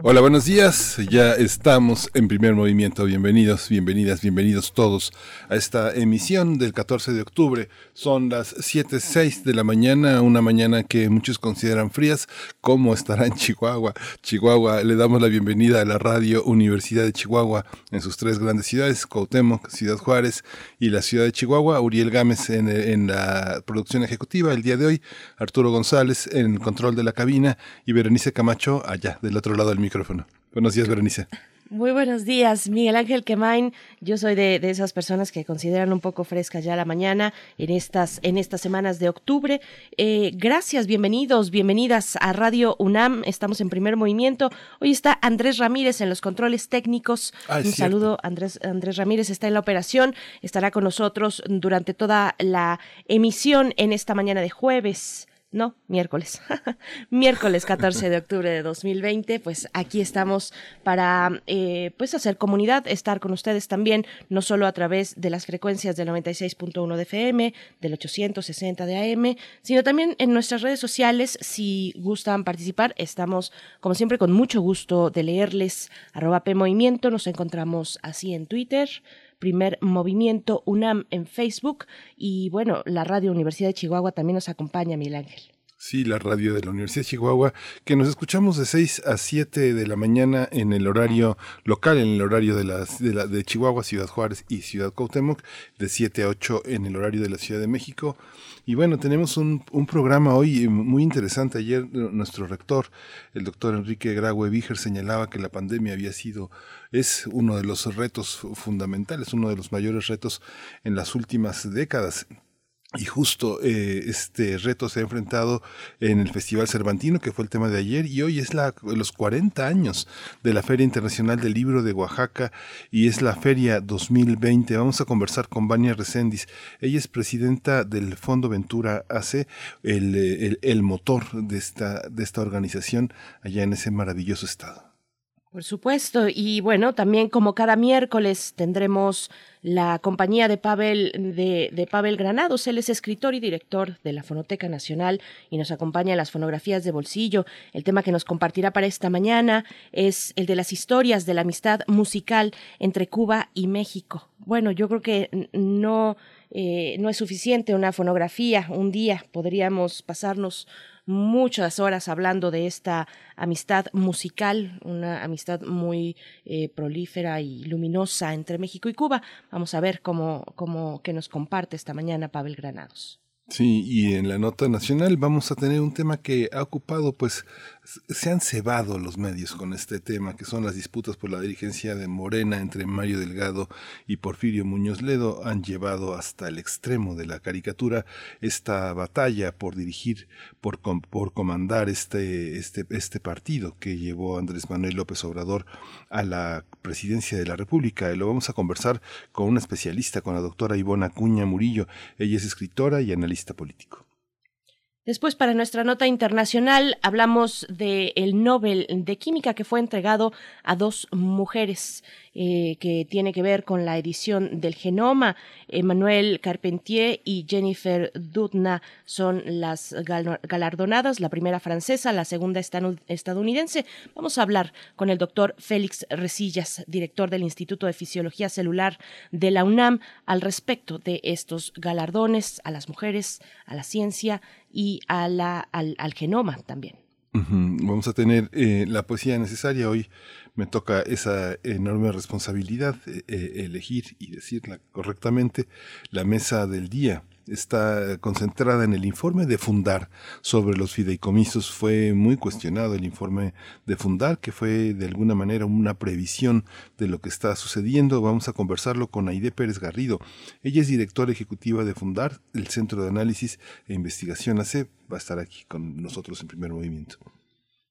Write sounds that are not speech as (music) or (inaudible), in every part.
Hola, buenos días. Ya estamos en primer movimiento. Bienvenidos, bienvenidas, bienvenidos todos a esta emisión del 14 de octubre. Son las 7.06 de la mañana, una mañana que muchos consideran frías. ¿Cómo estará en Chihuahua? Chihuahua, le damos la bienvenida a la Radio Universidad de Chihuahua en sus tres grandes ciudades, Cuauhtémoc, Ciudad Juárez y la ciudad de Chihuahua. Uriel Gámez en, la producción ejecutiva el día de hoy, Arturo González en el control de la cabina y Berenice Camacho allá del otro lado del micrófono. Buenos días, Berenice. Muy buenos días, Miguel Ángel Quemain. Yo soy de, esas personas que consideran un poco fresca ya la mañana en estas, en estas semanas de octubre. Eh, gracias, bienvenidos, bienvenidas a Radio UNAM. Estamos en primer movimiento. Hoy está Andrés Ramírez en los controles técnicos. Ah, un saludo, Andrés, Andrés Ramírez está en la operación. Estará con nosotros durante toda la emisión en esta mañana de jueves. No, miércoles. (laughs) miércoles 14 de octubre de 2020. Pues aquí estamos para eh, pues hacer comunidad, estar con ustedes también, no solo a través de las frecuencias del 96.1 de FM, del 860 de AM, sino también en nuestras redes sociales. Si gustan participar, estamos como siempre con mucho gusto de leerles. Arroba P nos encontramos así en Twitter primer movimiento UNAM en Facebook y bueno, la Radio Universidad de Chihuahua también nos acompaña, Miguel Ángel. Sí, la radio de la Universidad de Chihuahua, que nos escuchamos de 6 a 7 de la mañana en el horario local, en el horario de, las, de, la, de Chihuahua, Ciudad Juárez y Ciudad Cuauhtémoc, de 7 a 8 en el horario de la Ciudad de México. Y bueno, tenemos un, programa hoy muy interesante. Ayer nuestro rector, el doctor Enrique Graue Víger, señalaba que la pandemia había sido, es uno de los retos fundamentales, uno de los mayores retos en las últimas décadas y justo eh, este reto se ha enfrentado en el Festival Cervantino, que fue el tema de ayer, y hoy es la, los 40 años de la Feria Internacional del Libro de Oaxaca y es la Feria 2020. Vamos a conversar con Vania Recendis. Ella es presidenta del Fondo Ventura AC, el, el, el motor de esta, de esta organización allá en ese maravilloso estado. Por supuesto, y bueno, también como cada miércoles tendremos la compañía de Pavel, de, Pavel Granados. Él es escritor y director de la Fonoteca Nacional y nos acompaña en las fonografías de bolsillo. El tema que nos compartirá para esta mañana es el de las historias de la amistad musical entre Cuba y México. Bueno, yo creo que no, eh, no es suficiente una fonografía. Un día podríamos pasarnos muchas horas hablando de esta amistad musical, una amistad muy eh, prolífera y luminosa entre México y Cuba. Vamos a ver cómo, cómo que nos comparte esta mañana Pavel Granados. Sí, y en la nota nacional vamos a tener un tema que ha ocupado, pues, se han cebado los medios con este tema, que son las disputas por la dirigencia de Morena entre Mario Delgado y Porfirio Muñoz Ledo, han llevado hasta el extremo de la caricatura esta batalla por dirigir, por, por comandar este, este, este partido que llevó Andrés Manuel López Obrador a la presidencia de la República. Y lo vamos a conversar con una especialista, con la doctora Ivona Acuña Murillo. Ella es escritora y analista político. Después, para nuestra nota internacional, hablamos del el Nobel de Química que fue entregado a dos mujeres. Eh, que tiene que ver con la edición del genoma. Emmanuel Carpentier y Jennifer Doudna son las galardonadas, la primera francesa, la segunda estadounidense. Vamos a hablar con el doctor Félix Resillas, director del Instituto de Fisiología Celular de la UNAM, al respecto de estos galardones a las mujeres, a la ciencia y al, genoma también. Vamos a tener eh, la poesía necesaria. Hoy me toca esa enorme responsabilidad, eh, elegir y decirla correctamente, la mesa del día está concentrada en el informe de Fundar sobre los fideicomisos. Fue muy cuestionado el informe de Fundar, que fue de alguna manera una previsión de lo que está sucediendo. Vamos a conversarlo con Aide Pérez Garrido. Ella es directora ejecutiva de Fundar, el Centro de Análisis e Investigación AC. Va a estar aquí con nosotros en primer movimiento.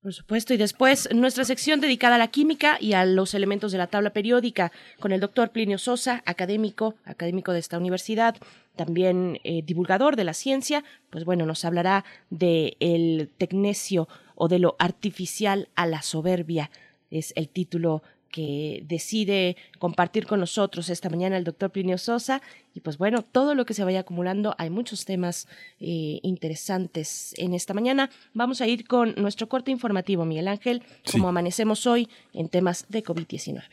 Por supuesto, y después nuestra sección dedicada a la química y a los elementos de la tabla periódica con el doctor Plinio Sosa, académico, académico de esta universidad, también eh, divulgador de la ciencia, pues bueno, nos hablará de el tecnecio o de lo artificial a la soberbia, es el título que decide compartir con nosotros esta mañana el doctor Plinio Sosa. Y pues bueno, todo lo que se vaya acumulando, hay muchos temas eh, interesantes en esta mañana. Vamos a ir con nuestro corte informativo, Miguel Ángel, como amanecemos hoy en temas de COVID-19.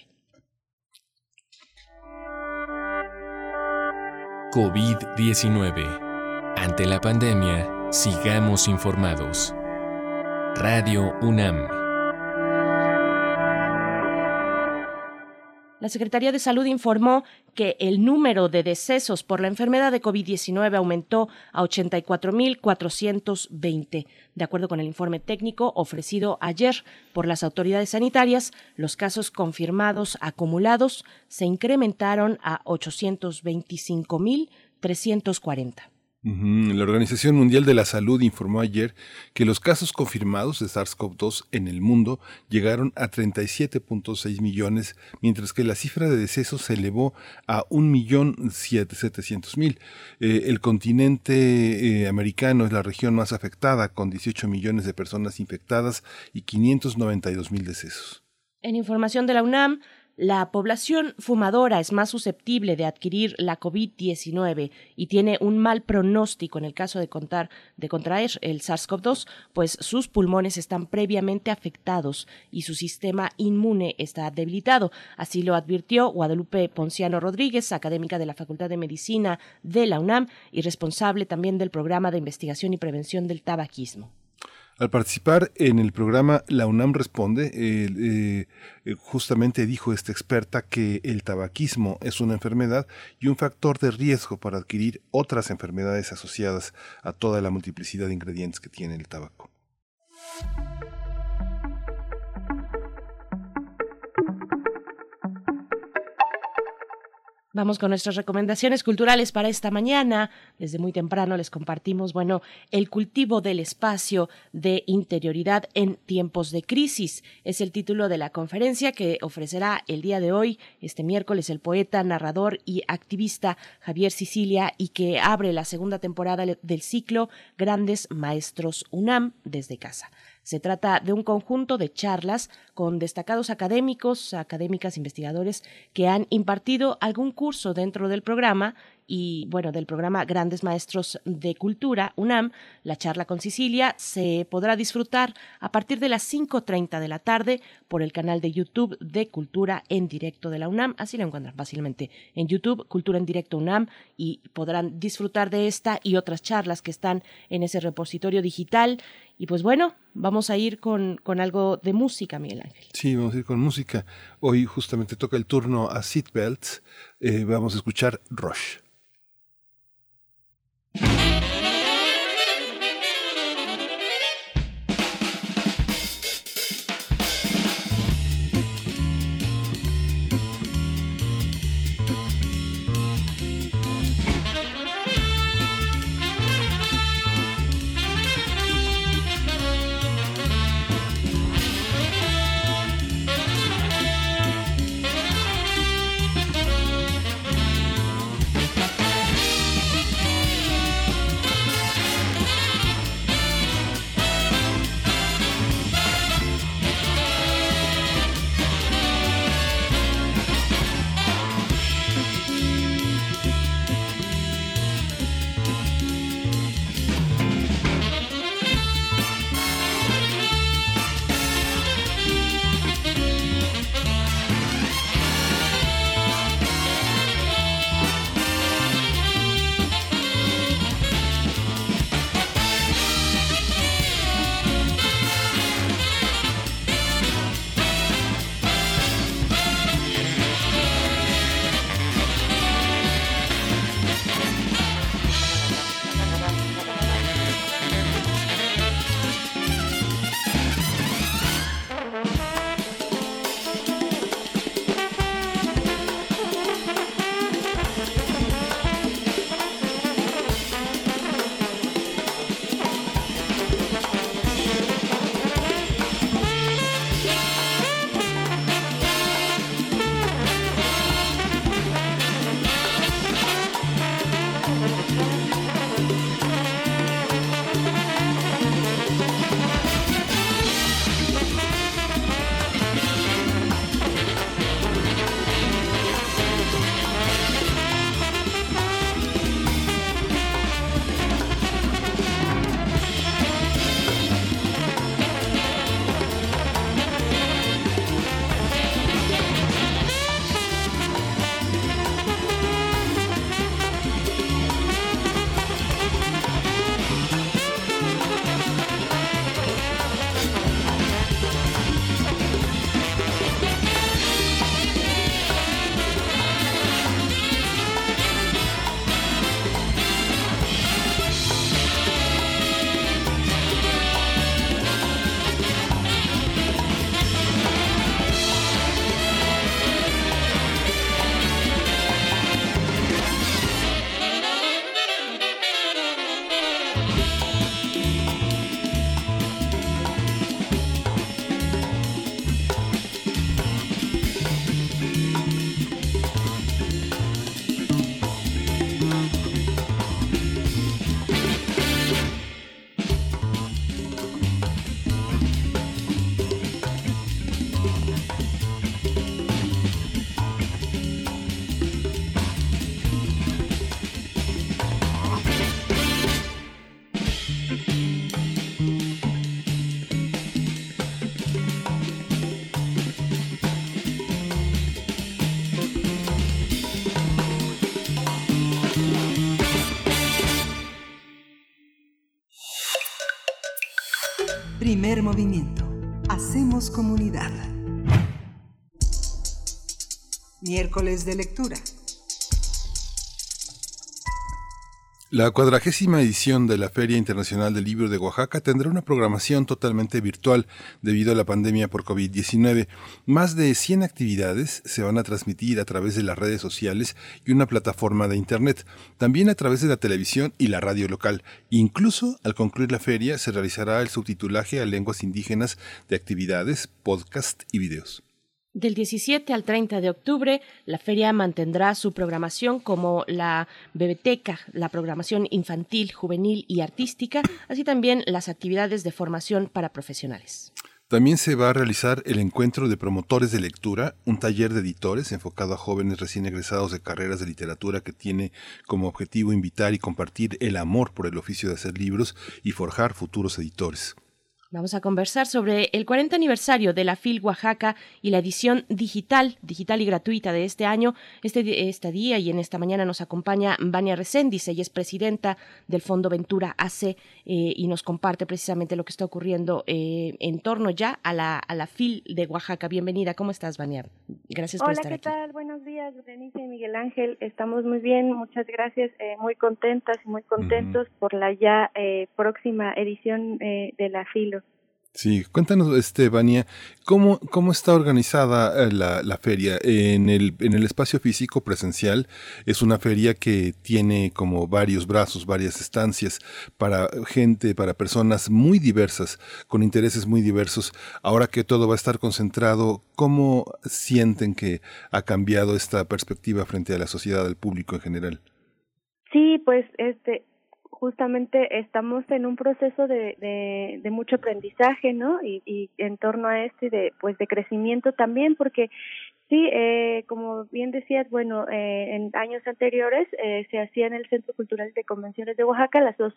COVID-19. Ante la pandemia, sigamos informados. Radio UNAM. La Secretaría de Salud informó que el número de decesos por la enfermedad de COVID-19 aumentó a 84.420. De acuerdo con el informe técnico ofrecido ayer por las autoridades sanitarias, los casos confirmados acumulados se incrementaron a 825.340. La Organización Mundial de la Salud informó ayer que los casos confirmados de SARS-CoV-2 en el mundo llegaron a 37.6 millones, mientras que la cifra de decesos se elevó a 1.700.000. Eh, el continente eh, americano es la región más afectada, con 18 millones de personas infectadas y 592.000 decesos. En información de la UNAM, la población fumadora es más susceptible de adquirir la COVID-19 y tiene un mal pronóstico en el caso de, contar, de contraer el SARS-CoV-2, pues sus pulmones están previamente afectados y su sistema inmune está debilitado. Así lo advirtió Guadalupe Ponciano Rodríguez, académica de la Facultad de Medicina de la UNAM y responsable también del programa de investigación y prevención del tabaquismo. Al participar en el programa La UNAM Responde, eh, eh, justamente dijo esta experta que el tabaquismo es una enfermedad y un factor de riesgo para adquirir otras enfermedades asociadas a toda la multiplicidad de ingredientes que tiene el tabaco. Vamos con nuestras recomendaciones culturales para esta mañana. Desde muy temprano les compartimos, bueno, el cultivo del espacio de interioridad en tiempos de crisis. Es el título de la conferencia que ofrecerá el día de hoy, este miércoles, el poeta, narrador y activista Javier Sicilia y que abre la segunda temporada del ciclo Grandes Maestros UNAM desde casa. Se trata de un conjunto de charlas con destacados académicos, académicas, investigadores que han impartido algún curso dentro del programa y bueno, del programa Grandes Maestros de Cultura, UNAM, la charla con Sicilia se podrá disfrutar a partir de las 5.30 de la tarde por el canal de YouTube de Cultura en Directo de la UNAM. Así lo encuentran fácilmente en YouTube, Cultura en Directo UNAM, y podrán disfrutar de esta y otras charlas que están en ese repositorio digital. Y pues bueno, vamos a ir con, con algo de música, Miguel Ángel. Sí, vamos a ir con música. Hoy justamente toca el turno a Seatbelts. Eh, vamos a escuchar Rush. De lectura. La cuadragésima edición de la Feria Internacional del Libro de Oaxaca tendrá una programación totalmente virtual debido a la pandemia por COVID-19. Más de 100 actividades se van a transmitir a través de las redes sociales y una plataforma de Internet, también a través de la televisión y la radio local. Incluso al concluir la feria se realizará el subtitulaje a lenguas indígenas de actividades, podcast y videos. Del 17 al 30 de octubre, la feria mantendrá su programación como la Bebeteca, la programación infantil, juvenil y artística, así también las actividades de formación para profesionales. También se va a realizar el encuentro de promotores de lectura, un taller de editores enfocado a jóvenes recién egresados de carreras de literatura que tiene como objetivo invitar y compartir el amor por el oficio de hacer libros y forjar futuros editores. Vamos a conversar sobre el 40 aniversario de la FIL Oaxaca y la edición digital, digital y gratuita de este año. Este, este día y en esta mañana nos acompaña Vania Reséndiz, ella es presidenta del Fondo Ventura AC eh, y nos comparte precisamente lo que está ocurriendo eh, en torno ya a la, a la FIL de Oaxaca. Bienvenida, ¿cómo estás, Vania? Gracias por estar aquí. Hola, ¿qué tal? Buenos días, Berenice y Miguel Ángel. Estamos muy bien, muchas gracias, eh, muy contentas y muy contentos por la ya próxima edición de la FIL. Sí, cuéntanos, Estebania, ¿cómo, cómo está organizada eh, la, la, feria? En el, en el espacio físico presencial es una feria que tiene como varios brazos, varias estancias para gente, para personas muy diversas, con intereses muy diversos. Ahora que todo va a estar concentrado, ¿cómo sienten que ha cambiado esta perspectiva frente a la sociedad, al público en general? Sí, pues este justamente estamos en un proceso de, de, mucho aprendizaje, ¿no? Y, y, en torno a este de, pues, de crecimiento también, porque Sí, eh, como bien decías, bueno, eh, en años anteriores eh, se hacía en el Centro Cultural de Convenciones de Oaxaca las dos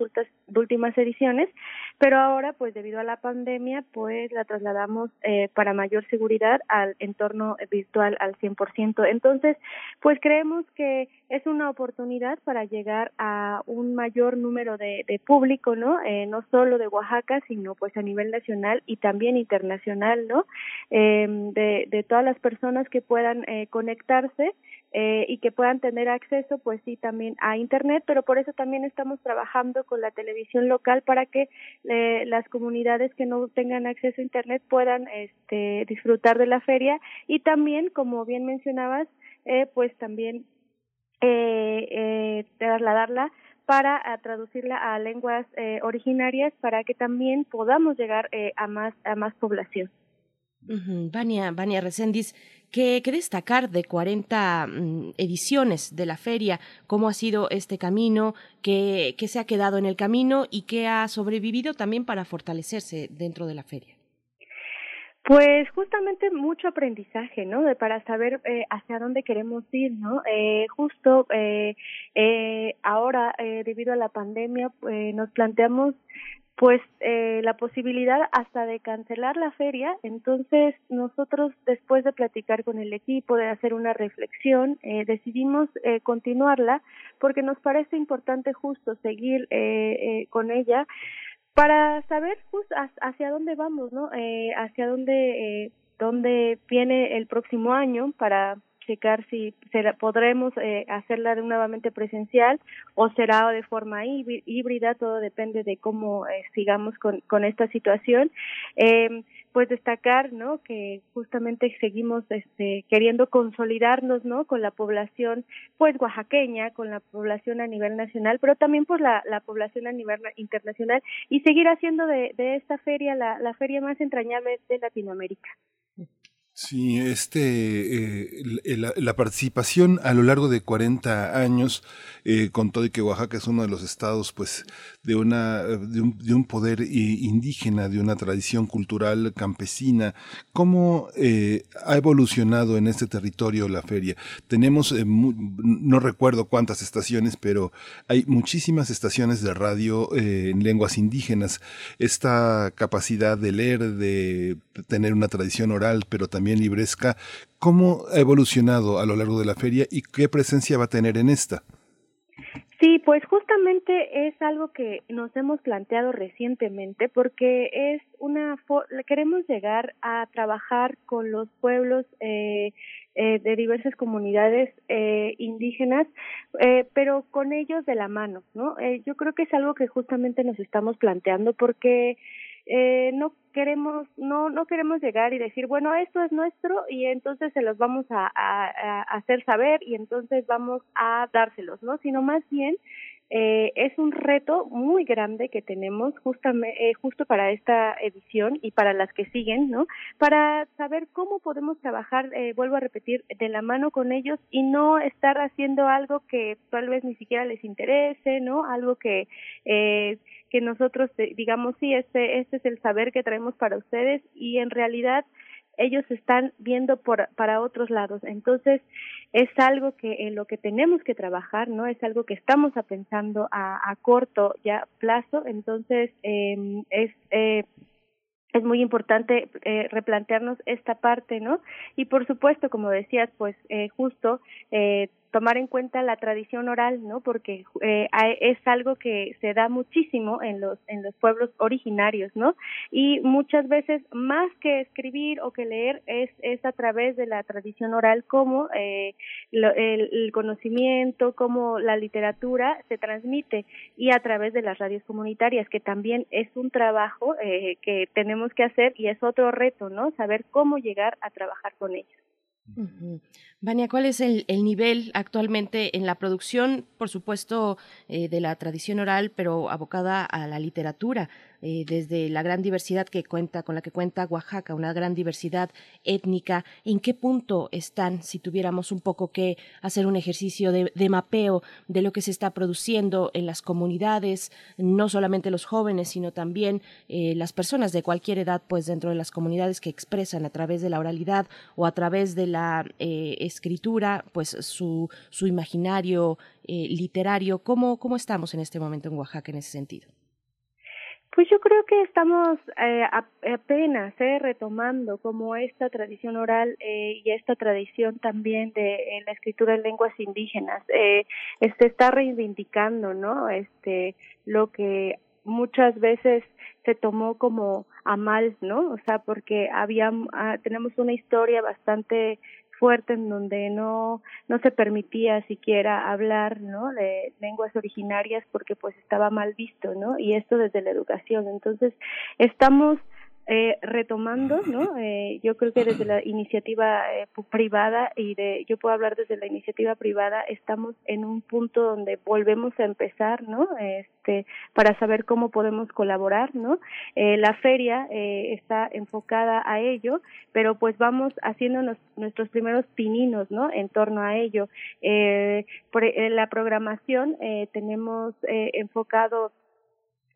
últimas ediciones, pero ahora, pues debido a la pandemia, pues la trasladamos eh, para mayor seguridad al entorno virtual al 100%. Entonces, pues creemos que es una oportunidad para llegar a un mayor número de, de público, ¿no? Eh, no solo de Oaxaca, sino pues a nivel nacional y también internacional, ¿no? Eh, de, de todas las personas que puedan eh, conectarse eh, y que puedan tener acceso, pues sí, también a Internet, pero por eso también estamos trabajando con la televisión local para que eh, las comunidades que no tengan acceso a Internet puedan este, disfrutar de la feria y también, como bien mencionabas, eh, pues también eh, eh, trasladarla para traducirla a lenguas eh, originarias para que también podamos llegar eh, a más a más población. Uh Vania, Vania Reséndiz, ¿qué, ¿qué, destacar de 40 mm, ediciones de la feria? ¿Cómo ha sido este camino? ¿Qué, ¿Qué se ha quedado en el camino y qué ha sobrevivido también para fortalecerse dentro de la feria? Pues justamente mucho aprendizaje, ¿no? De, para saber eh, hacia dónde queremos ir, ¿no? Eh, justo eh, eh, ahora, eh, debido a la pandemia, pues, nos planteamos pues eh, la posibilidad hasta de cancelar la feria. Entonces nosotros después de platicar con el equipo, de hacer una reflexión, eh, decidimos eh, continuarla porque nos parece importante justo seguir eh, eh, con ella para saber justo hacia dónde vamos, ¿no? Eh, hacia dónde dónde viene el próximo año para checar si será, podremos eh, hacerla nuevamente presencial o será de forma híbrida, todo depende de cómo eh, sigamos con, con esta situación. Eh, pues destacar, ¿no? Que justamente seguimos este, queriendo consolidarnos, ¿no? Con la población, pues oaxaqueña, con la población a nivel nacional, pero también por la, la población a nivel internacional y seguir haciendo de, de esta feria la, la feria más entrañable de Latinoamérica. Sí, este, eh, la, participación a lo largo de 40 años, eh, con todo y que Oaxaca es uno de los estados, pues, de una, de un, de un poder indígena, de una tradición cultural campesina, ¿cómo eh, ha evolucionado en este territorio la feria? Tenemos, eh, no recuerdo cuántas estaciones, pero hay muchísimas estaciones de radio eh, en lenguas indígenas. Esta capacidad de leer, de tener una tradición oral, pero también libresca. ¿Cómo ha evolucionado a lo largo de la feria y qué presencia va a tener en esta? Sí, Pues justamente es algo que nos hemos planteado recientemente porque es una queremos llegar a trabajar con los pueblos eh, eh, de diversas comunidades eh, indígenas, eh, pero con ellos de la mano, ¿no? Eh, yo creo que es algo que justamente nos estamos planteando porque eh, no queremos no no queremos llegar y decir bueno esto es nuestro y entonces se los vamos a, a, a hacer saber y entonces vamos a dárselos no sino más bien eh, es un reto muy grande que tenemos justamente, eh, justo para esta edición y para las que siguen, ¿no? Para saber cómo podemos trabajar, eh, vuelvo a repetir, de la mano con ellos y no estar haciendo algo que tal vez ni siquiera les interese, ¿no? Algo que eh, que nosotros digamos sí este este es el saber que traemos para ustedes y en realidad ellos están viendo por, para otros lados. Entonces, es algo que en lo que tenemos que trabajar, ¿no? Es algo que estamos pensando a, a corto ya plazo. Entonces, eh, es, eh, es muy importante eh, replantearnos esta parte, ¿no? Y por supuesto, como decías, pues eh, justo eh, tomar en cuenta la tradición oral, ¿no? Porque eh, es algo que se da muchísimo en los en los pueblos originarios, ¿no? Y muchas veces más que escribir o que leer es es a través de la tradición oral como eh, lo, el, conocimiento, como la literatura se transmite y a través de las radios comunitarias, que también es un trabajo eh, que tenemos que hacer y es otro reto, ¿no? Saber cómo llegar a trabajar con ellos. Vania, ¿cuál es el, el, nivel actualmente en la producción, por supuesto, eh, de la tradición oral, pero abocada a la literatura? Eh, desde la gran diversidad que cuenta, con la que cuenta Oaxaca, una gran diversidad étnica, ¿en qué punto están, si tuviéramos un poco que hacer un ejercicio de, mapeo de lo que se está produciendo en las comunidades, no solamente los jóvenes, sino también eh, las personas de cualquier edad, pues dentro de las comunidades que expresan a través de la oralidad o a través de la eh, escritura, pues su, imaginario literario. ¿Cómo, ¿Cómo estamos en este momento en Oaxaca en ese sentido? Pues yo creo que estamos eh, apenas eh, retomando como esta tradición oral eh, y esta tradición también de la escritura en lenguas indígenas eh, este está reivindicando, ¿no? Este lo que muchas veces se tomó como a mal, ¿no? O sea, porque había ah, tenemos una historia bastante fuerte en donde no no se permitía siquiera hablar no de lenguas originarias porque pues estaba mal visto no y esto desde la educación. Entonces estamos eh, retomando, ¿no? Eh, yo creo que desde la iniciativa eh, privada y de, yo puedo hablar desde la iniciativa privada, estamos en un punto donde volvemos a empezar, ¿no? Este, para saber cómo podemos colaborar, ¿no? Eh, la feria eh, está enfocada a ello, pero pues vamos haciendo nos, nuestros primeros pininos, ¿no? En torno a ello. Eh, por, eh, la programación eh, tenemos eh, enfocado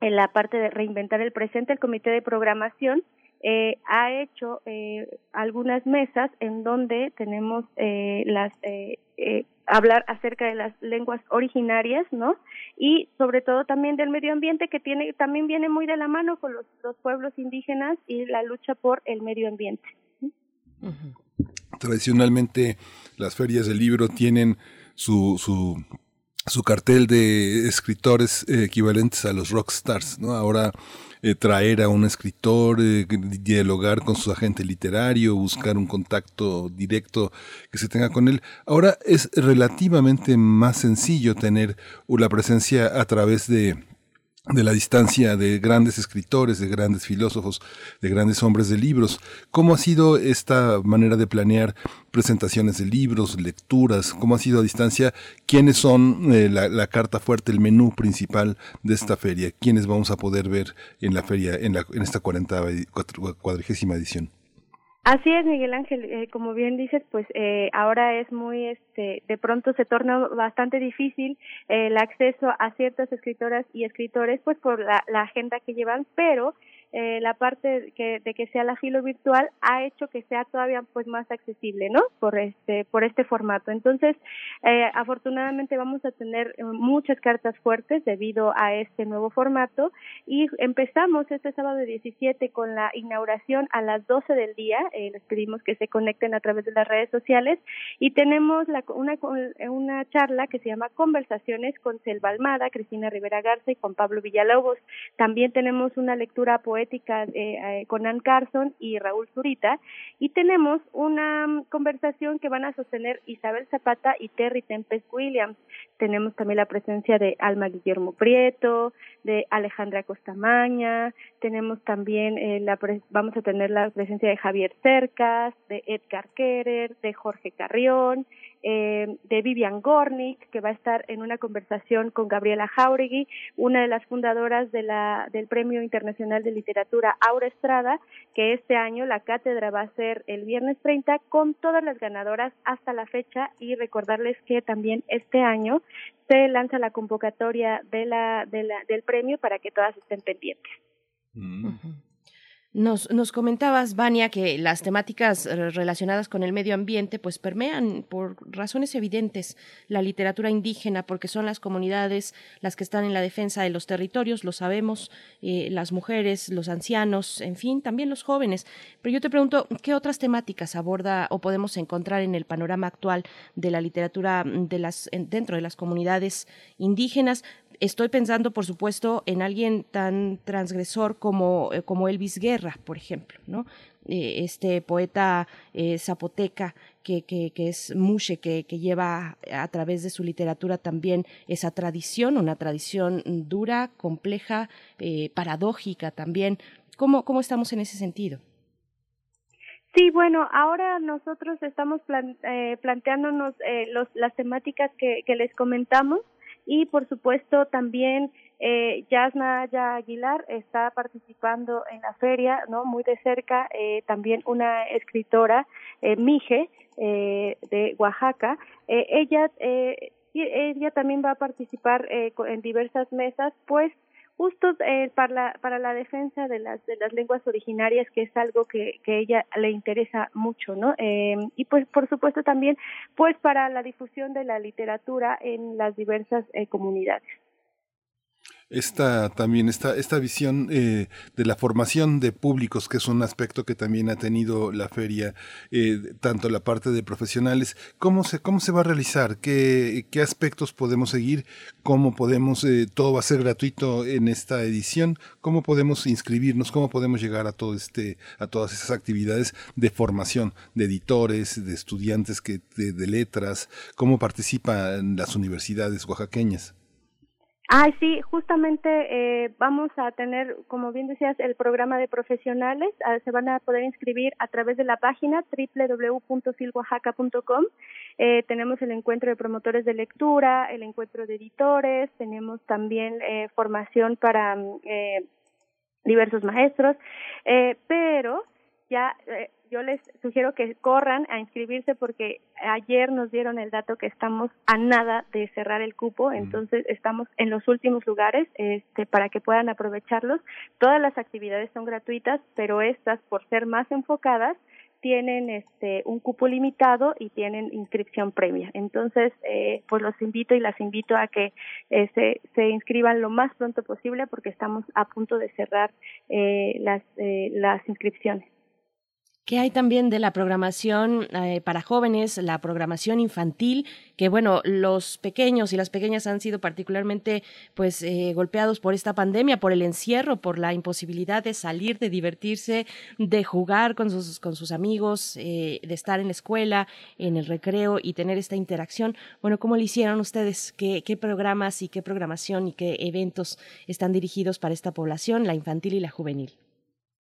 en la parte de reinventar el presente, el comité de programación eh, ha hecho eh, algunas mesas en donde tenemos eh, las eh, eh, hablar acerca de las lenguas originarias, ¿no? Y sobre todo también del medio ambiente que tiene también viene muy de la mano con los, los pueblos indígenas y la lucha por el medio ambiente. Tradicionalmente las ferias del libro tienen su, su su cartel de escritores eh, equivalentes a los rockstars, ¿no? Ahora eh, traer a un escritor, eh, dialogar con su agente literario, buscar un contacto directo que se tenga con él. Ahora es relativamente más sencillo tener la presencia a través de de la distancia de grandes escritores, de grandes filósofos, de grandes hombres de libros. ¿Cómo ha sido esta manera de planear presentaciones de libros, lecturas? ¿Cómo ha sido a distancia? ¿Quiénes son eh, la, carta fuerte, el menú principal de esta feria? ¿Quiénes vamos a poder ver en la feria, en, la, en esta cuadragésima edición? Así es, Miguel Ángel, eh, como bien dices, pues eh, ahora es muy, este, de pronto se torna bastante difícil el acceso a ciertas escritoras y escritores, pues por la, la agenda que llevan, pero eh, la parte que, de que sea la filo virtual ha hecho que sea todavía pues más accesible, ¿no? Por este por este formato. Entonces, eh, afortunadamente vamos a tener eh, muchas cartas fuertes debido a este nuevo formato y empezamos este sábado 17 con la inauguración a las 12 del día. Eh, les pedimos que se conecten a través de las redes sociales y tenemos una una charla que se llama Conversaciones con Selva Almada, Cristina Rivera Garza y Juan Pablo Villalobos. También tenemos una lectura poética eh, con Ann Carson y Raúl Zurita y tenemos una mm, conversación que van a sostener Isabel Zapata y Terry Tempest Williams. Tenemos también la presencia de Alma Guillermo Prieto, de Alejandra Costamaña, tenemos también eh, la vamos a tener la presencia de Javier Cercas, de Edgar Kerer, de Jorge Carrión, eh, de Vivian Gornick, que va a estar en una conversación con Gabriela Jauregui, una de las fundadoras de la, del Premio Internacional de Literatura Aura Estrada, que este año la cátedra va a ser el viernes 30 con todas las ganadoras hasta la fecha y recordarles que también este año se lanza la convocatoria de la, de la, del premio para que todas estén pendientes. Mm. Nos, nos comentabas, Vania, que las temáticas eh, relacionadas con el medio ambiente pues permean por razones evidentes la literatura indígena, porque son las comunidades las que están en la defensa de los territorios, lo sabemos, eh, las mujeres, los ancianos, en fin, también los jóvenes. Pero yo te pregunto, ¿qué otras temáticas aborda o podemos encontrar en el panorama actual de la literatura de las, dentro de las comunidades indígenas? Estoy pensando, por supuesto, en alguien tan transgresor como, eh, como Elvis Guerra, por ejemplo, ¿no? Eh, este poeta eh, zapoteca que, que, es Mushe, que, que, lleva a través de su literatura también esa tradición, una tradición dura, compleja, paradójica también. ¿Cómo, ¿Cómo estamos en ese sentido? Sí, bueno, ahora nosotros estamos planteándonos los, las temáticas que, que les comentamos y por supuesto también eh, Yasna Aguilar está participando en la feria, ¿no? Muy de cerca, eh, también una escritora, eh, Mije, eh, de Oaxaca. Eh, ella, eh, ella también va a participar eh, en diversas mesas, pues justo eh, para, la, para la defensa de las, de las lenguas originarias, que es algo que, que ella le interesa mucho, ¿no? Eh, y pues, por supuesto, también, pues, para la difusión de la literatura en las diversas eh, comunidades esta también esta esta visión eh, de la formación de públicos que es un aspecto que también ha tenido la feria eh, tanto la parte de profesionales cómo se cómo se va a realizar qué, qué aspectos podemos seguir cómo podemos eh, todo va a ser gratuito en esta edición cómo podemos inscribirnos cómo podemos llegar a todo este a todas esas actividades de formación de editores de estudiantes que de, de letras cómo participan las universidades oaxaqueñas Ah, sí, justamente eh, vamos a tener, como bien decías, el programa de profesionales. Ah, se van a poder inscribir a través de la página www.filgoaxaca.com. Eh, tenemos el encuentro de promotores de lectura, el encuentro de editores, tenemos también eh, formación para eh, diversos maestros, eh, pero ya eh, yo les sugiero que corran a inscribirse porque ayer nos dieron el dato que estamos a nada de cerrar el cupo, entonces estamos en los últimos lugares este, para que puedan aprovecharlos. Todas las actividades son gratuitas, pero estas, por ser más enfocadas, tienen este un cupo limitado y tienen inscripción previa. Entonces, eh, pues los invito y las invito a que eh, se, se inscriban lo más pronto posible porque estamos a punto de cerrar eh, las, eh, las inscripciones. ¿Qué hay también de la programación eh, para jóvenes, la programación infantil? Que bueno, los pequeños y las pequeñas han sido particularmente pues eh, golpeados por esta pandemia, por el encierro, por la imposibilidad de salir, de divertirse, de jugar con sus, con sus amigos, eh, de estar en la escuela, en el recreo y tener esta interacción. Bueno, ¿cómo lo hicieron ustedes? ¿Qué, qué programas y qué programación y qué eventos están dirigidos para esta población, la infantil y la juvenil?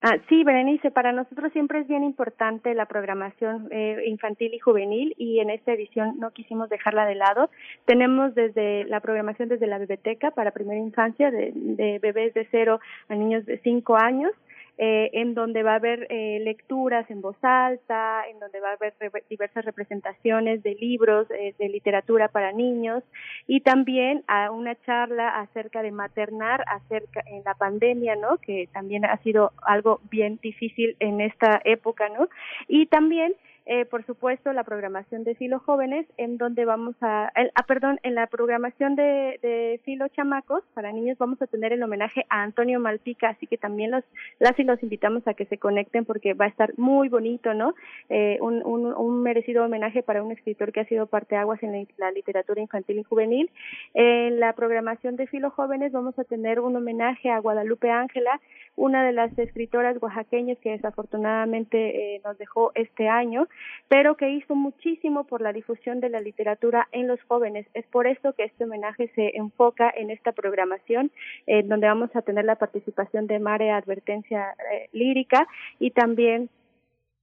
Ah, sí, Berenice, para nosotros siempre es bien importante la programación eh, infantil y juvenil y en esta edición no quisimos dejarla de lado. Tenemos desde la programación desde la biblioteca para primera infancia, de, de bebés de cero a niños de cinco años. Eh, en donde va a haber eh, lecturas en voz alta, en donde va a haber diversas representaciones de libros eh, de literatura para niños y también a una charla acerca de maternar acerca en la pandemia, ¿no? Que también ha sido algo bien difícil en esta época, ¿no? Y también eh, por supuesto, la programación de Filo Jóvenes, en donde vamos a, ah, perdón, en la programación de, de Filo Chamacos para niños vamos a tener el homenaje a Antonio Malpica, así que también los, las y los invitamos a que se conecten porque va a estar muy bonito, ¿no? Eh, un, un, un, merecido homenaje para un escritor que ha sido parte aguas en la, literatura infantil y juvenil. En la programación de Filo Jóvenes vamos a tener un homenaje a Guadalupe Ángela, una de las escritoras oaxaqueñas que desafortunadamente eh, nos dejó este año pero que hizo muchísimo por la difusión de la literatura en los jóvenes. Es por esto que este homenaje se enfoca en esta programación, en donde vamos a tener la participación de Mare Advertencia eh, Lírica y también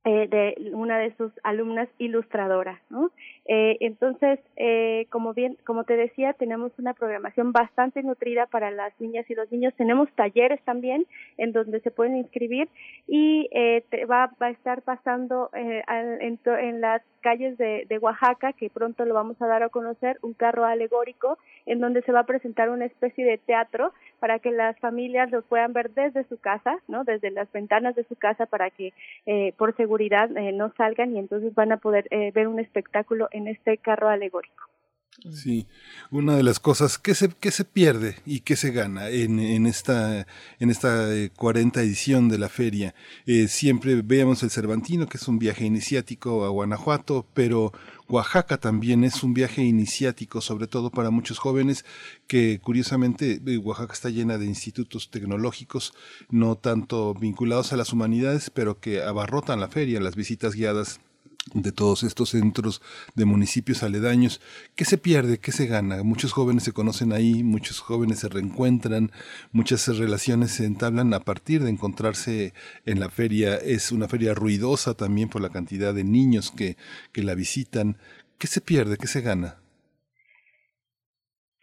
eh, de una de sus alumnas ilustradoras, ¿no? Eh, entonces, eh, como bien, como te decía, tenemos una programación bastante nutrida para las niñas y los niños. Tenemos talleres también en donde se pueden inscribir y eh, va, va a estar pasando eh, en, en las calles de Oaxaca, que pronto lo vamos a dar a conocer, un carro alegórico en donde se va a presentar una especie de teatro para que las familias lo puedan ver desde su casa, ¿no? Desde las ventanas de su casa para que eh, por seguridad eh, no salgan y entonces van a poder eh, ver un espectáculo en este carro alegórico. Sí, una de las cosas que se, que se pierde y que se gana en, en esta, en esta 40 edición de la feria. siempre veamos el Cervantino, que es un viaje iniciático a Guanajuato, pero Oaxaca también es un viaje iniciático, sobre todo para muchos jóvenes que curiosamente eh, Oaxaca está llena de institutos tecnológicos, no tanto vinculados a las humanidades, pero que abarrotan la feria, las visitas guiadas de todos estos centros de municipios aledaños. ¿Qué se pierde? ¿Qué se gana? Muchos jóvenes se conocen ahí, muchos jóvenes se reencuentran, muchas relaciones se entablan a partir de encontrarse en la feria. Es una feria ruidosa también por la cantidad de niños que, que la visitan. ¿Qué se pierde? ¿Qué se gana?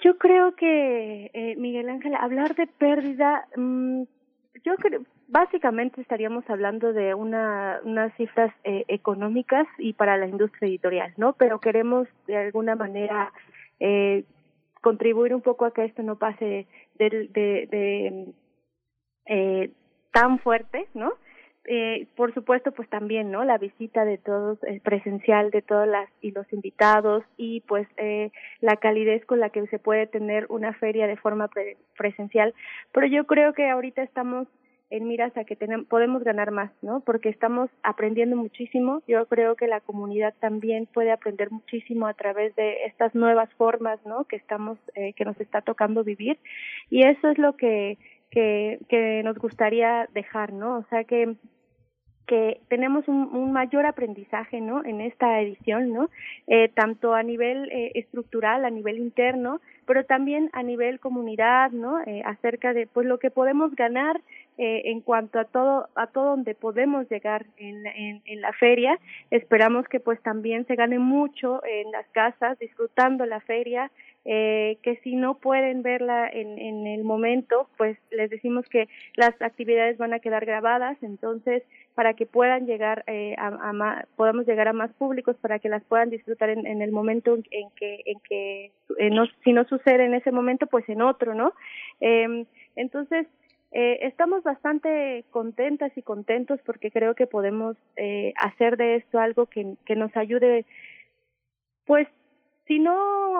Yo creo que, eh, Miguel Ángel, hablar de pérdida, mmm, yo creo, básicamente estaríamos hablando de una, unas cifras eh, económicas y para la industria editorial, ¿no? Pero queremos de alguna manera eh, contribuir un poco a que esto no pase de, de, de eh, tan fuerte, ¿no? Eh, por supuesto, pues también, ¿no? La visita de todos, eh, presencial de todas las y los invitados y pues eh, la calidez con la que se puede tener una feria de forma presencial. Pero yo creo que ahorita estamos en miras a que tenemos, podemos ganar más, ¿no? Porque estamos aprendiendo muchísimo. Yo creo que la comunidad también puede aprender muchísimo a través de estas nuevas formas, ¿no? Que estamos, eh, que nos está tocando vivir. Y eso es lo que, que, que nos gustaría dejar, ¿no? O sea que que tenemos un, mayor aprendizaje no en esta edición no eh, tanto a nivel eh, estructural a nivel interno pero también a nivel comunidad no eh, acerca de pues lo que podemos ganar eh, en cuanto a todo a todo donde podemos llegar en, en, en, la feria esperamos que pues también se gane mucho en las casas disfrutando la feria. Eh, que si no pueden verla en, en el momento pues les decimos que las actividades van a quedar grabadas. Entonces para que puedan llegar eh, a, a más, podamos llegar a más públicos para que las puedan disfrutar en, en el momento en que en que eh, no, si no sucede en ese momento pues en otro no eh, entonces eh, estamos bastante contentas y contentos porque creo que podemos eh, hacer de esto algo que, que nos ayude, pues, si no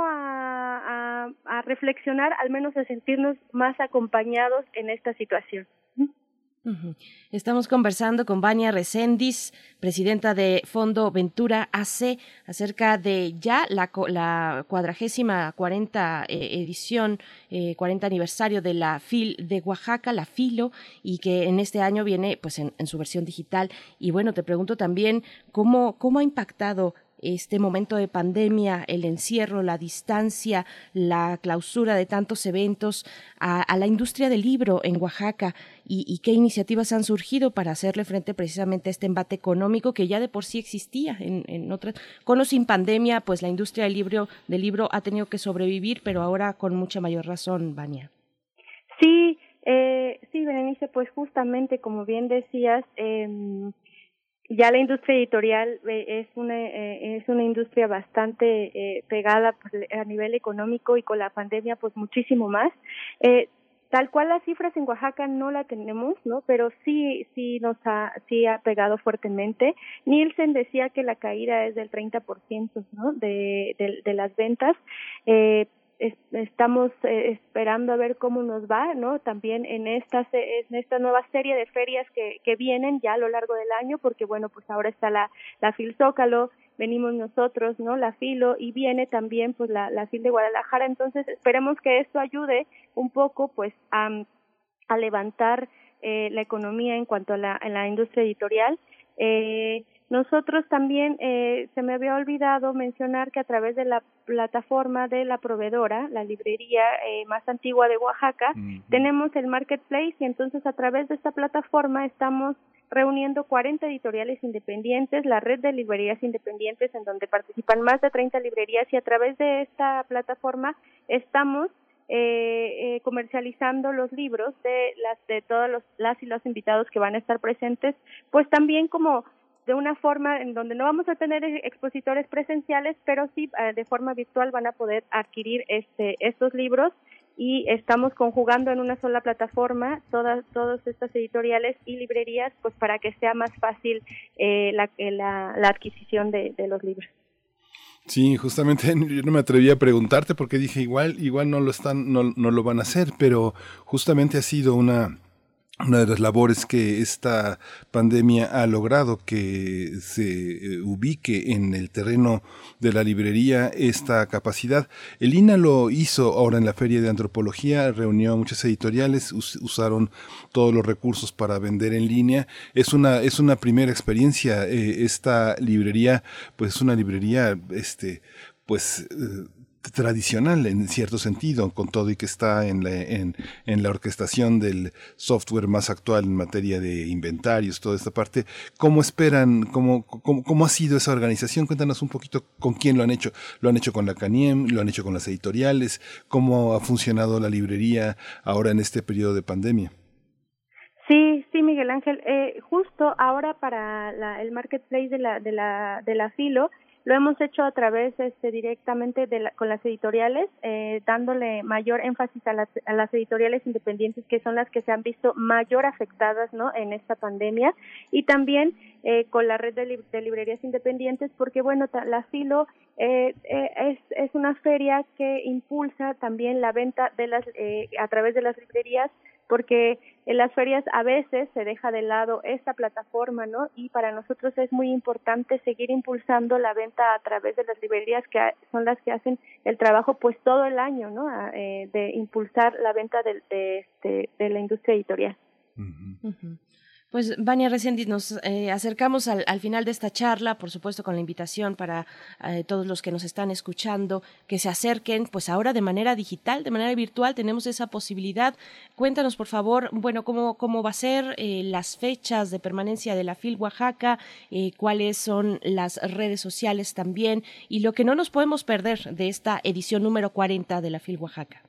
a, a, a reflexionar, al menos a sentirnos más acompañados en esta situación. Estamos conversando con Vania Recendis, presidenta de Fondo Ventura AC, acerca de ya la, la cuadragésima cuarenta eh, edición, eh, 40 aniversario de la FIL de Oaxaca, la FILO, y que en este año viene pues en, en su versión digital. Y bueno, te pregunto también cómo, cómo ha impactado este momento de pandemia, el encierro, la distancia, la clausura de tantos eventos a, la industria del libro en Oaxaca y, qué iniciativas han surgido para hacerle frente precisamente a este embate económico que ya de por sí existía en, otras. Con o sin pandemia, pues la industria del libro, del libro ha tenido que sobrevivir, pero ahora con mucha mayor razón, Vania. Sí, Eh, sí, Berenice, pues justamente como bien decías, eh, ya la industria editorial eh, es una eh, es una industria bastante eh, pegada pues, a nivel económico y con la pandemia pues muchísimo más. Eh, tal cual las cifras en Oaxaca no la tenemos no pero sí sí nos ha sí ha pegado fuertemente. Nielsen decía que la caída es del 30% no de, de de las ventas. Eh, estamos eh, esperando a ver cómo nos va, ¿no? También en esta en esta nueva serie de ferias que que vienen ya a lo largo del año, porque bueno, pues ahora está la la Fil Zócalo, venimos nosotros, ¿no? La Filo y viene también pues la la Fil de Guadalajara, entonces esperemos que esto ayude un poco pues a a levantar eh, la economía en cuanto a la, a la industria editorial. Eh, nosotros también, eh, se me había olvidado mencionar que a través de la plataforma de la proveedora, la librería eh, más antigua de Oaxaca, tenemos el marketplace y entonces a través de esta plataforma estamos reuniendo 40 editoriales independientes, la red de librerías independientes en donde participan más de 30 librerías y a través de esta plataforma estamos eh, eh, comercializando los libros de las de todos los las y los invitados que van a estar presentes, pues también como de una forma en donde no vamos a tener expositores presenciales, pero sí eh, de forma virtual van a poder adquirir este estos libros y estamos conjugando en una sola plataforma todas todas estas editoriales y librerías pues para que sea más fácil eh, la, la, la adquisición de los libros. Sí, justamente (laughs) yo no me atreví a preguntarte porque dije igual igual no lo están no, no lo van a hacer, pero justamente ha sido una una de las labores que esta pandemia ha logrado que se eh, ubique en el terreno de la librería esta capacidad. El INA lo hizo ahora en la Feria de Antropología, reunió a muchas editoriales, usaron todos los recursos para vender en línea. Es una, es una primera experiencia. Eh, esta librería, pues es una librería, este, pues eh, tradicional en cierto sentido, con todo y que está en la, en, la orquestación del software más actual en materia de inventarios, toda esta parte. ¿Cómo esperan, cómo, cómo, cómo ha sido esa organización? Cuéntanos un poquito con quién lo han hecho. ¿Lo han hecho con la CANIEM? ¿Lo han hecho con las editoriales? ¿Cómo ha funcionado la librería ahora en este periodo de pandemia? Sí, sí, Miguel Ángel. Eh, justo ahora para la, el marketplace de la, de la, de la Filo, lo hemos hecho a través este, directamente de la, con las editoriales, eh, dándole mayor énfasis a las, a las editoriales independientes que son las que se han visto mayor afectadas ¿no? en esta pandemia y también eh, con la red de, li de, librerías independientes porque bueno, la Filo eh, eh, es, es una feria que impulsa también la venta de las, eh, a través de las librerías porque en las ferias a veces se deja de lado esta plataforma, ¿no? Y para nosotros es muy importante seguir impulsando la venta a través de las librerías que son las que hacen el trabajo, pues todo el año, ¿no? Eh, de impulsar la venta de, de, este, de la industria editorial. Uh -huh. Uh -huh. Pues, Vania, recién nos eh, acercamos al, al, final de esta charla, por supuesto, con la invitación para eh, todos los que nos están escuchando, que se acerquen, pues ahora de manera digital, de manera virtual, tenemos esa posibilidad. Cuéntanos, por favor, bueno, cómo, cómo va a ser eh, las fechas de permanencia de la FIL Oaxaca, eh, cuáles son las redes sociales también, y lo que no nos podemos perder de esta edición número 40 de la FIL Oaxaca.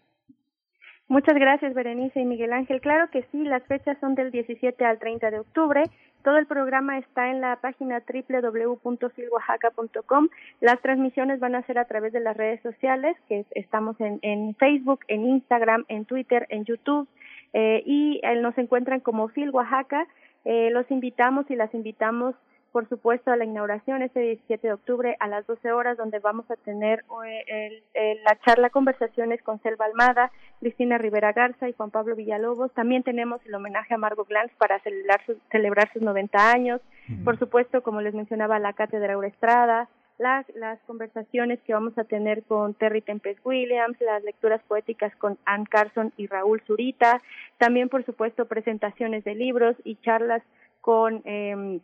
Muchas gracias, Berenice y Miguel Ángel. Claro que sí, las fechas son del 17 al 30 de octubre. Todo el programa está en la página www.filoaxaca.com. Las transmisiones van a ser a través de las redes sociales, que estamos en, en Facebook, en Instagram, en Twitter, en YouTube, eh, y eh, nos encuentran como Fil Oaxaca. Eh, los invitamos y las invitamos por supuesto, a la inauguración este 17 de octubre a las 12 horas, donde vamos a tener el, el, la charla conversaciones con Selva Almada, Cristina Rivera Garza y Juan Pablo Villalobos. También tenemos el homenaje a Margot Glantz para celebrar, su, celebrar sus 90 años. Uh -huh. Por supuesto, como les mencionaba, la Cátedra Eurestrada, la, las conversaciones que vamos a tener con Terry Tempest Williams, las lecturas poéticas con Ann Carson y Raúl Zurita, también, por supuesto, presentaciones de libros y charlas con... Eh,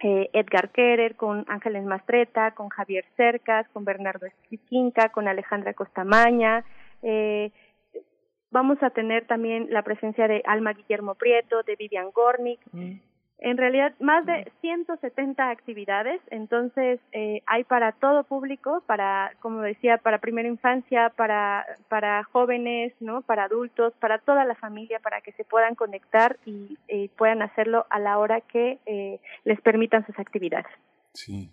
eh, Edgar Kerer, con Ángeles Mastreta, con Javier Cercas, con Bernardo Esquinca, con Alejandra Costamaña. Eh, vamos a tener también la presencia de Alma Guillermo Prieto, de Vivian Gornick. Mm. En realidad más de 170 actividades, entonces eh, hay para todo público, para, como decía, para primera infancia, para, para jóvenes, ¿no? Para adultos, para toda la familia, para que se puedan conectar y puedan hacerlo a la hora que eh, les permitan sus actividades. Sí.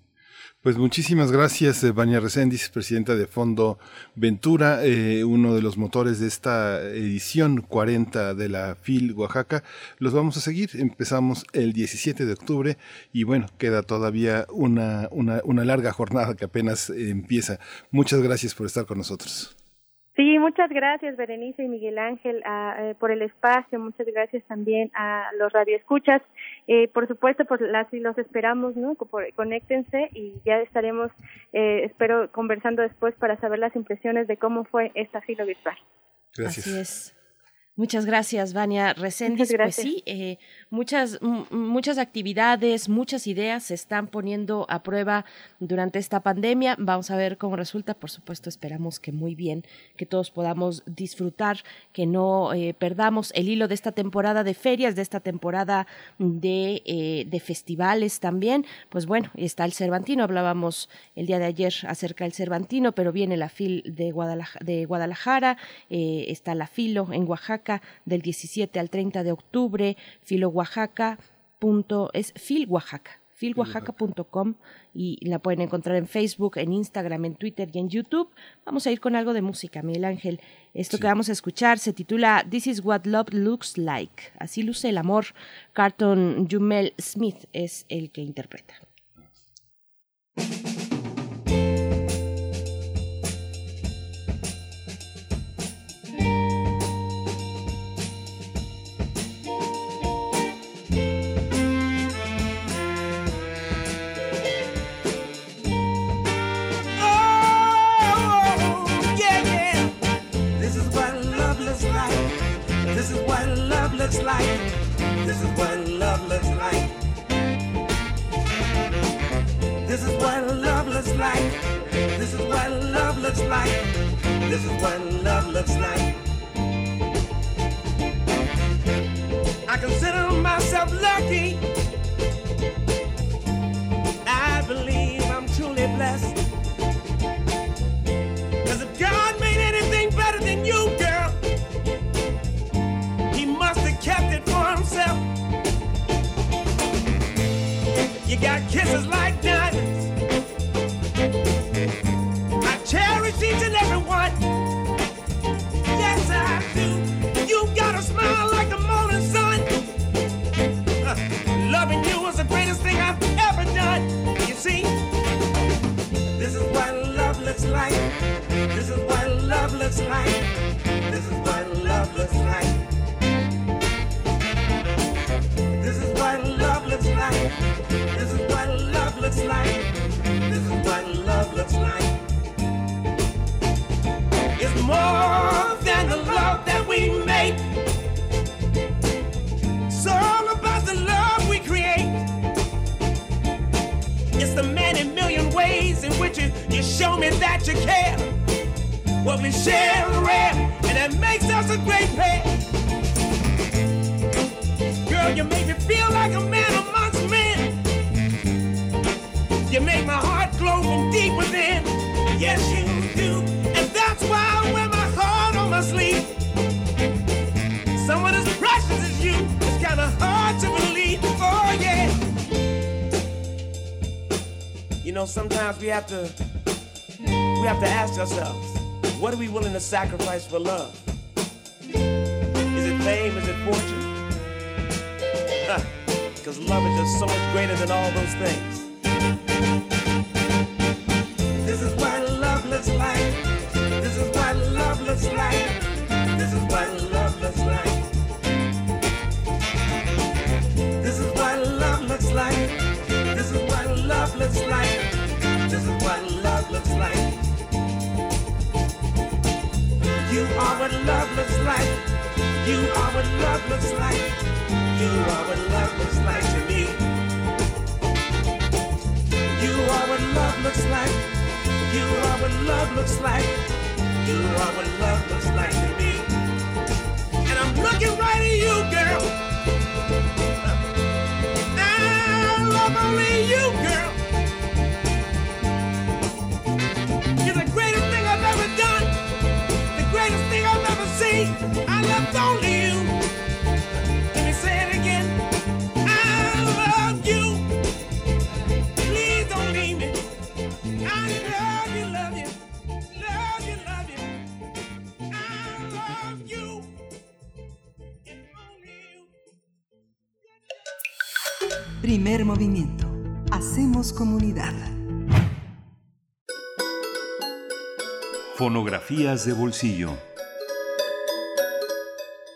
Pues muchísimas gracias, Vania Reséndiz, presidenta de Fondo Ventura, eh, uno de los motores de esta edición 40 de la FIL Oaxaca. Los vamos a seguir, empezamos el 17 de octubre y bueno, queda todavía una, una, larga jornada que apenas empieza. Muchas gracias por estar con nosotros. Sí, muchas gracias Berenice y Miguel Ángel eh, por el espacio, muchas gracias también a los radioescuchas. Eh, por supuesto, por las, los esperamos, ¿no? conéctense y ya estaremos, eh, espero, conversando después para saber las impresiones de cómo fue esta filo virtual. Gracias. Así es. Muchas gracias, Vania Reséndiz. Pues sí, eh, muchas, muchas actividades, muchas ideas se están poniendo a prueba durante esta pandemia. Vamos a ver cómo resulta. Por supuesto, esperamos que muy bien, que todos podamos disfrutar, que no eh, perdamos el hilo de esta temporada de ferias, de esta temporada de, eh, de festivales también. Pues bueno, está el Cervantino. Hablábamos el día de ayer acerca del Cervantino, pero viene la FIL de Guadalajara, de Guadalajara está la FILO en Oaxaca del 17 al 30 de octubre, Filo. Es Oaxaca filoaxaca.com y la pueden encontrar en Facebook, en Instagram, en Twitter y en YouTube. Vamos a ir con algo de música, Miguel Ángel. Esto que vamos a escuchar se titula This is what love looks like. Así luce el amor. Carton Jumel Smith es el que interpreta. Looks like. This is what love looks like. I consider myself lucky. I believe I'm truly blessed. Cause if God made anything better than you, girl, He must have kept it for himself. You got kisses like diamonds. This is what love looks like. looks like. This is what love looks like. This is what love looks like. It's more than the love that we make. It's all about the love we create. It's the many million ways in which you, you show me that you care. What we share rare, and it makes us a great pair. Girl, you make me feel like a man amongst men. You make my heart glow from deep within. Yes, you do. And that's why I wear my heart on my sleeve. Someone as precious as you, it's kind of hard to believe. Oh, yeah. You know, sometimes we have to, we have to ask ourselves, what are we willing to sacrifice for love? Is it fame? Is it fortune? Because love is just so much greater than all those things. What love looks like. You are what love looks like. You are what love looks like to me. You are what love looks like. You are what love looks like. You are what love looks like to me. And I'm looking right at you, girl. Primer movimiento. Hacemos comunidad. Fonografías de bolsillo.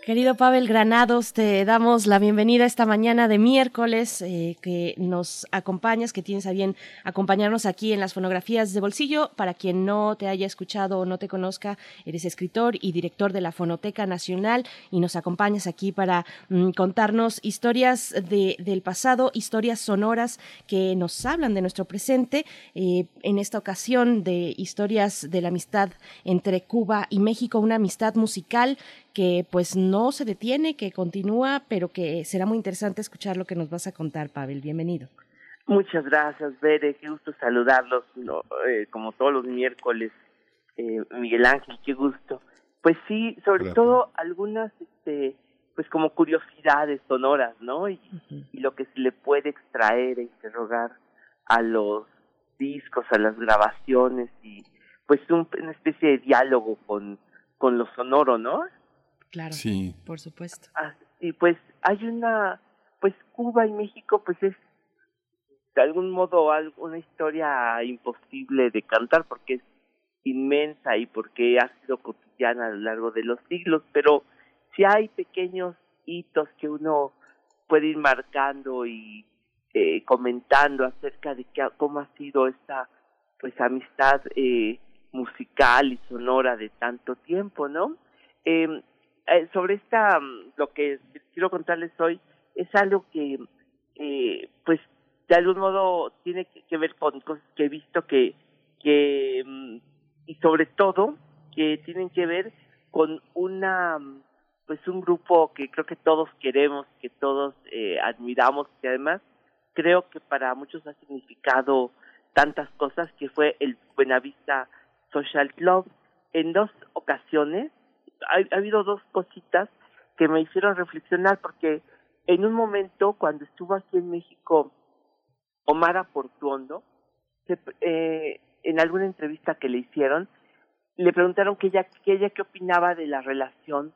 Querido Pavel Granados, te damos la bienvenida esta mañana de miércoles, eh, que nos acompañas, que tienes a bien acompañarnos aquí en las fonografías de bolsillo. Para quien no te haya escuchado o no te conozca, eres escritor y director de la Fonoteca Nacional y nos acompañas aquí para mm, contarnos historias de- del pasado, historias sonoras que nos hablan de nuestro presente. Eh, en esta ocasión de historias de la amistad entre Cuba y México, una amistad musical que pues no se detiene, que continúa, pero que será muy interesante escuchar lo que nos vas a contar, Pavel. Bienvenido. Muchas gracias, Bere. Qué gusto saludarlos, no, eh, como todos los miércoles. Eh, Miguel Ángel, qué gusto. Pues sí, sobre Gracias. todo algunas, este, pues como curiosidades sonoras, ¿no? Y, y lo que se le puede extraer e interrogar a los discos, a las grabaciones y pues un- una especie de diálogo con, con lo sonoro, ¿no? Claro, Sí. por supuesto. Ah, y pues hay una, pues Cuba y México, pues es de algún modo una historia imposible de cantar porque es inmensa y porque ha sido cotidiana a lo largo de los siglos, pero sí hay pequeños hitos que uno puede ir marcando y eh, comentando acerca de qué, cómo ha sido esta pues amistad eh, musical y sonora de tanto tiempo, ¿no? Eh, eh, sobre esta, mm, lo que quiero contarles hoy es algo que, eh, pues, de algún modo tiene que, ver con cosas que he visto que, que, mm, y sobre todo, que tienen que ver con una, mm, pues, un grupo que creo que todos queremos, que todos eh, admiramos, que además creo que para muchos ha significado tantas cosas, que fue el Buenavista Social Club. En dos ocasiones ha, ha habido dos cositas que me hicieron reflexionar porque en un momento cuando estuvo aquí en México Omar Portuondo eh, en alguna entrevista que le hicieron le preguntaron que ella que ella qué opinaba de la relación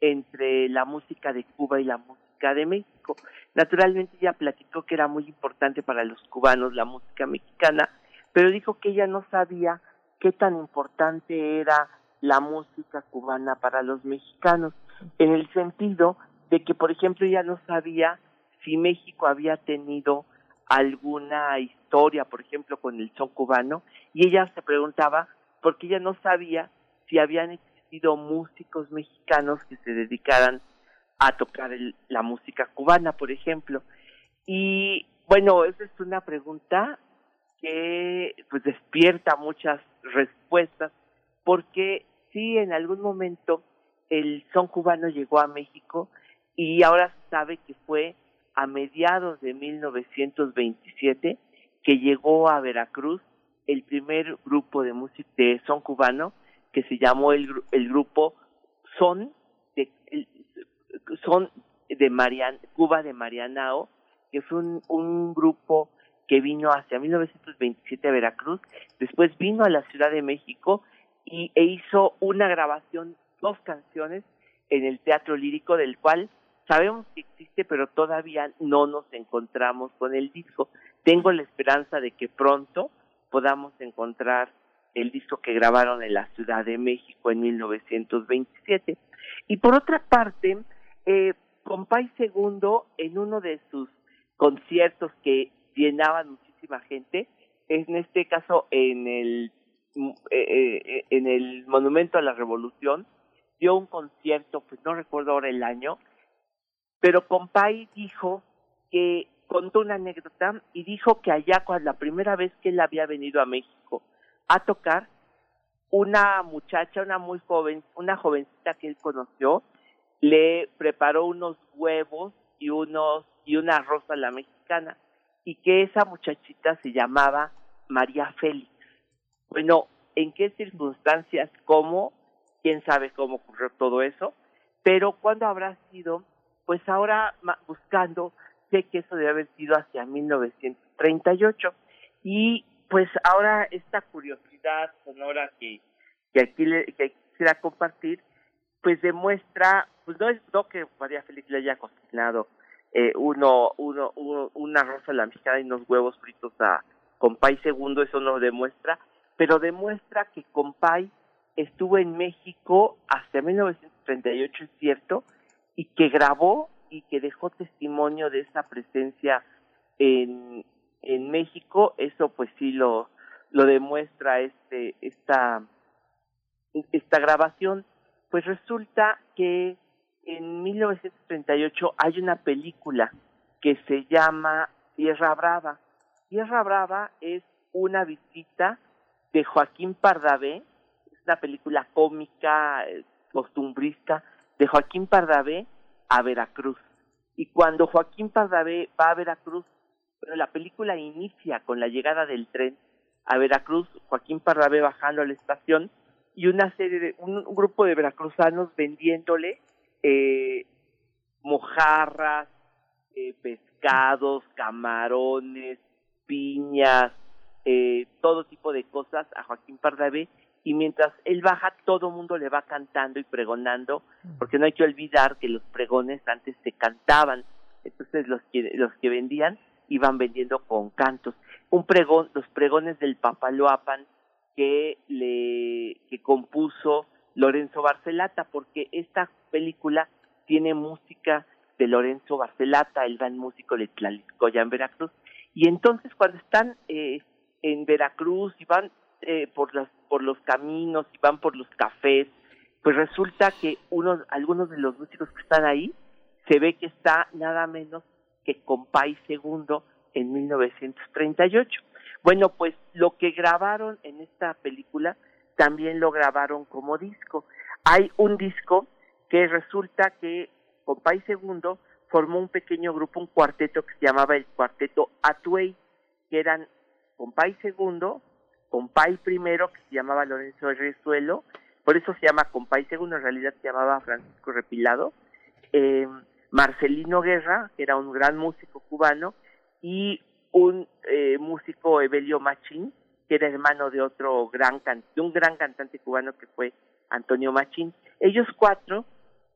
entre la música de Cuba y la música de México. Naturalmente ella platicó que era muy importante para los cubanos la música mexicana, pero dijo que ella no sabía qué tan importante era la música cubana para los mexicanos, en el sentido de que, por ejemplo, ella no sabía si México había tenido alguna historia, por ejemplo, con el son cubano, y ella se preguntaba porque ella no sabía si habían existido músicos mexicanos que se dedicaran a tocar el- la música cubana, por ejemplo. Y bueno, esa es una pregunta que pues despierta muchas respuestas, porque sí en algún momento el son cubano llegó a México y ahora sabe que fue a mediados de 1927 que llegó a Veracruz el primer grupo de música de son cubano que se llamó el, el grupo Son de el- Son de Cuba de Marianao, que fue un, un grupo que vino hacia 1927 a Veracruz, después vino a la Ciudad de México y, e hizo una grabación, dos canciones en el Teatro Lírico, del cual sabemos que existe, pero todavía no nos encontramos con el disco. Tengo la esperanza de que pronto podamos encontrar el disco que grabaron en la Ciudad de México en 1927. Y por otra parte, eh, Compay Segundo, en uno de sus conciertos que llenaban muchísima gente, en este caso en el eh, eh, en el Monumento a la Revolución, dio un concierto, pues no recuerdo ahora el año, pero Compay dijo que contó una anécdota y dijo que allá cuando la primera vez que él había venido a México a tocar, una muchacha, una muy joven, una jovencita que él conoció, le preparó unos huevos y unos y una arroz a la mexicana y que esa muchachita se llamaba María Félix. Bueno, ¿en qué circunstancias, cómo? ¿Quién sabe cómo ocurrió todo eso? Pero ¿cuándo habrá sido? Pues ahora buscando, sé que eso debe haber sido hacia 1938 y pues ahora esta curiosidad sonora que, que aquí le, que quisiera compartir, pues demuestra, pues no es no que María Félix le haya cocinado eh, uno, uno, uno, una arroz a la mexicana y unos huevos fritos a Compay Segundo, eso no lo demuestra, pero demuestra que Compay estuvo en México hasta 1938, es cierto, y que grabó y que dejó testimonio de esa presencia en, en México, eso pues sí lo, lo demuestra este, esta, esta grabación. Pues resulta que en 1938 hay una película que se llama Tierra Brava. Tierra Brava es una visita de Joaquín Pardavé, es una película cómica, eh, costumbrista, de Joaquín Pardavé a Veracruz. Y cuando Joaquín Pardavé va a Veracruz, bueno, la película inicia con la llegada del tren a Veracruz, Joaquín Pardavé bajando a la estación y una serie de, un, un grupo de veracruzanos vendiéndole eh, mojarras, eh, pescados, camarones, piñas, eh, todo tipo de cosas a Joaquín Pardavé y mientras él baja todo mundo le va cantando y pregonando porque no hay que olvidar que los pregones antes se cantaban entonces los que los que vendían iban vendiendo con cantos un pregón los pregones del Papaloapan que le que compuso Lorenzo Barcelata porque esta película tiene música de Lorenzo Barcelata, el gran músico de Tlalixcoya en Veracruz. Y entonces cuando están eh, en Veracruz y van eh, por, las, por los caminos y van por los cafés, pues resulta que unos, algunos de los músicos que están ahí se ve que está nada menos que Compay Segundo en 1938. Bueno, pues lo que grabaron en esta película también lo grabaron como disco. Hay un disco que resulta que Compay Segundo formó un pequeño grupo, un cuarteto que se llamaba el Cuarteto Atuey, que eran Compay Segundo, Compay Primero, que se llamaba Lorenzo Rezuelo, por eso se llama Compay Segundo, en realidad se llamaba Francisco Repilado, eh, Marcelino Guerra, que era un gran músico cubano, y un eh, músico Evelio Machín, que era hermano de otro gran un gran cantante cubano que fue Antonio Machín. Ellos cuatro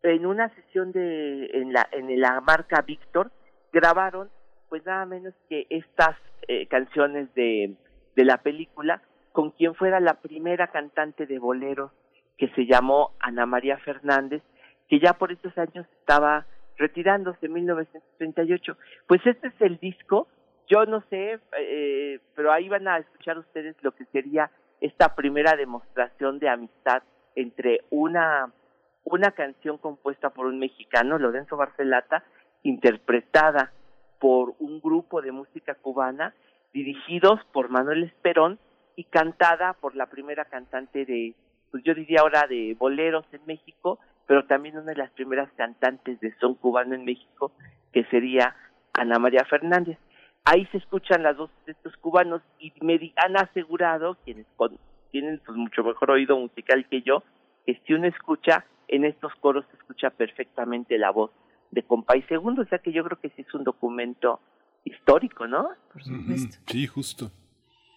en una sesión de en la en la marca Víctor grabaron pues nada menos que estas eh, canciones de de la película con quien fuera la primera cantante de boleros que se llamó Ana María Fernández que ya por estos años estaba retirándose en 1938 pues este es el disco. Yo no sé eh, pero ahí van a escuchar ustedes lo que sería esta primera demostración de amistad entre una una canción compuesta por un mexicano, Lorenzo Barcelata, interpretada por un grupo de música cubana, dirigidos por Manuel Esperón y cantada por la primera cantante de, pues yo diría ahora de boleros en México, pero también una de las primeras cantantes de son cubano en México, que sería Ana María Fernández. Ahí se escuchan las dos de estos cubanos y me han asegurado, quienes tienen pues mucho mejor oído musical que yo, que si uno escucha en estos coros se escucha perfectamente la voz de Compay Segundo, o sea que yo creo que sí es un documento histórico, ¿no? Por supuesto. Sí, justo.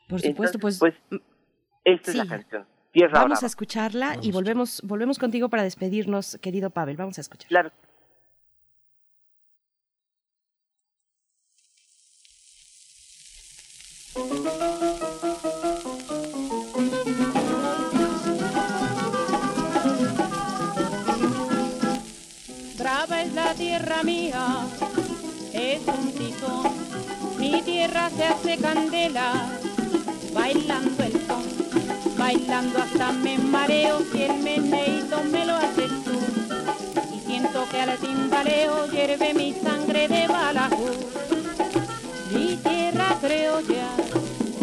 Por supuesto, Entonces, pues, pues esta es la canción. Tierra vamos Brava. a escucharla y volvemos volvemos contigo para despedirnos, querido Pavel. Vamos a escuchar. Claro. La tierra mía, es un tizón. Mi tierra se hace candela, bailando el son, bailando hasta me mareo. Si el meneíto me lo haces tú, y siento que al timbaleo hierve mi sangre de balajú. Mi tierra criolla,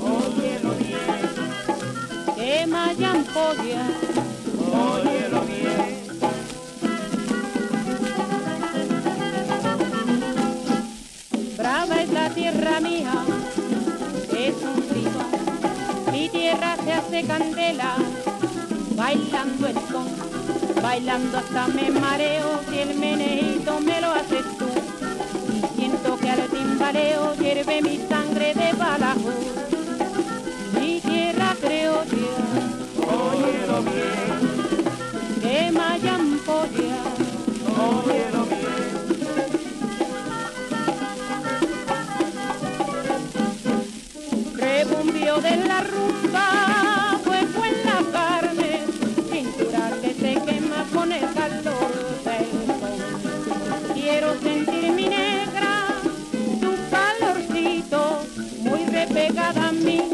óyelo bien, que mayan óyelo tierra mía es un grito, mi tierra se hace candela, bailando el son, bailando hasta me mareo, si el meneito me lo haces tú, y siento que al timbaleo hierve mi sangre de balajo, mi tierra creo yo, óyelo bien, que maya de la rumba, fuego en pues la carne, cintura que se quema con el calor del sol. Quiero sentir mi negra, tu calorcito, muy repegada a mí.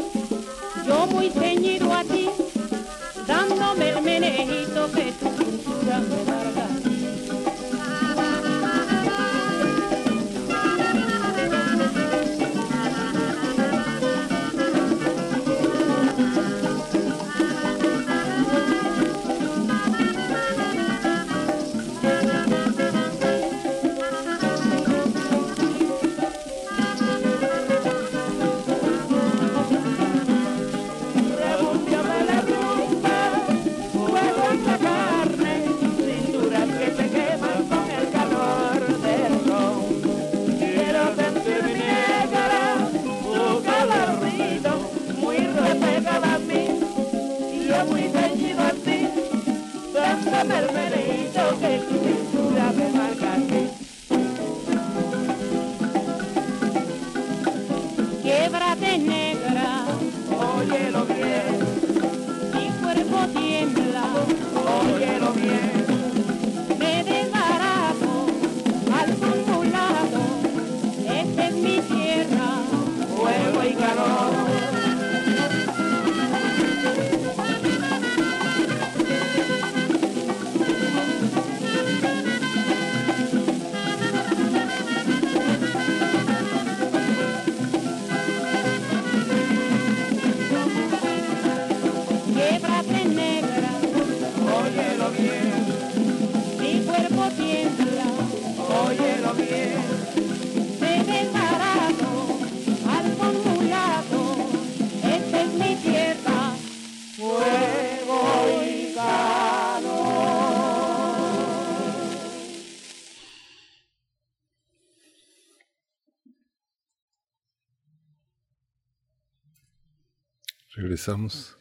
Regresamos.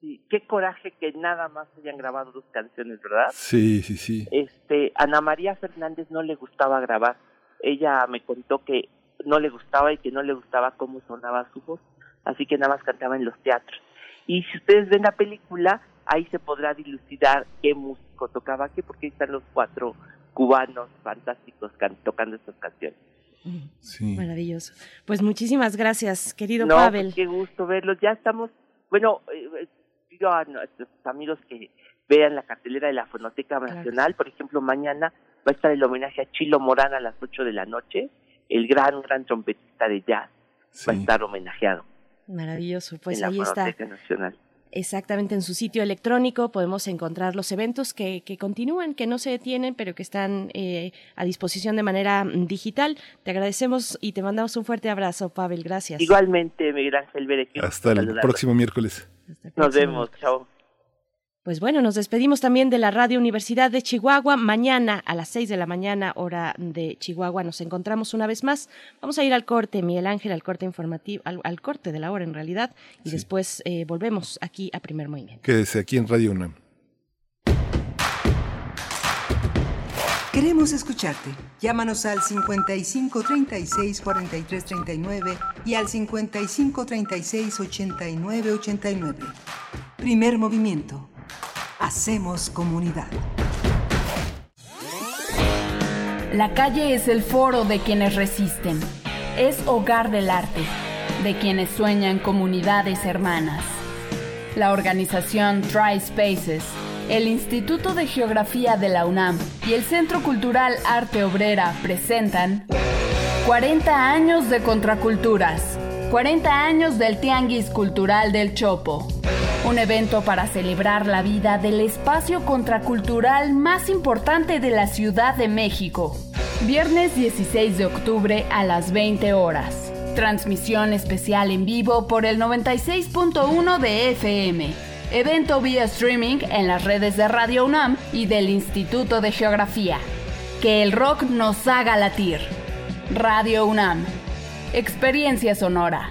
Sí, qué coraje que nada más hayan grabado dos canciones, ¿verdad? Sí, sí, sí. Este, Ana María Fernández no le gustaba grabar. Ella me contó que no le gustaba y que no le gustaba cómo sonaba su voz, así que nada más cantaba en los teatros. Y si ustedes ven la película, ahí se podrá dilucidar qué músico tocaba qué, porque ahí están los cuatro cubanos fantásticos can- tocando estas canciones. Sí. Maravilloso. Pues muchísimas gracias, querido no, Pavel. pues qué gusto verlos. Ya estamos, bueno, eh, eh, pido a nuestros amigos que vean la cartelera de la Fonoteca Nacional. Por ejemplo, mañana va a estar el homenaje a Chilo Morán a las 8 de la noche. El gran, gran trompetista de jazz va a estar homenajeado Maravilloso. Pues en la ahí está. Fonoteca Nacional. Exactamente, en su sitio electrónico podemos encontrar los eventos que, que continúan, que no se detienen, pero que están eh, a disposición de manera mm, digital. Te agradecemos y te mandamos un fuerte abrazo, Pavel. Gracias. Igualmente, Miguel Ángel qué Hasta el próximo miércoles. Nos vemos, chao. Pues bueno, nos despedimos también de la Radio Universidad de Chihuahua. Mañana a las 6 de la mañana, hora de Chihuahua, nos encontramos una vez más. Vamos a ir al corte, Miguel Ángel, al corte informativo, al, al corte de la hora en realidad, y después eh, volvemos aquí a Primer Movimiento. Quédese aquí en Radio UNAM. Queremos escucharte. Llámanos al 55 36 43 39 y al 55 36 89 89. Primer movimiento. Hacemos comunidad. La calle es el foro de quienes resisten. Es hogar del arte, de quienes sueñan comunidades hermanas. La organización Try Spaces, el Instituto de Geografía de la UNAM y el Centro Cultural Arte Obrera presentan 40 años de contraculturas, 40 años del Tianguis Cultural del Chopo. Un evento para celebrar la vida del espacio contracultural más importante de la Ciudad de México. Viernes 16 de octubre a las 20 horas. Transmisión especial en vivo por el 96.1 de FM. Evento vía streaming en las redes de Radio UNAM y del Instituto de Geografía. Que el rock nos haga latir. Radio UNAM. Experiencia sonora.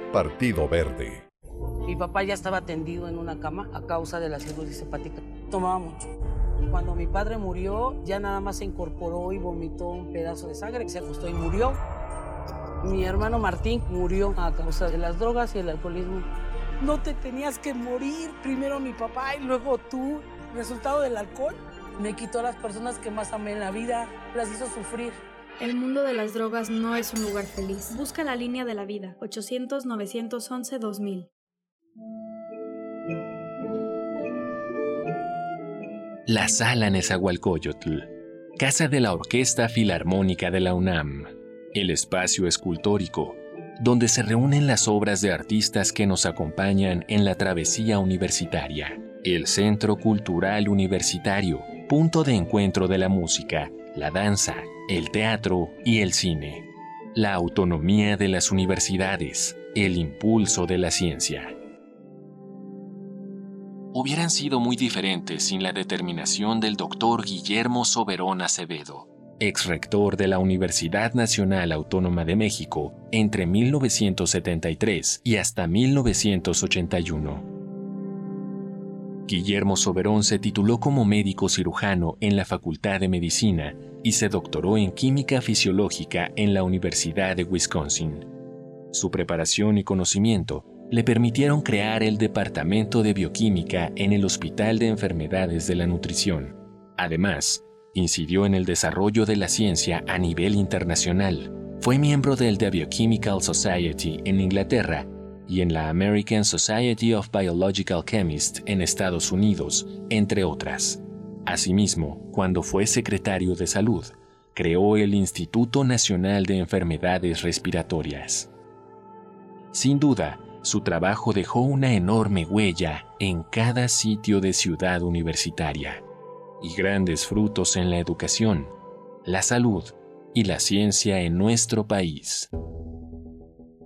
Partido Verde. Mi papá ya estaba tendido en una cama a causa de la cirrosis hepática. Tomaba mucho. Cuando mi padre murió, ya nada más se incorporó y vomitó un pedazo de sangre, se acostó y murió. Mi hermano Martín murió a causa de las drogas y el alcoholismo. No te tenías que morir, primero mi papá y luego tú. Resultado del alcohol me quitó a las personas que más amé en la vida, las hizo sufrir. El mundo de las drogas no es un lugar feliz. Busca la línea de la vida, 800-911-2000. La Sala Nezahualcóyotl, Casa de la Orquesta Filarmónica de la UNAM, el espacio escultórico, donde se reúnen las obras de artistas que nos acompañan en la travesía universitaria. El Centro Cultural Universitario, punto de encuentro de la música, la danza, el teatro y el cine. La autonomía de las universidades, el impulso de la ciencia. Hubieran sido muy diferentes sin la determinación del doctor Guillermo Soberón Acevedo, ex rector de la Universidad Nacional Autónoma de México entre 1973 y hasta 1981. Guillermo Soberón se tituló como médico cirujano en la Facultad de Medicina y se doctoró en Química Fisiológica en la Universidad de Wisconsin. Su preparación y conocimiento le permitieron crear el Departamento de Bioquímica en el Hospital de Enfermedades de la Nutrición. Además, incidió en el desarrollo de la ciencia a nivel internacional. Fue miembro del The Biochemical Society en Inglaterra y en la American Society of Biological Chemists en Estados Unidos, entre otras. Asimismo, cuando fue secretario de Salud, creó el Instituto Nacional de Enfermedades Respiratorias. Sin duda, su trabajo dejó una enorme huella en cada sitio de ciudad universitaria y grandes frutos en la educación, la salud y la ciencia en nuestro país.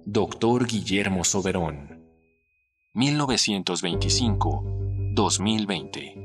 Doctor Guillermo Soberón 1925-2020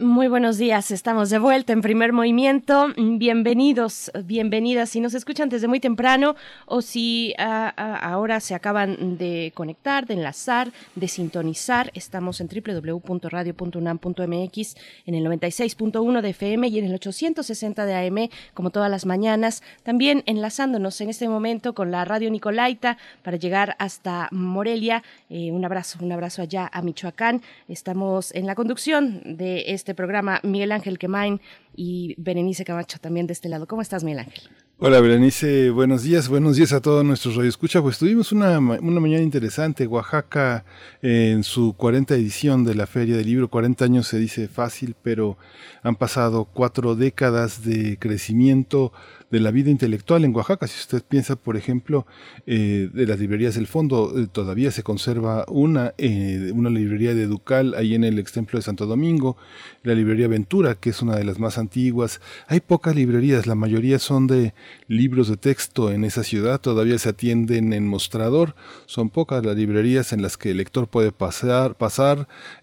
Muy buenos días, estamos de vuelta en primer movimiento. Bienvenidos, bienvenidas. Si nos escuchan desde muy temprano o si ah, ah, ahora se acaban de conectar, de enlazar, de sintonizar, estamos en www.radio.unam.mx en el 96.1 de FM y en el 860 de AM, como todas las mañanas. También enlazándonos en este momento con la Radio Nicolaita para llegar hasta Morelia. Eh, un abrazo, un abrazo allá a Michoacán. Estamos en la conducción de este programa Miguel Ángel Quemain y Berenice Camacho también de este lado. ¿Cómo estás, Miguel Ángel? Hola Berenice, buenos días, buenos días a todos nuestros radioescuchas. Pues tuvimos una, una mañana interesante, Oaxaca en su 40 edición de la Feria del Libro, 40 años se dice fácil, pero han pasado cuatro décadas de crecimiento de la vida intelectual en Oaxaca. Si usted piensa, por ejemplo, eh, de las librerías del fondo, eh, todavía se conserva una, eh, una librería de Ducal ahí en el ex templo de Santo Domingo, la librería Ventura, que es una de las más antiguas. Hay pocas librerías, la mayoría son de libros de texto en esa ciudad, todavía se atienden en mostrador, son pocas las librerías en las que el lector puede pasar,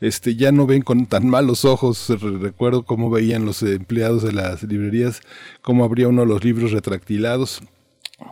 este, ya no ven con tan malos ojos, recuerdo cómo veían los empleados de las librerías, cómo abría uno los libros retractilados.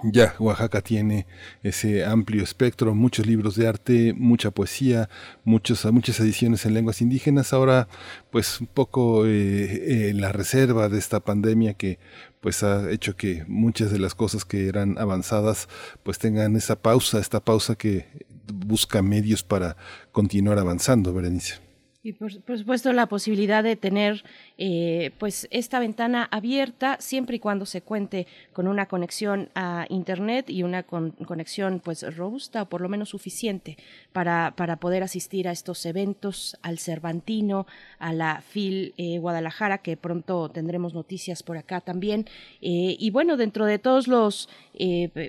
Ya Oaxaca tiene ese amplio espectro, muchos libros de arte, mucha poesía, muchos, muchas ediciones en lenguas indígenas. Ahora, pues un poco eh, eh, la reserva de esta pandemia que pues ha hecho que muchas de las cosas que eran avanzadas pues tengan esa pausa, esta pausa que busca medios para continuar avanzando, Berenice. Y por, supuesto la posibilidad de tener eh, pues esta ventana abierta siempre y cuando se cuente con una conexión a internet y una conexión pues robusta o por lo menos suficiente para, para poder asistir a estos eventos, al Cervantino, a la FIL eh, Guadalajara, que pronto tendremos noticias por acá también. Eh, y bueno, dentro de todos los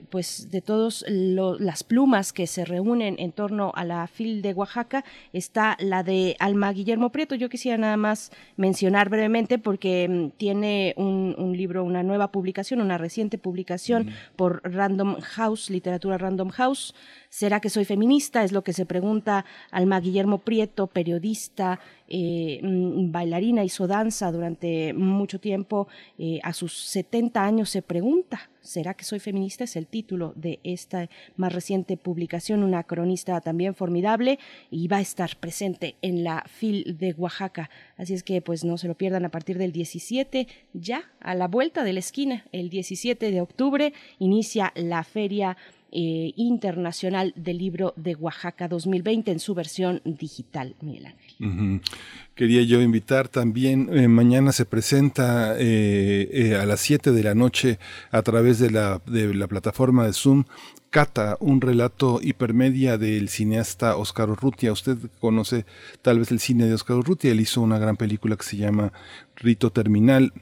pues de todas las plumas que se reúnen en torno a la FIL de Oaxaca está la de Alma Guillermo Prieto. Yo quisiera nada más mencionar brevemente porque mm, tiene un, libro, una nueva publicación, una reciente publicación por Random House, Literatura Random House. ¿Será que soy feminista? Es lo que se pregunta Alma Guillermo Prieto, periodista, eh, mm, bailarina, hizo danza durante mucho tiempo. Eh, a sus 70 años se pregunta, ¿será que soy feminista? Es el título de esta más reciente publicación, una cronista también formidable y va a estar presente en la FIL de Oaxaca. Así es que pues no se lo pierdan a partir del 17, ya a la vuelta de la esquina, el 17 de octubre inicia la feria eh, Internacional del Libro de Oaxaca 2020 en su versión digital, Miguel Ángel. Quería yo invitar también, eh, mañana se presenta eh, a las 7 de la noche a través de la, de la plataforma de Zoom Cata, un relato hipermedia del cineasta Oscar Urrutia. Usted conoce tal vez el cine de Oscar Urrutia, él hizo una gran película que se llama Rito Terminal,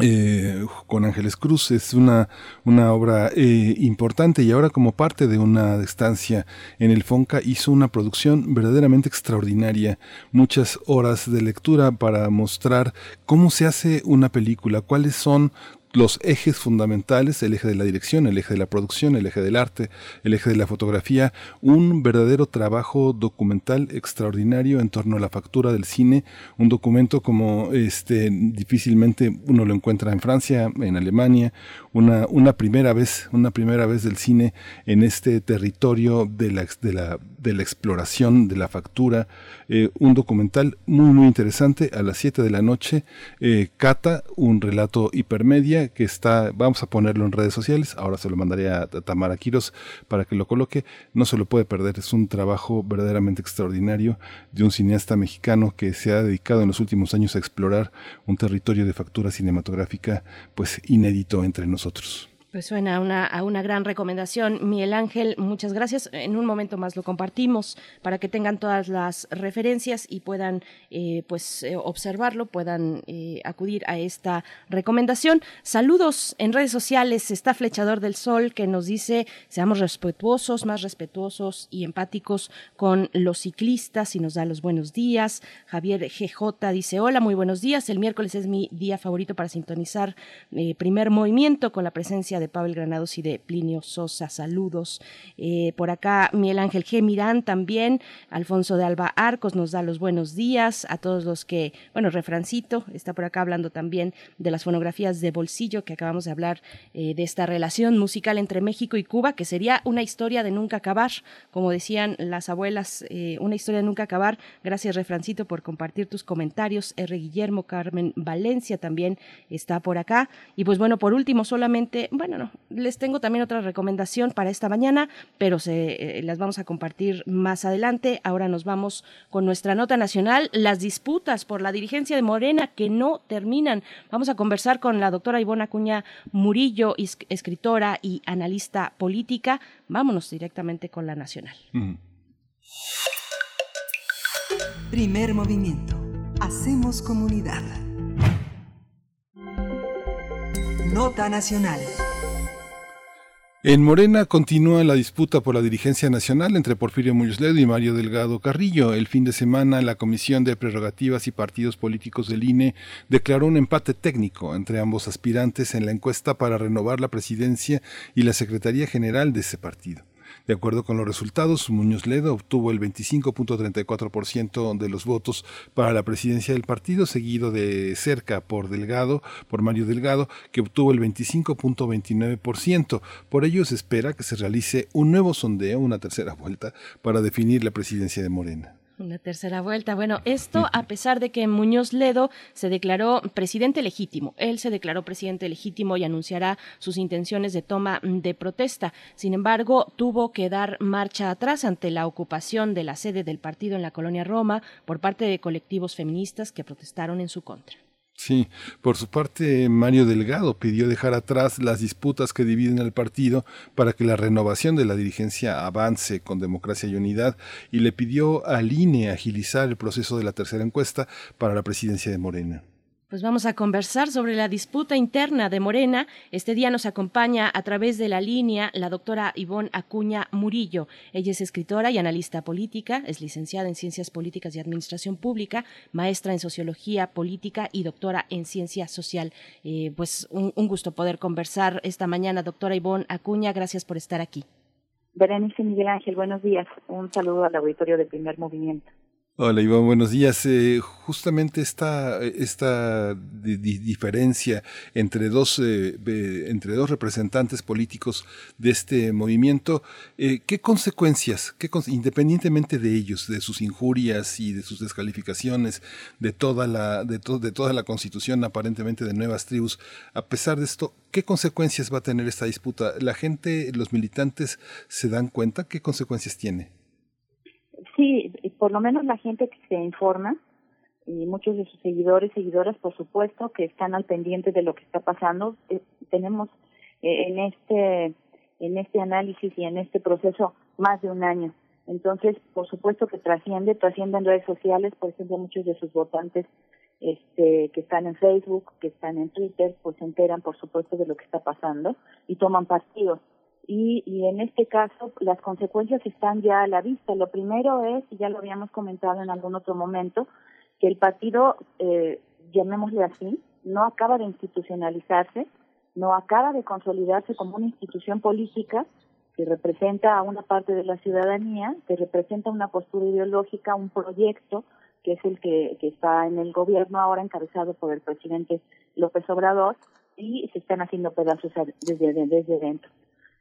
eh, con Ángeles Cruz. Es una, una obra eh, importante y ahora como parte de una estancia en el Fonca hizo una producción verdaderamente extraordinaria. Muchas horas de lectura para mostrar cómo se hace una película, cuáles son los ejes fundamentales, el eje de la dirección, el eje de la producción, el eje del arte, el eje de la fotografía, un verdadero trabajo documental extraordinario en torno a la factura del cine, un documento como este difícilmente uno lo encuentra en Francia, en Alemania, una, primera vez, una primera vez del cine en este territorio de la, de la, de la exploración de la factura, eh, un documental muy muy interesante a las 7 de la noche, eh, Cata, un relato hipermedia que está, vamos a ponerlo en redes sociales, ahora se lo mandaré a, a Tamara Quiros para que lo coloque, no se lo puede perder, es un trabajo verdaderamente extraordinario de un cineasta mexicano que se ha dedicado en los últimos años a explorar un territorio de factura cinematográfica pues inédito entre nosotros. outros. Pues suena una, una gran recomendación. Miguel Ángel, muchas gracias. En un momento más lo compartimos para que tengan todas las referencias y puedan eh, pues eh, observarlo, puedan eh, acudir a esta recomendación. Saludos en redes sociales. Está Flechador del Sol que nos dice seamos respetuosos, más respetuosos y empáticos con los ciclistas y nos da los buenos días. Javier GJ dice hola, muy buenos días. El miércoles es mi día favorito para sintonizar eh, primer movimiento con la presencia de Pavel Granados y de Plinio Sosa. Saludos. Eh, por acá Miguel Ángel G. Mirán también. Alfonso de Alba Arcos nos da los buenos días a todos los que, bueno, Refrancito está por acá hablando también de las fonografías de bolsillo que acabamos de hablar eh, de esta relación musical entre México y Cuba, que sería una historia de nunca acabar, como decían las abuelas, eh, una historia de nunca acabar. Gracias, Refrancito, por compartir tus comentarios. R. Guillermo, Carmen Valencia también está por acá. Y pues bueno, por último, solamente, bueno, no, les tengo también otra recomendación para esta mañana, pero se, eh, las vamos a compartir más adelante. Ahora nos vamos con nuestra nota nacional, las disputas por la dirigencia de Morena que no terminan. Vamos a conversar con la doctora Ivona Acuña Murillo, is- escritora y analista política. Vámonos directamente con la nacional. Primer movimiento. Hacemos comunidad. Nota nacional. En Morena continúa la disputa por la dirigencia nacional entre Porfirio Muñoz Ledo y Mario Delgado Carrillo. El fin de semana, la Comisión de Prerrogativas y Partidos Políticos del INE declaró un empate técnico entre ambos aspirantes en la encuesta para renovar la presidencia y la Secretaría General de ese partido. De acuerdo con los resultados, Muñoz Ledo obtuvo el 25.34% de los votos para la presidencia del partido, seguido de cerca por Delgado, por Mario Delgado, que obtuvo el 25.29%. Por ello se espera que se realice un nuevo sondeo, una tercera vuelta, para definir la presidencia de Morena. Una tercera vuelta. Bueno, esto a pesar de que Muñoz Ledo se declaró presidente legítimo. Él se declaró presidente legítimo y anunciará sus intenciones de toma de protesta. Sin embargo, tuvo que dar marcha atrás ante la ocupación de la sede del partido en la colonia Roma por parte de colectivos feministas que protestaron en su contra. Sí, por su parte, Mario Delgado pidió dejar atrás las disputas que dividen al partido para que la renovación de la dirigencia avance con democracia y unidad y le pidió al INE agilizar el proceso de la tercera encuesta para la presidencia de Morena. Pues vamos a conversar sobre la disputa interna de Morena. Este día nos acompaña a través de la línea la doctora Ivonne Acuña Murillo. Ella es escritora y analista política, es licenciada en Ciencias Políticas y Administración Pública, maestra en Sociología Política y doctora en Ciencia Social. Eh, pues un, gusto poder conversar esta mañana, doctora Ivonne Acuña. Gracias por estar aquí. Berenice Miguel Ángel, buenos días. Un saludo al auditorio de primer movimiento. Hola Iván, buenos días. Eh, justamente esta, esta di- di- diferencia entre dos, eh, entre dos representantes políticos de este movimiento, eh, ¿qué consecuencias, qué independientemente de ellos, de sus injurias y de sus descalificaciones, de toda la, de, to- de toda la constitución aparentemente de nuevas tribus, a pesar de esto, ¿qué consecuencias va a tener esta disputa? ¿La gente, los militantes se dan cuenta qué consecuencias tiene? Sí, por lo menos la gente que se informa y muchos de sus seguidores, seguidoras, por supuesto, que están al pendiente de lo que está pasando. Eh, tenemos eh, en este en este análisis y en este proceso más de un año. Entonces, por supuesto que trasciende, trasciende en redes sociales, por ejemplo, muchos de sus votantes este, que están en Facebook, que están en Twitter, pues se enteran, por supuesto, de lo que está pasando y toman partido. Y, y en este caso, las consecuencias están ya a la vista. Lo primero es, y ya lo habíamos comentado en algún otro momento, que el partido, eh, llamémosle así, no acaba de institucionalizarse, no acaba de consolidarse como una institución política que representa a una parte de la ciudadanía, que representa una postura ideológica, un proyecto que es el que, que está en el gobierno ahora encabezado por el presidente López Obrador y se están haciendo pedazos desde, desde dentro.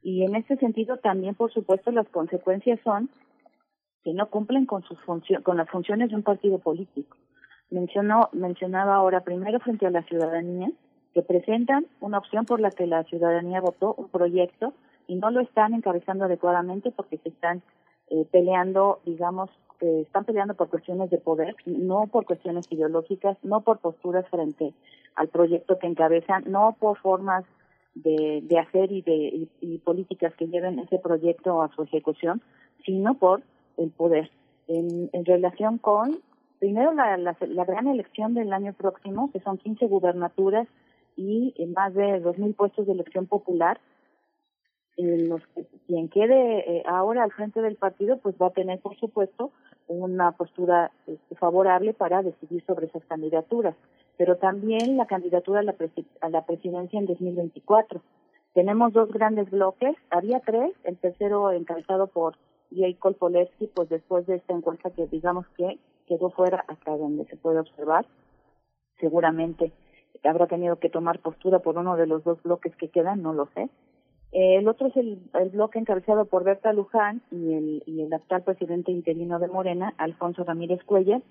Y en este sentido también, por supuesto, las consecuencias son que no cumplen con sus con las funciones de un partido político. Mencionó, mencionaba ahora primero frente a la ciudadanía que presentan una opción por la que la ciudadanía votó un proyecto y no lo están encabezando adecuadamente porque se están eh, peleando, digamos, eh, están peleando por cuestiones de poder, no por cuestiones ideológicas, no por posturas frente al proyecto que encabezan, no por formas de, hacer y de políticas que lleven ese proyecto a su ejecución, sino por el poder. En, relación con, primero, la, la, la gran elección del año próximo, que son 15 gubernaturas y eh, más de 2.000 puestos de elección popular, en los quien quede eh, ahora al frente del partido, pues va a tener, por supuesto, una postura este, favorable para decidir sobre esas candidaturas, pero también la candidatura a la, a la presidencia en 2024. Tenemos dos grandes bloques, había tres, el tercero encabezado por Jay Kolpolevsky, pues después de esta encuesta que digamos que quedó fuera hasta donde se puede observar, seguramente habrá tenido que tomar postura por uno de los dos bloques que quedan, no lo sé. El otro es el, el bloque encabezado por Berta Luján y el, y el actual presidente interino de Morena, Alfonso Ramírez Cuellar,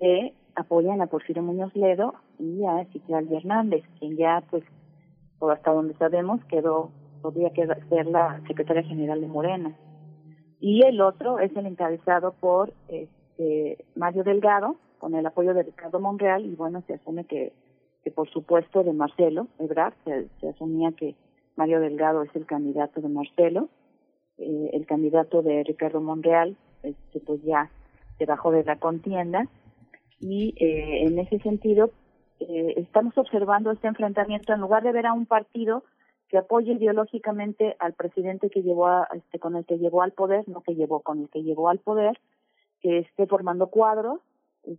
que apoyan a Porfirio Muñoz Ledo y a Citlali Hernández, quien ya, pues, o hasta donde sabemos, quedó, podría quedar- ser la secretaria general de Morena. Y el otro es el encabezado por este, Mario Delgado, con el apoyo de Ricardo Monreal, y bueno, se asume que, que por supuesto de Marcelo Ebrard, se, se asumía que Mario Delgado es el candidato de Marcelo, eh, el candidato de Ricardo Monreal, este, pues ya se bajó de la contienda, y eh, en ese sentido eh, estamos observando este enfrentamiento en lugar de ver a un partido que apoye ideológicamente al presidente que llevó a, este, con el que llevó al poder, no que llevó, con el que llevó al poder, que esté formando cuadros,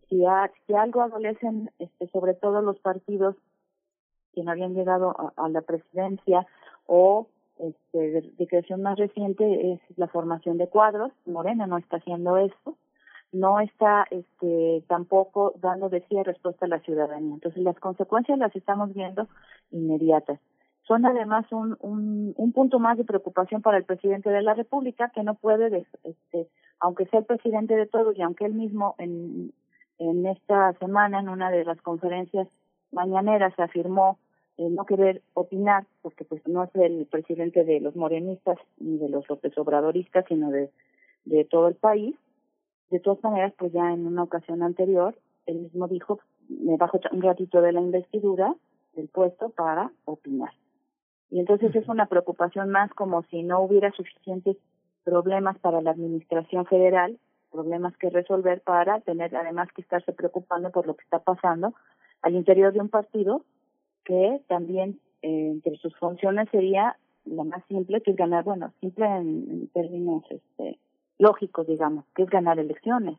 si, a- algo adolecen, este, sobre todo los partidos que no habían llegado a, la presidencia o este, de, de creación más reciente es la formación de cuadros. Morena no está haciendo esto, no está este, tampoco dando de sí respuesta a la ciudadanía. Entonces las consecuencias las estamos viendo inmediatas. Son además un, un, un punto más de preocupación para el presidente de la República que no puede, este, aunque sea el presidente de todos y aunque él mismo en, en esta semana en una de las conferencias mañaneras afirmó eh, no querer opinar porque pues no es el presidente de los morenistas ni de los López Obradoristas sino de todo el país de todas maneras pues ya en una ocasión anterior él mismo dijo me bajo un ratito de la investidura del puesto para opinar y entonces es una preocupación más como si no hubiera suficientes problemas para la administración federal problemas que resolver para tener además que estarse preocupando por lo que está pasando al interior de un partido que también eh, entre sus funciones sería la más simple, que es ganar, bueno, simple en, en términos este, lógicos, digamos, que es ganar elecciones.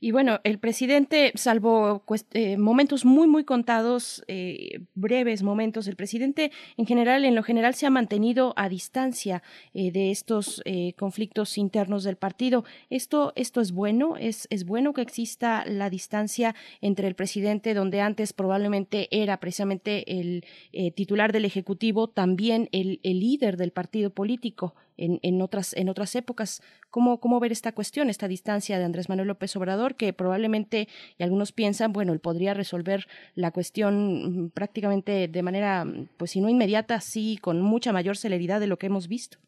Y bueno, el presidente, salvo eh, momentos muy, muy contados, eh, breves momentos, el presidente en general, en lo general, se ha mantenido a distancia eh, de estos conflictos internos del partido. Esto, esto es bueno, es, es bueno que exista la distancia entre el presidente, donde antes probablemente era precisamente el titular del ejecutivo, también el, el líder del partido político en, en otras, en otras épocas. ¿Cómo, ¿Cómo ver esta cuestión, esta distancia de Andrés Manuel López Obrador, que probablemente, y algunos piensan, bueno, él podría resolver la cuestión mm, prácticamente de manera, pues si no inmediata, sí, con mucha mayor celeridad de lo que hemos visto?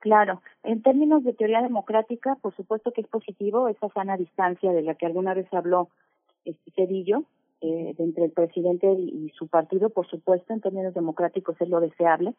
Claro, en términos de teoría democrática, por supuesto que es positivo esa sana distancia de la que alguna vez habló este Cedillo, eh, entre el presidente y su partido, por supuesto, en términos democráticos es lo deseable,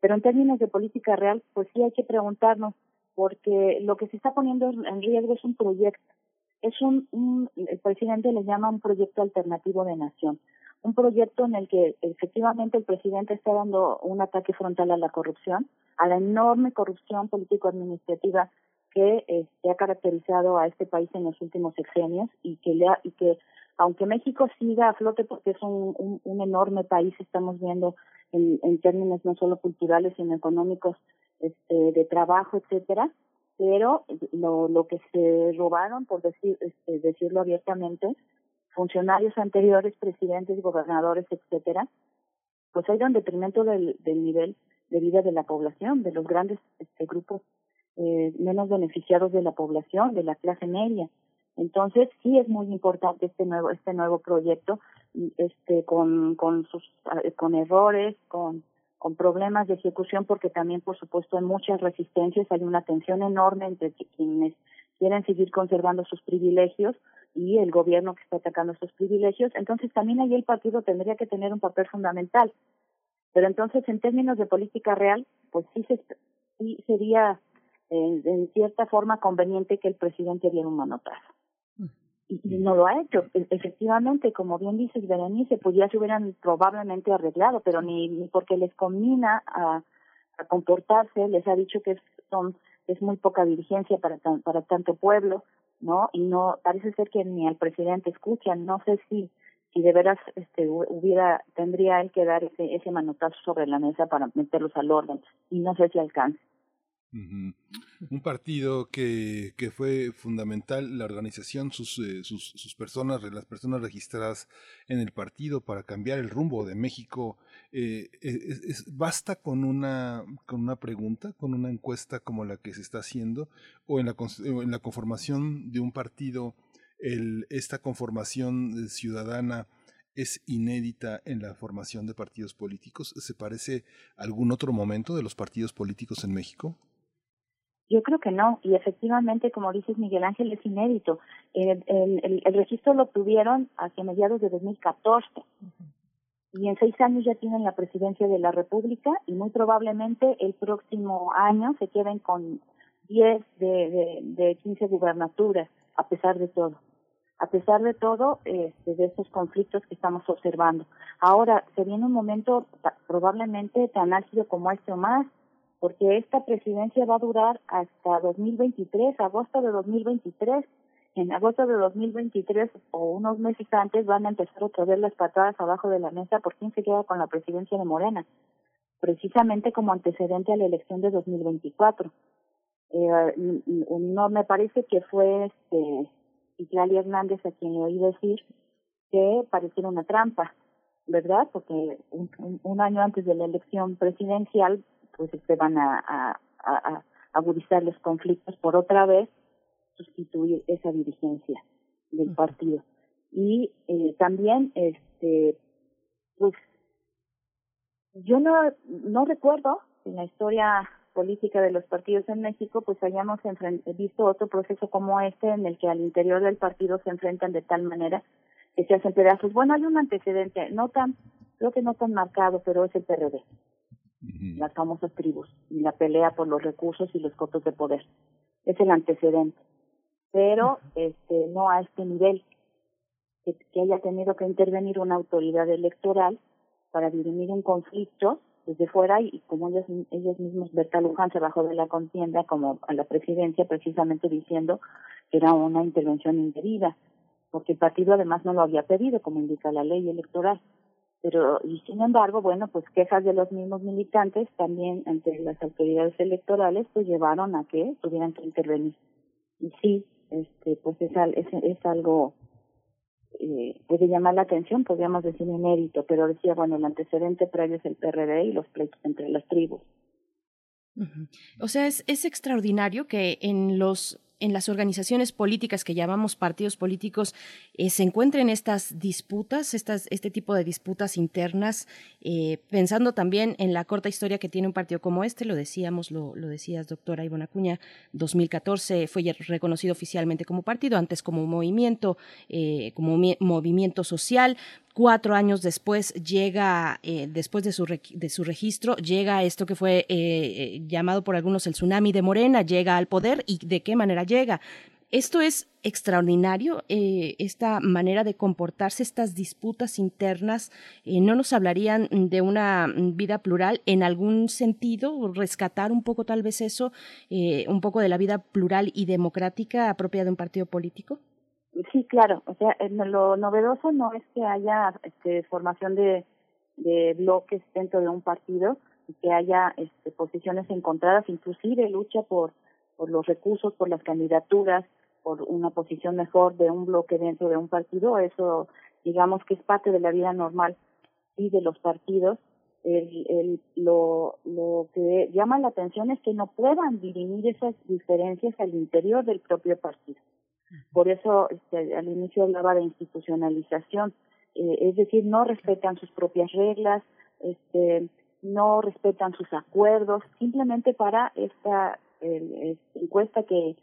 pero en términos de política real, pues sí hay que preguntarnos, porque lo que se está poniendo en riesgo es un proyecto, es un, un el presidente le llama un proyecto alternativo de nación, un proyecto en el que efectivamente el presidente está dando un ataque frontal a la corrupción, a la enorme corrupción político-administrativa que este, ha caracterizado a este país en los últimos sexenios y que le ha, y que aunque México siga a flote porque es un, un, un enorme país, estamos viendo en, términos no solo culturales sino económicos, este, de trabajo, etcétera, pero lo, lo que se robaron, por decir, este, decirlo abiertamente, funcionarios anteriores, presidentes, gobernadores, etcétera, pues ha ido en detrimento del, del nivel de vida de la población, de los grandes este, grupos eh, menos beneficiados de la población, de la clase media. Entonces sí es muy importante este nuevo este nuevo proyecto, este con con sus eh, con errores, con con problemas de ejecución, porque también por supuesto hay muchas resistencias, hay una tensión enorme entre quienes quieren seguir conservando sus privilegios y el gobierno que está atacando esos privilegios. Entonces también ahí el partido tendría que tener un papel fundamental. Pero entonces en términos de política real, pues sí, se, sí sería en, en cierta forma conveniente que el presidente diera un manotazo. Y, y no lo ha hecho. E- Efectivamente, como bien dices, Berenice, pues ya se hubieran probablemente arreglado, pero ni, ni porque les combina a, a comportarse, les ha dicho que es, son es muy poca diligencia para tan, para tanto pueblo, ¿no? Y no parece ser que ni al presidente escuchan. No sé si si de veras este hu- hubiera tendría él que dar ese ese manotazo sobre la mesa para meterlos al orden y no sé si Un partido que, que fue fundamental, la organización, sus, eh, sus, sus personas, las personas registradas en el partido para cambiar el rumbo de México. eh, es- ¿Basta con una, con una pregunta, con una encuesta como la que se está haciendo? ¿O en la, en la conformación de un partido, esta conformación eh, ciudadana es inédita en la formación de partidos políticos? ¿Se parece algún otro momento de los partidos políticos en México? Yo creo que no, y efectivamente, como dices Miguel Ángel, es inédito. El, el, el, registro lo obtuvieron hacia mediados de 2014 y en seis años ya tienen la presidencia de la República y muy probablemente el próximo año se queden con 10 de, de, de 15 gubernaturas, a pesar de todo. A pesar de todo, este, de estos conflictos que estamos observando. Ahora, se viene un momento probablemente tan álgido como este o más, porque esta presidencia va a durar hasta 2023, agosto de 2023. En agosto de 2023 o unos meses antes van a empezar otra vez las patadas abajo de la mesa por quién se queda con la presidencia de Morena, precisamente como antecedente a la elección de 2024. Eh, no me parece que fue este Itlali Hernández a quien le oí decir que pareciera una trampa, ¿verdad? Porque un, un año antes de la elección presidencial pues se van a, a, a, a agudizar los conflictos. Por otra vez sustituir esa dirigencia del partido. Y eh, también este pues yo no no recuerdo en la historia política de los partidos en México pues hayamos visto otro proceso como este en el que al interior del partido se enfrentan de tal manera que se hacen pedazos. Bueno hay un antecedente no tan creo que no tan marcado pero es el PRD las famosas tribus y la pelea por los recursos y los cotos de poder. Es el antecedente. Pero este no a este nivel, que, que haya tenido que intervenir una autoridad electoral para dirimir un conflicto desde fuera y como ellos, ellos mismos, Berta Luján se bajó de la contienda como a la presidencia precisamente diciendo era una intervención indebida, porque el partido además no lo había pedido, como indica la ley electoral. Pero, y sin embargo, bueno, pues quejas de los mismos militantes también ante las autoridades electorales, pues llevaron a que tuvieran que intervenir. Y sí, este, pues es, es, es algo eh, puede llamar la atención, podríamos decir inédito, pero decía, bueno, el antecedente previo es el PRD y los pleitos entre las tribus. O sea, es, es extraordinario que en los en las organizaciones políticas que llamamos partidos políticos eh, se encuentren estas disputas, este tipo de disputas internas, eh, pensando también en la corta historia que tiene un partido como este, lo decíamos, lo, lo decías, doctora Ivona Acuña, 2014 fue reconocido oficialmente como partido, antes como movimiento, eh, como movimiento social, cuatro años después llega, eh, después de su, de su registro, llega esto que fue eh, eh, llamado por algunos el tsunami de Morena, llega al poder y de qué manera llega. Esto es extraordinario, esta manera de comportarse, estas disputas internas, ¿no nos hablarían de una vida plural en algún sentido? Rescatar un poco tal vez eso, un poco de la vida plural y democrática propia de un partido político. Sí, claro. O sea, lo novedoso no es que haya este, formación de, de bloques dentro de un partido que haya este, posiciones encontradas, inclusive lucha por, por los recursos, por las candidaturas, por una posición mejor de un bloque dentro de un partido. Eso, digamos que es parte de la vida normal y de los partidos. El, el, lo, lo que llama la atención es que no puedan dirimir esas diferencias al interior del propio partido. Por eso este, al inicio hablaba de institucionalización, eh, es decir, no respetan sus propias reglas, este, no respetan sus acuerdos, simplemente para esta encuesta que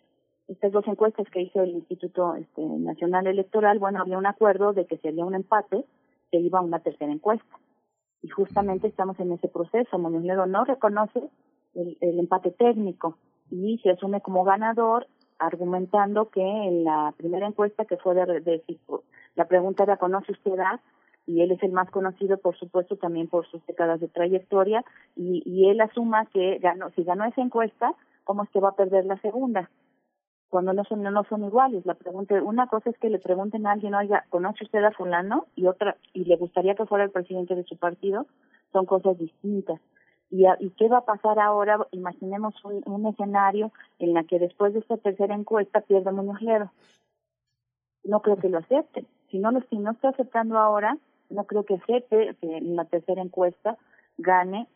estas dos encuestas que hizo el Instituto este, Nacional Electoral, bueno, había un acuerdo de que si había un empate, se iba a una tercera encuesta. Y justamente estamos en ese proceso. Muñoz no reconoce el, el empate técnico y se asume como ganador argumentando que en la primera encuesta que fue de, de, la pregunta era ¿conoce usted a? y él es el más conocido por supuesto también por sus décadas de trayectoria. Y, él asuma que ganó si ganó esa encuesta cómo es que va a perder la segunda cuando no son no son iguales. La pregunta una cosa es que le pregunten a alguien oiga conoce usted a fulano y otra y le gustaría que fuera el presidente de su partido son cosas distintas ¿Y, ¿Y qué va a pasar ahora? Imaginemos un, un escenario en la que después de esta tercera encuesta pierda Muñoz Ledo. No creo que lo acepte. Si no, lo, si no está aceptando ahora, no creo que acepte que en la tercera encuesta gane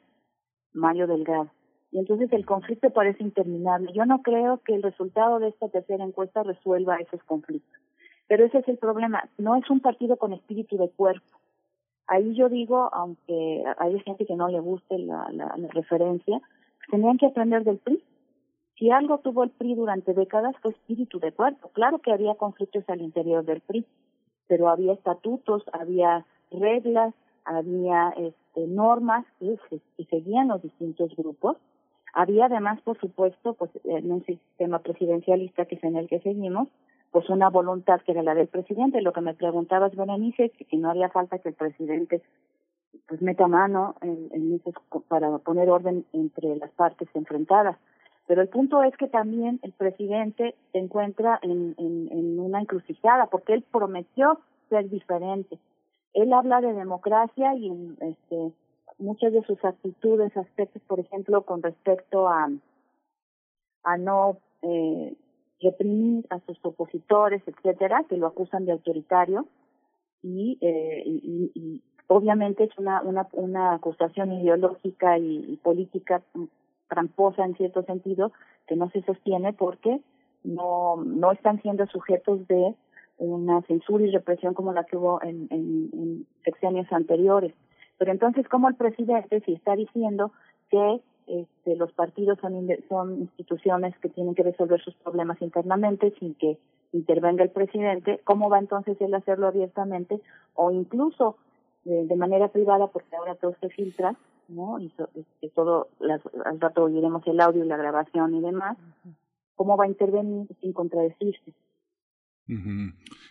Mario Delgado. Y entonces el conflicto parece interminable. Yo no creo que el resultado de esta tercera encuesta resuelva esos conflictos. Pero ese es el problema. No es un partido con espíritu de cuerpo ahí yo digo, aunque hay gente que no le guste la, la, referencia, tenían que aprender del PRI. Si algo tuvo el PRI durante décadas fue espíritu de cuerpo. Claro que había conflictos al interior del PRI, pero había estatutos, había reglas, había este, normas que, que seguían los distintos grupos. Había además, por supuesto, pues en un sistema presidencialista que es en el que seguimos, pues una voluntad que era la del presidente. Lo que me preguntabas, Berenice, es que si no haría falta que el presidente pues meta mano en, en para poner orden entre las partes enfrentadas. Pero el punto es que también el presidente se encuentra en, en, en una encrucijada porque él prometió ser diferente. Él habla de democracia y este, muchas de sus actitudes, aspectos, por ejemplo, con respecto a, a no eh, reprimir a sus opositores, etcétera, que lo acusan de autoritario y, eh, y, obviamente es una, una, una acusación ideológica y, política tramposa en cierto sentido que no se sostiene porque no, no están siendo sujetos de una censura y represión como la que hubo en, en, en sexenios anteriores. Pero entonces, ¿cómo el presidente si está diciendo que este, los partidos son, son instituciones que tienen que resolver sus problemas internamente sin que intervenga el presidente, ¿cómo va entonces él a hacerlo abiertamente o incluso de, manera privada porque ahora todo se filtra, ¿no? Y este, todo, al rato oiremos el audio y la grabación y demás, ¿cómo va a intervenir sin contradecirse?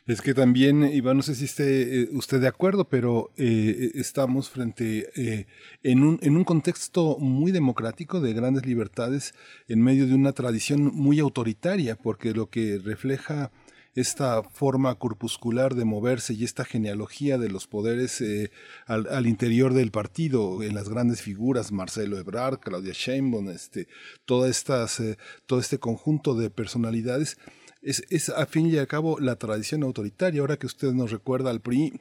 Es que también, Iván, no sé si esté eh, usted de acuerdo, pero eh, estamos frente eh, en, un, en un contexto muy democrático de grandes libertades en medio de una tradición muy autoritaria, porque lo que refleja esta forma corpuscular de moverse y esta genealogía de los poderes al, interior del partido, en las grandes figuras, Marcelo Ebrard, Claudia Sheinbaum, este, todas estas, todo este conjunto de personalidades, es, es a fin y al cabo la tradición autoritaria. Ahora que usted nos recuerda al PRI,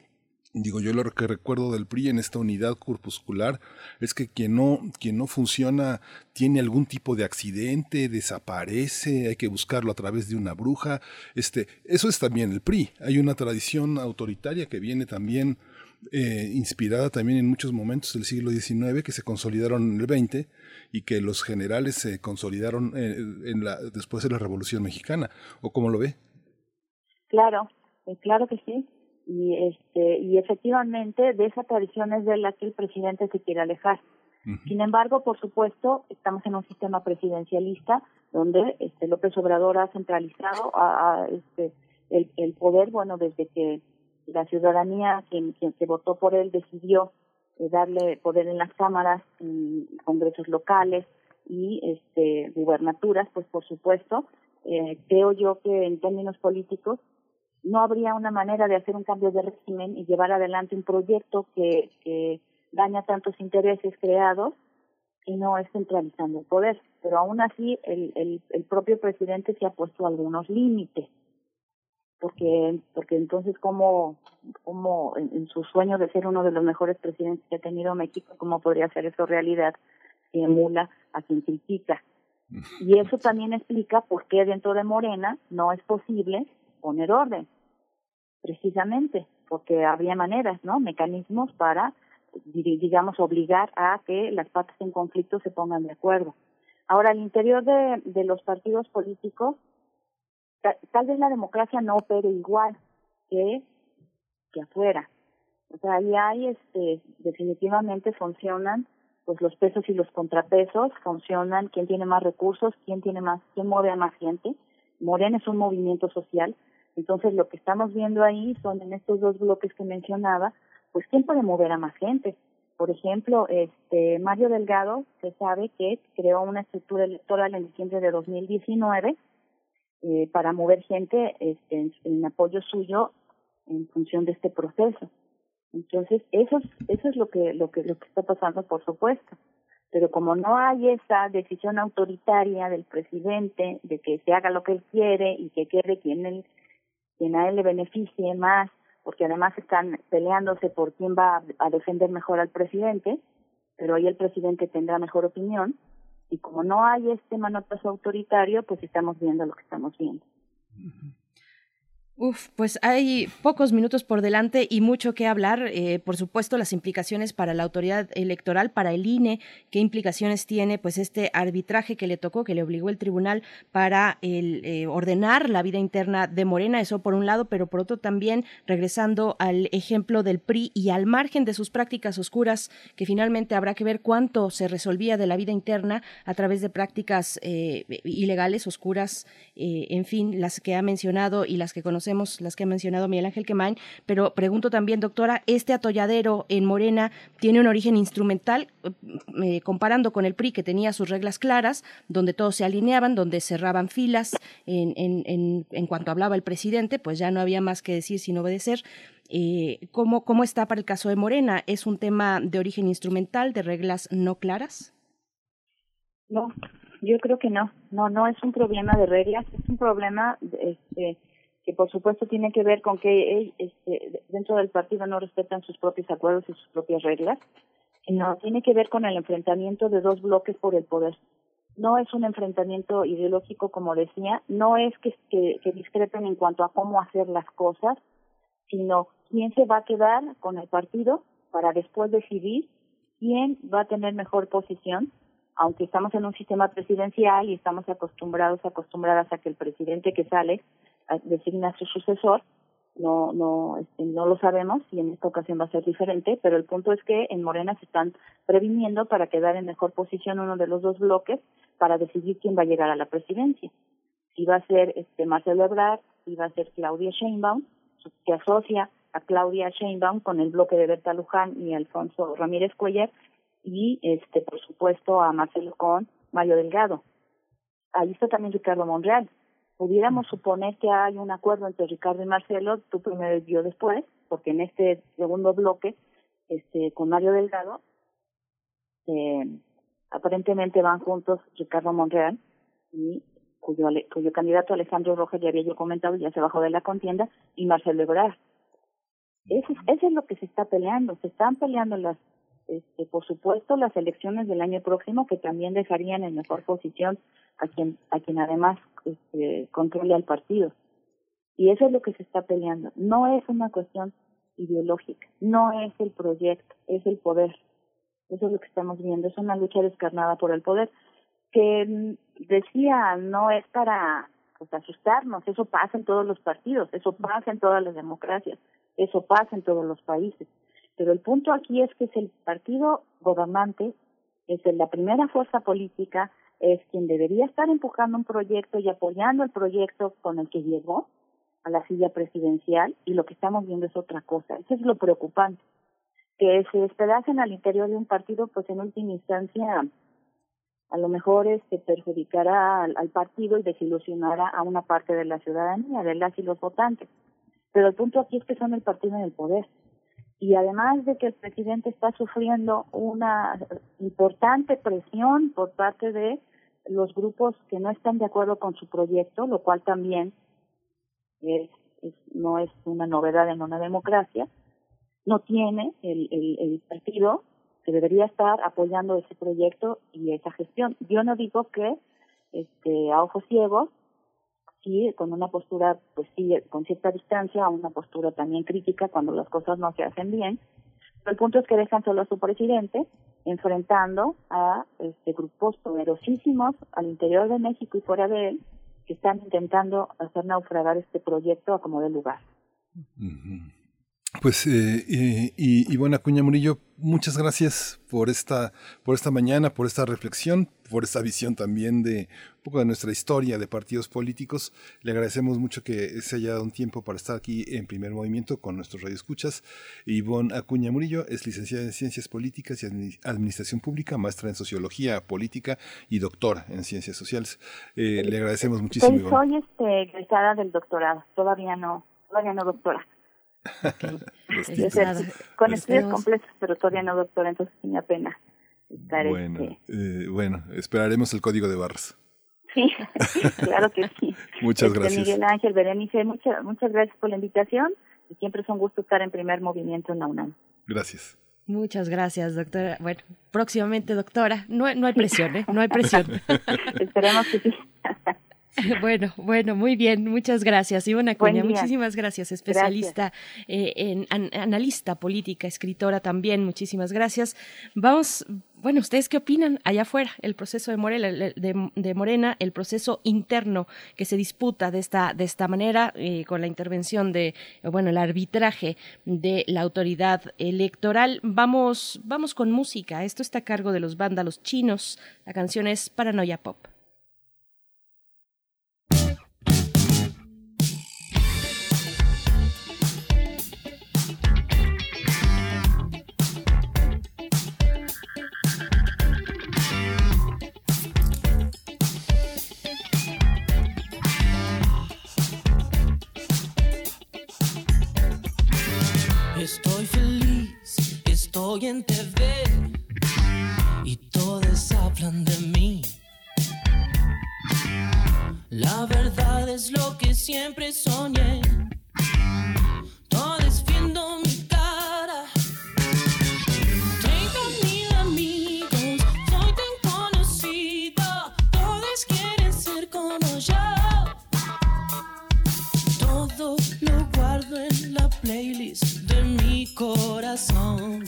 Digo, yo lo que recuerdo del PRI en esta unidad corpuscular es que quien no, no funciona tiene algún tipo de accidente, desaparece, hay que buscarlo a través de una bruja. Este, eso es también el PRI. Hay una tradición autoritaria que viene también eh, inspirada también en muchos momentos del siglo XIX que se consolidaron en el XX y que los generales se consolidaron eh, en la, después de la Revolución Mexicana. ¿O cómo lo ve? Claro, eh, claro que sí. Y, este, y efectivamente de esa tradición es de la que el presidente se quiere alejar. Sin embargo, por supuesto, estamos en un sistema presidencialista donde este López Obrador ha centralizado a, a, este el, el poder, bueno, desde que la ciudadanía, quien, quien se votó por él, decidió eh, darle poder en las cámaras, congresos locales y este gubernaturas, pues por supuesto, eh, creo yo que en términos políticos no habría una manera de hacer un cambio de régimen y llevar adelante un proyecto que, que daña tantos intereses creados y no es centralizando el poder. Pero aún así, el, el, el propio presidente se ha puesto algunos límites, porque porque entonces, como como en, en, su sueño de ser uno de los mejores presidentes que ha tenido México, cómo podría hacer eso realidad si emula a quien critica? (laughs) Y eso también explica por qué dentro de Morena no es posible poner orden, precisamente, porque había maneras, ¿no? Mecanismos para, digamos, obligar a que las partes en conflicto se pongan de acuerdo. Ahora, al interior de, de los partidos políticos, tal, vez la democracia no opere igual que, que afuera. O sea, ahí hay, este, definitivamente funcionan, pues los pesos y los contrapesos, funcionan quién tiene más recursos, quién tiene más, quién mueve a más gente. Morena es un movimiento social, entonces, lo que estamos viendo ahí son en estos dos bloques que mencionaba, pues quién puede mover a más gente. Por ejemplo, este Mario Delgado, se sabe que creó una estructura electoral en diciembre de 2019 eh, para mover gente este, en, apoyo suyo en función de este proceso. Entonces, eso es, eso es lo que, lo que, lo que está pasando, por supuesto. Pero como no hay esa decisión autoritaria del presidente de que se haga lo que él quiere y que quede quien él quien a él le beneficie más, porque además están peleándose por quién va a defender mejor al presidente, pero ahí el presidente tendrá mejor opinión, y como no hay este manotazo autoritario, pues estamos viendo lo que estamos viendo. Uf, pues hay pocos minutos por delante y mucho que hablar. Eh, por supuesto, las implicaciones para la autoridad electoral, para el INE, qué implicaciones tiene pues este arbitraje que le tocó, que le obligó el tribunal para eh, ordenar la vida interna de Morena, eso por un lado, pero por otro también regresando al ejemplo del PRI y al margen de sus prácticas oscuras, que finalmente habrá que ver cuánto se resolvía de la vida interna a través de prácticas eh, ilegales, oscuras, en fin, las que ha mencionado y las que conocemos las que ha mencionado Miguel Ángel Quemain, pero pregunto también, doctora, ¿este atolladero en Morena tiene un origen instrumental, eh, comparando con el PRI, que tenía sus reglas claras, donde todos se alineaban, donde cerraban filas en, cuanto hablaba el presidente, pues ya no había más que decir sin obedecer. Eh, ¿cómo, ¿Cómo está para el caso de Morena? ¿Es un tema de origen instrumental, de reglas no claras? No, yo creo que no. No, no es un problema de reglas, es un problema este, que por supuesto tiene que ver con que este, dentro del partido no respetan sus propios acuerdos y sus propias reglas, sino tiene que ver con el enfrentamiento de dos bloques por el poder. No es un enfrentamiento ideológico, como decía, no es que, que, que discrepen en cuanto a cómo hacer las cosas, sino quién se va a quedar con el partido para después decidir quién va a tener mejor posición, aunque estamos en un sistema presidencial y estamos acostumbrados, acostumbradas a que el presidente que sale designa su sucesor, no no este, no lo sabemos y en esta ocasión va a ser diferente, pero el punto es que en Morena se están previniendo para quedar en mejor posición uno de los dos bloques para decidir quién va a llegar a la presidencia. si va a ser este Marcelo Ebrard, si va a ser Claudia Sheinbaum, se asocia a Claudia Sheinbaum con el bloque de Berta Luján y Alfonso Ramírez Cuellar y este por supuesto a Marcelo con Mario Delgado. Ahí está también Ricardo Monreal. Pudiéramos suponer que hay un acuerdo entre Ricardo y Marcelo, tú primero y yo después, porque en este segundo bloque, este con Mario Delgado, eh, aparentemente van juntos Ricardo Monreal y cuyo, cuyo candidato Alejandro Rojas ya había yo comentado ya se bajó de la contienda y Marcelo Ebrard. Eso, eso es lo que se está peleando. Se están peleando las, este, por supuesto, las elecciones del año próximo que también dejarían en mejor posición a quien, a quien además este, controle al partido. Y eso es lo que se está peleando. No es una cuestión ideológica, no es el proyecto, es el poder. Eso es lo que estamos viendo, es una lucha descarnada por el poder, que mm, decía, no es para pues, asustarnos, eso pasa en todos los partidos, eso pasa en todas las democracias, eso pasa en todos los países. Pero el punto aquí es que es el partido gobernante, es la primera fuerza política, es quien debería estar empujando un proyecto y apoyando el proyecto con el que llegó a la silla presidencial y lo que estamos viendo es otra cosa. Eso es lo preocupante que se despedacen al interior de un partido, pues en última instancia a lo mejor este perjudicará al, partido y desilusionará a una parte de la ciudadanía, de las y los votantes. Pero el punto aquí es que son el partido en el poder. Y además de que el presidente está sufriendo una importante presión por parte de los grupos que no están de acuerdo con su proyecto, lo cual también es, no es una novedad en una democracia, no tiene el, el, el partido que debería estar apoyando ese proyecto y esa gestión. Yo no digo que este, a ojos ciegos, sí, con una postura, pues sí, con cierta distancia, una postura también crítica cuando las cosas no se hacen bien. Pero el punto es que dejan solo a su presidente enfrentando a este, grupos poderosísimos al interior de México y fuera de él que están intentando hacer naufragar este proyecto a como de lugar. Pues, eh, eh, y, y, bueno, Acuña Murillo, muchas gracias por esta, por esta mañana, por esta reflexión, por esta visión también de un poco de nuestra historia de partidos políticos. Le agradecemos mucho que se haya dado un tiempo para estar aquí en primer movimiento con nuestros radioescuchas. Ivonne Acuña Murillo es licenciada en Ciencias Políticas y Administración Pública, maestra en Sociología Política y doctora en Ciencias Sociales. Eh, le agradecemos muchísimo. Soy este, egresada del doctorado, todavía no, todavía no doctora. (laughs) con estudios completos, pero todavía no doctor, entonces me pena estar bueno, este... eh, bueno, esperaremos el código de barras. Sí, (laughs) claro que sí. (laughs) muchas este, gracias. Miguel Ángel, Berenice, muchas, muchas gracias por la invitación y siempre es un gusto estar en primer movimiento en la UNAM. Gracias. Muchas gracias, doctora. Bueno, próximamente, doctora. No, no hay presión, ¿eh? No hay presión. Esperemos que sí. (laughs) Bueno, bueno, muy bien, muchas gracias. Ivona Acuña, muchísimas gracias, especialista, Eh, en analista política, escritora también, muchísimas gracias. Vamos, bueno, ¿ustedes qué opinan allá afuera? El proceso de Morena, de, de Morena el proceso interno que se disputa de esta, de esta manera, eh, con la intervención de, bueno, el arbitraje de la autoridad electoral. Vamos, vamos con música. Esto está a cargo de los vándalos chinos. La canción es Paranoia Pop. Estoy en TV y todos hablan de mí. La verdad es lo que siempre soñé. Todos viendo mi cara. Treinta mil amigos, soy tan conocido. Todos quieren ser como yo. Todo lo guardo en la playlist corazón.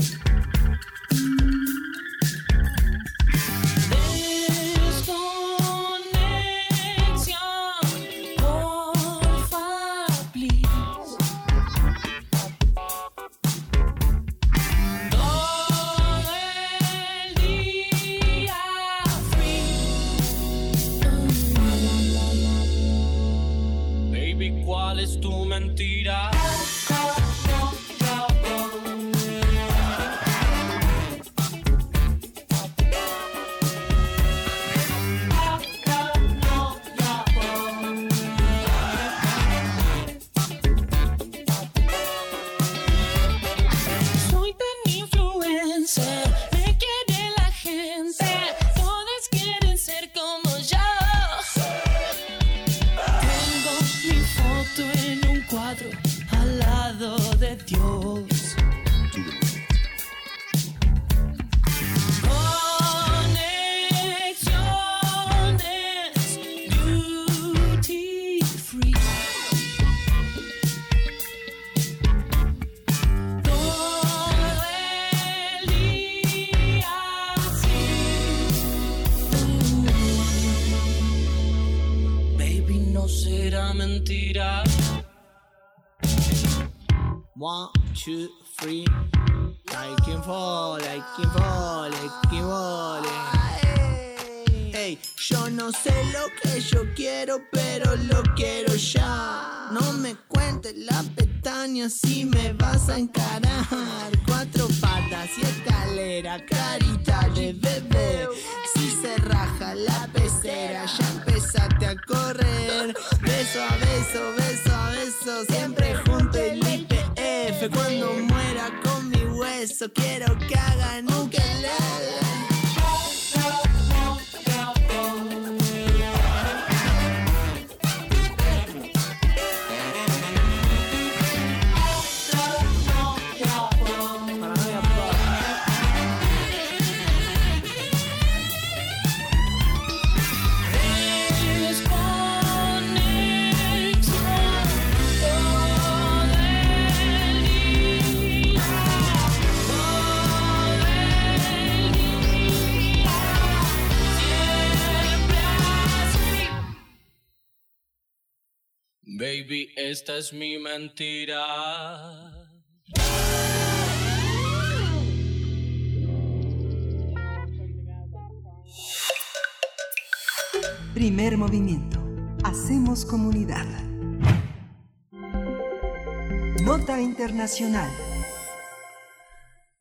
¿Cuál es tu mentira?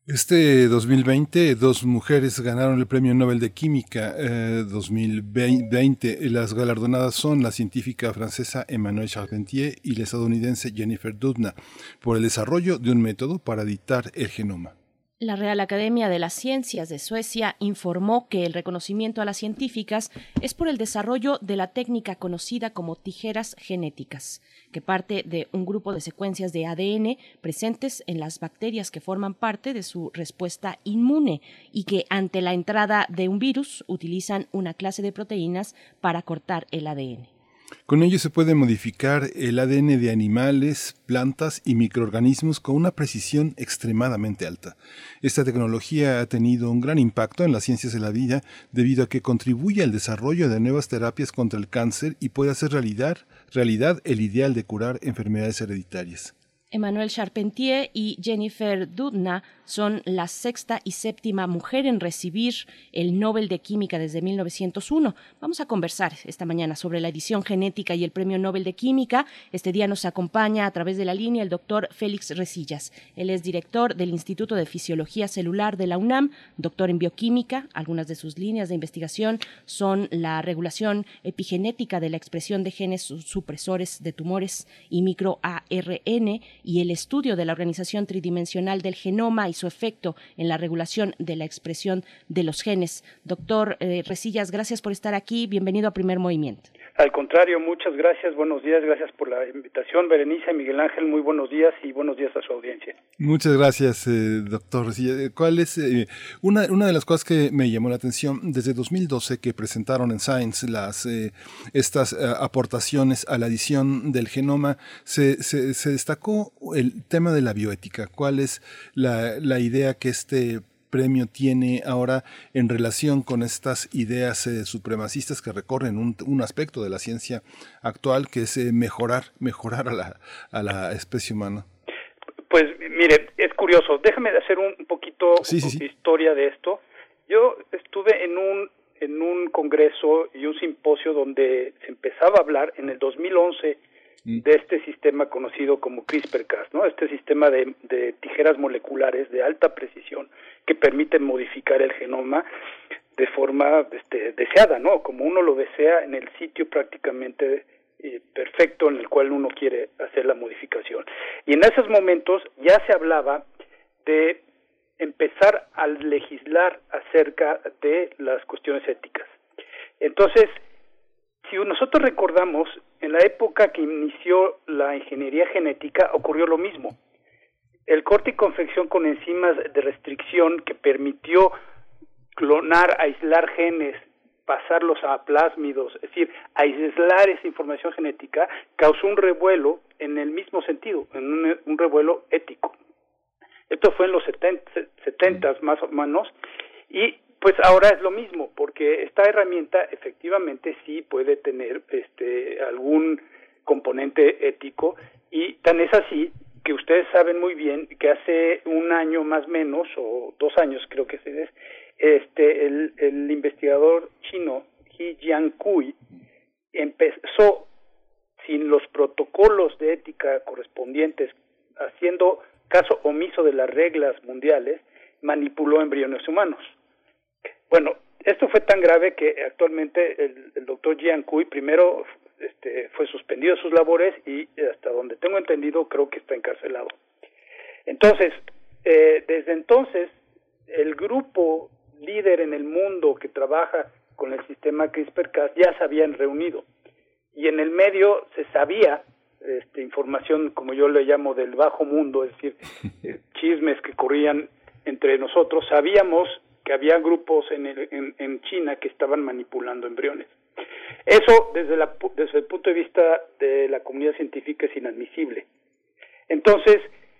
Este 2020, dos mujeres ganaron el Premio Nobel de Química eh, 2020. Las galardonadas son la científica francesa Emmanuelle Charpentier y la estadounidense Jennifer Doudna por el desarrollo de un método para editar el genoma. La Real Academia de las Ciencias de Suecia informó que el reconocimiento a las científicas es por el desarrollo de la técnica conocida como tijeras genéticas, que parte de un grupo de secuencias de ADN presentes en las bacterias que forman parte de su respuesta inmune y que ante la entrada de un virus utilizan una clase de proteínas para cortar el ADN. Con ello se puede modificar el ADN de animales, plantas y microorganismos con una precisión extremadamente alta. Esta tecnología ha tenido un gran impacto en las ciencias de la vida debido a que contribuye al desarrollo de nuevas terapias contra el cáncer y puede hacer realidad, el ideal de curar enfermedades hereditarias. Emmanuel Charpentier y Jennifer Doudna son la sexta y séptima mujer en recibir el Nobel de Química desde 1901. Vamos a conversar esta mañana sobre la edición genética y el Premio Nobel de Química. Este día nos acompaña a través de la línea el doctor Félix Resillas. Él es director del Instituto de Fisiología Celular de la UNAM, doctor en bioquímica. Algunas de sus líneas de investigación son la regulación epigenética de la expresión de genes supresores de tumores y microARN y el estudio de la organización tridimensional del genoma y su efecto en la regulación de la expresión de los genes. Doctor eh, Resillas, gracias por estar aquí. Bienvenido a Primer Movimiento. Al contrario, muchas gracias, buenos días, gracias por la invitación, Berenice, Miguel Ángel, muy buenos días y buenos días a su audiencia. Muchas gracias, eh, doctor. Resillas. ¿Cuál es eh, una, una de las cosas que me llamó la atención desde 2012 que presentaron en Science las eh, estas eh, aportaciones a la edición del genoma se, se, se destacó el tema de la bioética. ¿Cuál es la, la idea que este premio tiene ahora en relación con estas ideas eh, supremacistas que recorren un, un, aspecto de la ciencia actual que es eh, mejorar mejorar a la, a la especie humana. Pues mire, es curioso. Déjame hacer un poquito sí, sí, sí. de historia de esto. Yo estuve en un en un congreso y un simposio donde se empezaba a hablar en el 2011 de este sistema conocido como CRISPR-Cas, ¿no? Este sistema de, de tijeras moleculares de alta precisión que permiten modificar el genoma de forma este, deseada, ¿no? Como uno lo desea en el sitio prácticamente eh, perfecto en el cual uno quiere hacer la modificación. Y en esos momentos ya se hablaba de empezar a legislar acerca de las cuestiones éticas. Entonces, si nosotros recordamos, en la época que inició la ingeniería genética ocurrió lo mismo. El corte y confección con enzimas de restricción que permitió clonar, aislar genes, pasarlos a plásmidos, es decir, aislar esa información genética, causó un revuelo en el mismo sentido, en un, un revuelo ético. Esto fue en los 70, 70 más o menos, y pues ahora es lo mismo, porque esta herramienta efectivamente sí puede tener este algún componente ético y tan es así que ustedes saben muy bien que hace un año más menos, o dos años creo que es, este, el, el investigador chino He Jiankui empezó sin los protocolos de ética correspondientes, haciendo caso omiso de las reglas mundiales, manipuló embriones humanos. Bueno, esto fue tan grave que actualmente el, el doctor Jian Kui primero este, fue suspendido de sus labores y hasta donde tengo entendido creo que está encarcelado. Entonces, eh, desde entonces, el grupo líder en el mundo que trabaja con el sistema CRISPR-Cas ya se habían reunido y en el medio se sabía este, información, como yo le llamo, del bajo mundo, es decir, (laughs) eh, chismes que corrían entre nosotros, sabíamos que había grupos en, el, en, en China que estaban manipulando embriones. Eso, desde, la, desde el punto de vista de la comunidad científica, es inadmisible. Entonces,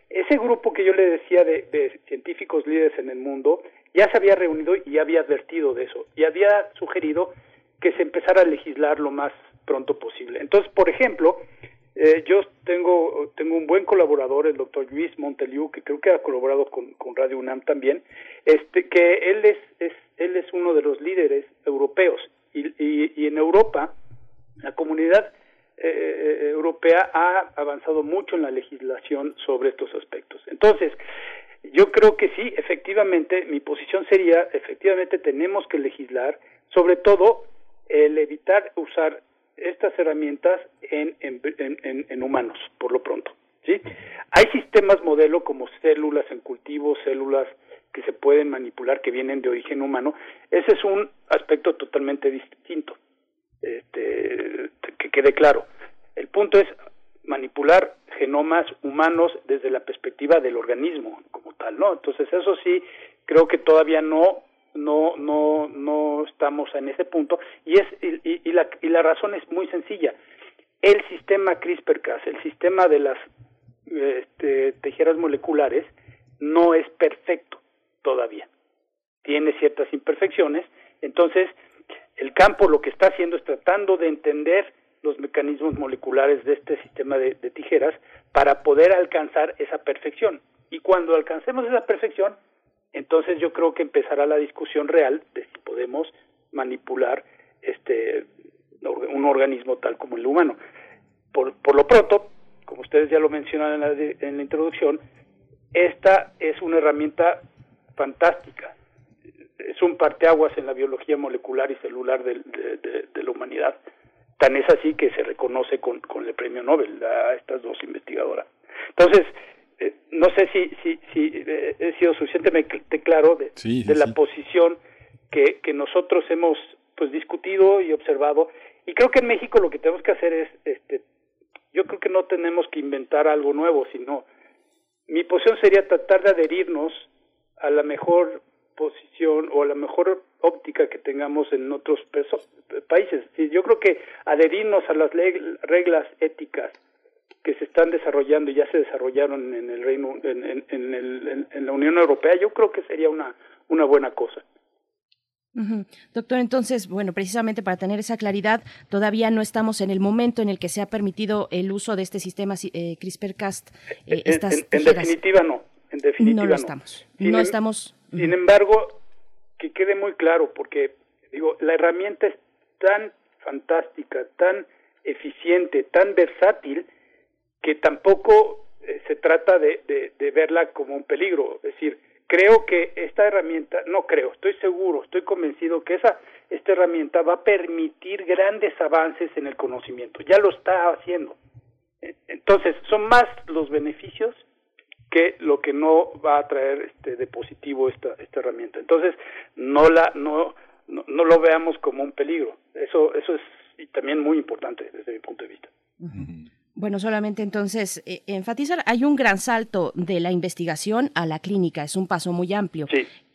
ese grupo que yo le decía de, de científicos líderes en el mundo ya se había reunido y había advertido de eso y había sugerido que se empezara a legislar lo más pronto posible. Entonces, por ejemplo, eh, yo tengo, tengo un buen colaborador, el doctor Luis Monteliu, que creo que ha colaborado con, con Radio UNAM también, este, que él es, es, él es uno de los líderes europeos y, y, y en Europa la comunidad eh, europea ha avanzado mucho en la legislación sobre estos aspectos. Entonces, yo creo que sí, efectivamente, mi posición sería, efectivamente tenemos que legislar, sobre todo el evitar usar estas herramientas en, en, en, en humanos, por lo pronto. ¿sí? Hay sistemas modelo como células en cultivo, células que se pueden manipular que vienen de origen humano. Ese es un aspecto totalmente distinto, este, que quede claro. El punto es manipular genomas humanos desde la perspectiva del organismo como tal, ¿no? Entonces eso sí creo que todavía no no no no estamos en ese punto. Y es y, y la y la razón es muy sencilla. El sistema CRISPR-Cas el sistema de las este, tijeras moleculares no es perfecto todavía. Tiene ciertas imperfecciones. Entonces el campo lo que está haciendo es tratando de entender los mecanismos moleculares de este sistema de, de tijeras para poder alcanzar esa perfección. Y cuando alcancemos esa perfección entonces yo creo que empezará la discusión real de si podemos manipular este un organismo tal como el humano. Por, por lo pronto, como ustedes ya lo mencionaron en la, en la introducción, esta es una herramienta fantástica. Es un parteaguas en la biología molecular y celular de, de la humanidad. Tan es así que se reconoce con, con el premio Nobel a estas dos investigadoras. Entonces, eh, no sé si, si, si eh, he sido suficientemente claro de, Sí, sí, de la sí. posición que, que nosotros hemos pues discutido y observado y creo que en México lo que tenemos que hacer es este yo creo que no tenemos que inventar algo nuevo sino mi posición sería tratar de adherirnos a la mejor posición o a la mejor óptica que tengamos en otros países yo creo que adherirnos a las reglas éticas que se están desarrollando y ya se desarrollaron en el Reino en, en, en el- en- la Unión Europea yo creo que sería una una buena cosa. Doctor, entonces, bueno, precisamente para tener esa claridad, todavía no estamos en el momento en el que se ha permitido el uso de este sistema eh, CRISPR-Cas. eh, En- estas en, definitiva no, en definitiva no lo estamos. Sin no em- estamos. Sin embargo, que quede muy claro, porque digo, la herramienta es tan fantástica, tan eficiente, tan versátil, que tampoco eh, se trata de, de, verla como un peligro. Es decir, creo que esta herramienta, no creo, estoy seguro, estoy convencido que esa esta herramienta va a permitir grandes avances en el conocimiento. Ya lo está haciendo. Eh, Entonces, son más los beneficios que lo que no va a traer este de positivo esta esta herramienta. Entonces, no la no no, no lo veamos como un peligro. Eso eso es y también muy importante desde mi punto de vista. Bueno, solamente entonces eh, enfatizar, hay un gran salto de la investigación a la clínica, es un paso muy amplio.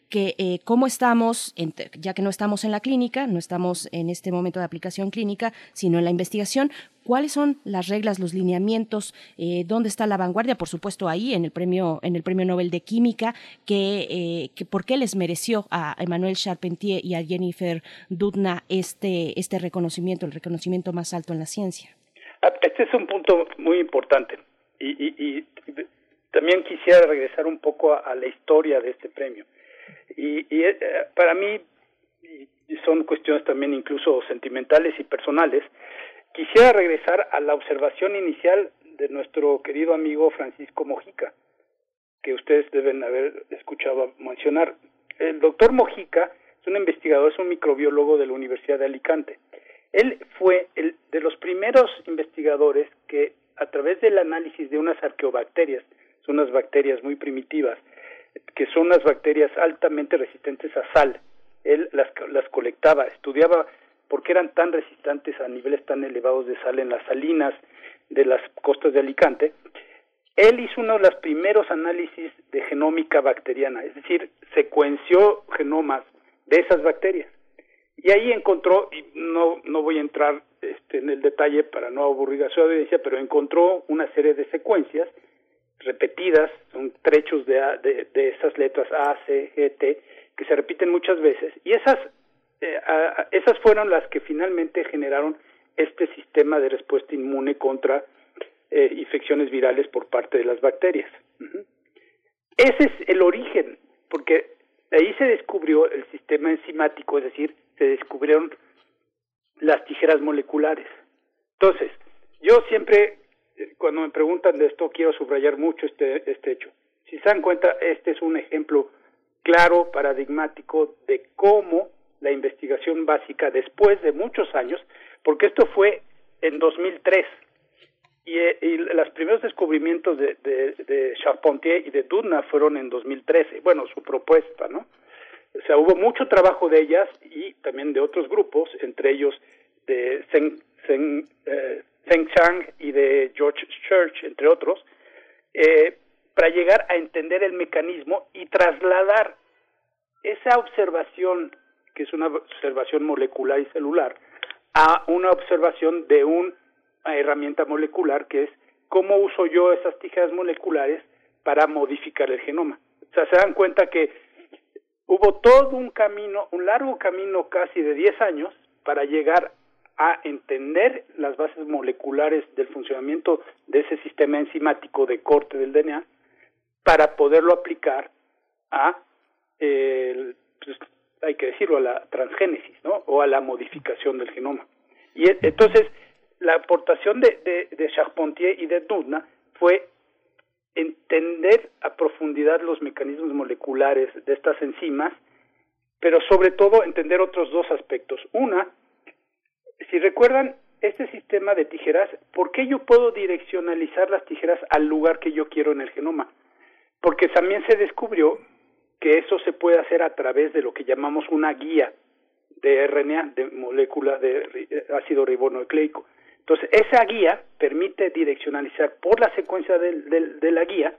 Que eh, cómo estamos, en- ya que no estamos en la clínica, no estamos en este momento de aplicación clínica, sino en la investigación, ¿cuáles son las reglas, los lineamientos, eh, dónde está la vanguardia? Por supuesto ahí en el premio, en el premio Nobel de Química, que, eh, que por qué les mereció a Emmanuel Charpentier y a Jennifer Doudna este, este reconocimiento, el reconocimiento más alto en la ciencia. Ah, Este es un punto muy importante y, y, también quisiera regresar un poco a, la historia de este premio. Y, eh, para mí, y son cuestiones también incluso sentimentales y personales, quisiera regresar a la observación inicial de nuestro querido amigo Francisco Mojica, que ustedes deben haber escuchado mencionar. El doctor Mojica es un investigador, es un microbiólogo de la Universidad de Alicante. Él fue el de los primeros investigadores que, a través del análisis de unas arqueobacterias, son unas bacterias muy primitivas, que son unas bacterias altamente resistentes a sal, él las, las colectaba, estudiaba por qué eran tan resistentes a niveles tan elevados de sal en las salinas de las costas de Alicante. Él hizo uno de los primeros análisis de genómica bacteriana, es decir, secuenció genomas de esas bacterias. Y ahí encontró, y no, no voy a entrar este, en el detalle para no aburrir a su audiencia, pero encontró una serie de secuencias repetidas, son trechos de, de, de esas letras A, C, G, T, que se repiten muchas veces, y esas, eh, esas fueron las que finalmente generaron este sistema de respuesta inmune contra eh, infecciones virales por parte de las bacterias. Ese es el origen, porque ahí se descubrió el sistema enzimático, es decir, se descubrieron las tijeras moleculares. Entonces, yo siempre, eh, cuando me preguntan de esto, quiero subrayar mucho este, este hecho. Si se dan cuenta, este es un ejemplo claro, paradigmático de cómo la investigación básica, después de muchos años, porque esto fue en 2003, y, eh, y los primeros descubrimientos de, de, de Charpentier y de Dudna fueron en 2013, bueno, su propuesta, ¿no? O sea, hubo mucho trabajo de ellas y también de otros grupos, entre ellos de Zeng, Zeng, eh, Chang y de George Church, entre otros, eh, para llegar a entender el mecanismo y trasladar esa observación, que es una observación molecular y celular, a una observación de una herramienta molecular que es cómo uso yo esas tijeras moleculares para modificar el genoma. O sea, se dan cuenta que hubo todo un camino, un largo camino casi de 10 años para llegar a entender las bases moleculares del funcionamiento de ese sistema enzimático de corte del DNA para poderlo aplicar a, eh, pues, hay que decirlo, a la transgénesis, ¿no? O a la modificación del genoma. Y e- entonces, la aportación de, de, de Charpentier y de Dudna fue entender a profundidad los mecanismos moleculares de estas enzimas, pero sobre todo entender otros dos aspectos. Una, si recuerdan este sistema de tijeras, ¿por qué yo puedo direccionalizar las tijeras al lugar que yo quiero en el genoma? Porque también se descubrió que eso se puede hacer a través de lo que llamamos una guía de RNA, de molécula de ácido ribonucleico. Entonces, esa guía permite direccionalizar por la secuencia del- de la guía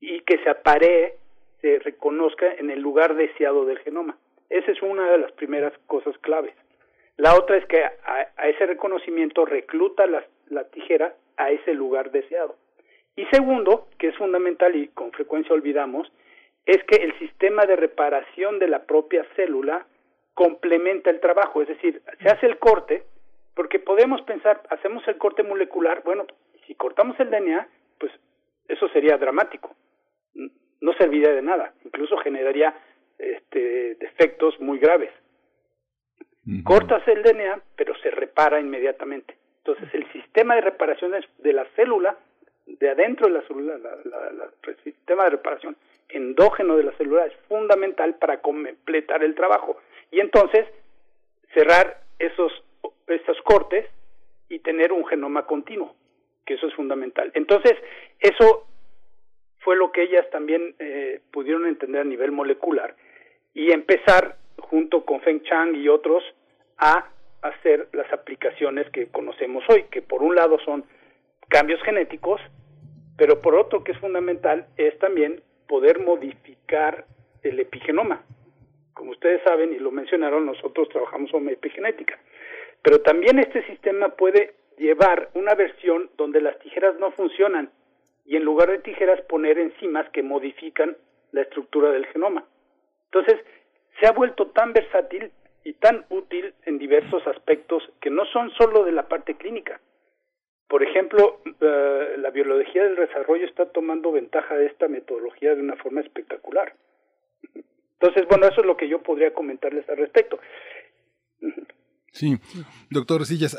y que se aparee, se reconozca en el lugar deseado del genoma. Esa es una de las primeras cosas claves. La otra es que a, ese reconocimiento recluta la tijera a ese lugar deseado. Y segundo, que es fundamental y con frecuencia olvidamos, es que el sistema de reparación de la propia célula complementa el trabajo, es decir, se hace el corte, porque podemos pensar, hacemos el corte molecular, bueno, si cortamos el DNA, pues eso sería dramático, no serviría de nada, incluso generaría este, defectos muy graves. Cortas el DNA, pero se repara inmediatamente. Entonces, el sistema de reparación de la célula, de adentro de la célula, la- la- la- el sistema de reparación endógeno de la célula es fundamental para completar el trabajo. Y entonces, cerrar esos, esos cortes y tener un genoma continuo, que eso es fundamental. Entonces, eso fue lo que ellas también eh, pudieron entender a nivel molecular y empezar junto con Feng Chang y otros a hacer las aplicaciones que conocemos hoy, que por un lado son cambios genéticos, pero por otro que es fundamental es también poder modificar el epigenoma. Como ustedes saben y lo mencionaron, nosotros trabajamos con epigenética. Pero también este sistema puede llevar una versión donde las tijeras no funcionan y en lugar de tijeras poner enzimas que modifican la estructura del genoma. Entonces, se ha vuelto tan versátil y tan útil en diversos aspectos que no son solo de la parte clínica. Por ejemplo, eh, la biología del desarrollo está tomando ventaja de esta metodología de una forma espectacular. Entonces, bueno, eso es lo que yo podría comentarles al respecto. Sí, doctor Sillas,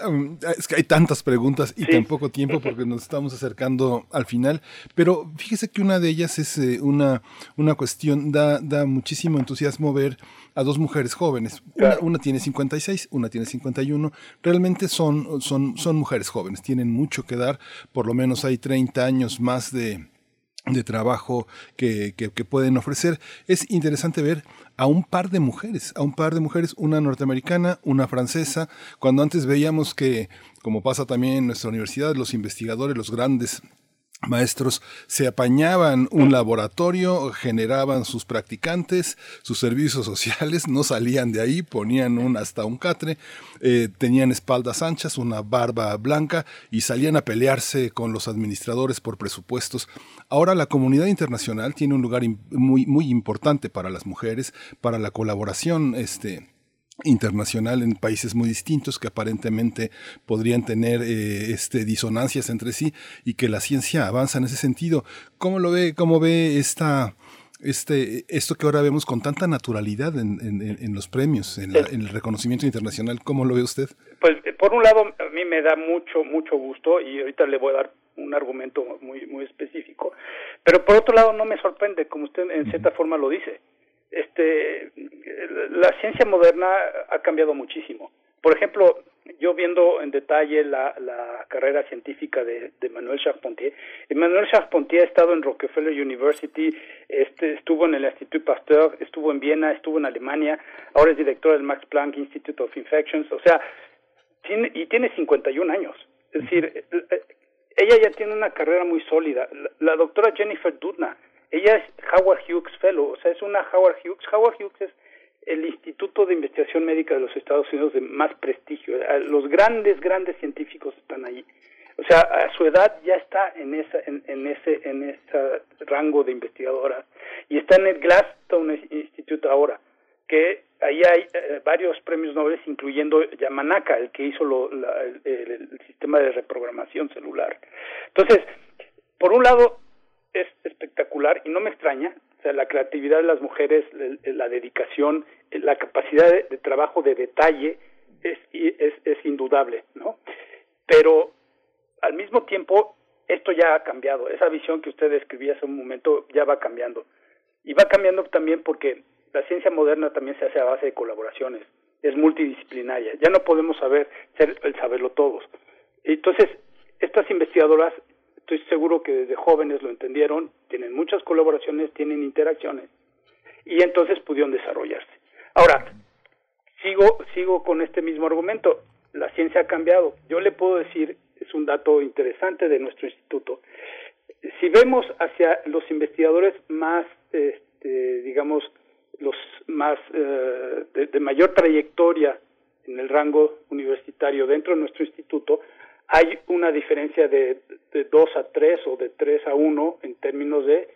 es que hay tantas preguntas y tan poco tiempo porque nos estamos acercando al final, pero fíjese que una de ellas es eh, una, una cuestión, da, da muchísimo entusiasmo ver a dos mujeres jóvenes. Una, una tiene 56, una tiene 51. Realmente son, son, son mujeres jóvenes, tienen mucho que dar, por lo menos hay 30 años más de, de trabajo que, que, pueden ofrecer. Es interesante ver a un par de mujeres, a un par de mujeres, una norteamericana, una francesa, cuando antes veíamos que, como pasa también en nuestra universidad, los investigadores, los grandes maestros se apañaban un laboratorio, generaban sus practicantes, sus servicios sociales, no salían de ahí, ponían un, hasta un catre, eh, tenían espaldas anchas, una barba blanca y salían a pelearse con los administradores por presupuestos. Ahora la comunidad internacional tiene un lugar muy, muy importante para las mujeres, para la colaboración, este, internacional en países muy distintos que aparentemente podrían tener eh, este disonancias entre sí y que la ciencia avanza en ese sentido. ¿Cómo lo ve? ¿Cómo ve esta este esto que ahora vemos con tanta naturalidad en, en- los premios, en, la- en el reconocimiento internacional? ¿Cómo lo ve usted? Pues eh, por un lado a mí me da mucho mucho gusto y ahorita le voy a dar un argumento muy muy específico, pero por otro lado no me sorprende como usted en cierta forma lo dice. Este la ciencia moderna ha cambiado muchísimo. Por ejemplo, yo viendo en detalle la, la carrera científica de, de Manuel Charpentier, Emmanuel Charpentier ha estado en Rockefeller University, este, estuvo en el Institut Pasteur, estuvo en Viena, estuvo en Alemania, ahora es director del Max Planck Institute of Infections, o sea, tiene, y tiene 51 años. Es decir, eh, eh, ella ya tiene una carrera muy sólida. La, la doctora Jennifer Doudna, ella es Howard Hughes Fellow, o sea, es una Howard Hughes. Howard Hughes es el Instituto de Investigación Médica de los Estados Unidos de más prestigio. Los grandes, grandes científicos están allí. O sea, a su edad ya está en esa, en, en ese, en ese rango de investigadora y está en el Gladstone Institute ahora, que ahí hay eh, varios premios Nobel, incluyendo Yamanaka, el que hizo lo- la- el sistema de reprogramación celular. Entonces, por un lado es espectacular y no me extraña, o sea, la creatividad de las mujeres, la dedicación, la capacidad de, trabajo de detalle es, es, es indudable, ¿no? Pero al mismo tiempo, esto ya ha cambiado. Esa visión que usted describía hace un momento ya va cambiando. Y va cambiando también porque la ciencia moderna también se hace a base de colaboraciones, es multidisciplinaria. Ya no podemos saber ser el saberlo todos. Entonces, estas investigadoras, estoy seguro que desde jóvenes lo entendieron, tienen muchas colaboraciones, tienen interacciones y entonces pudieron desarrollarse. Ahora, sigo sigo con este mismo argumento. La ciencia ha cambiado. Yo le puedo decir, es un dato interesante de nuestro instituto. Si vemos hacia los investigadores más, este, digamos, los más eh, de, de mayor trayectoria en el rango universitario dentro de nuestro instituto, hay una diferencia de, de 2 a 3 o de 3 a 1 en términos de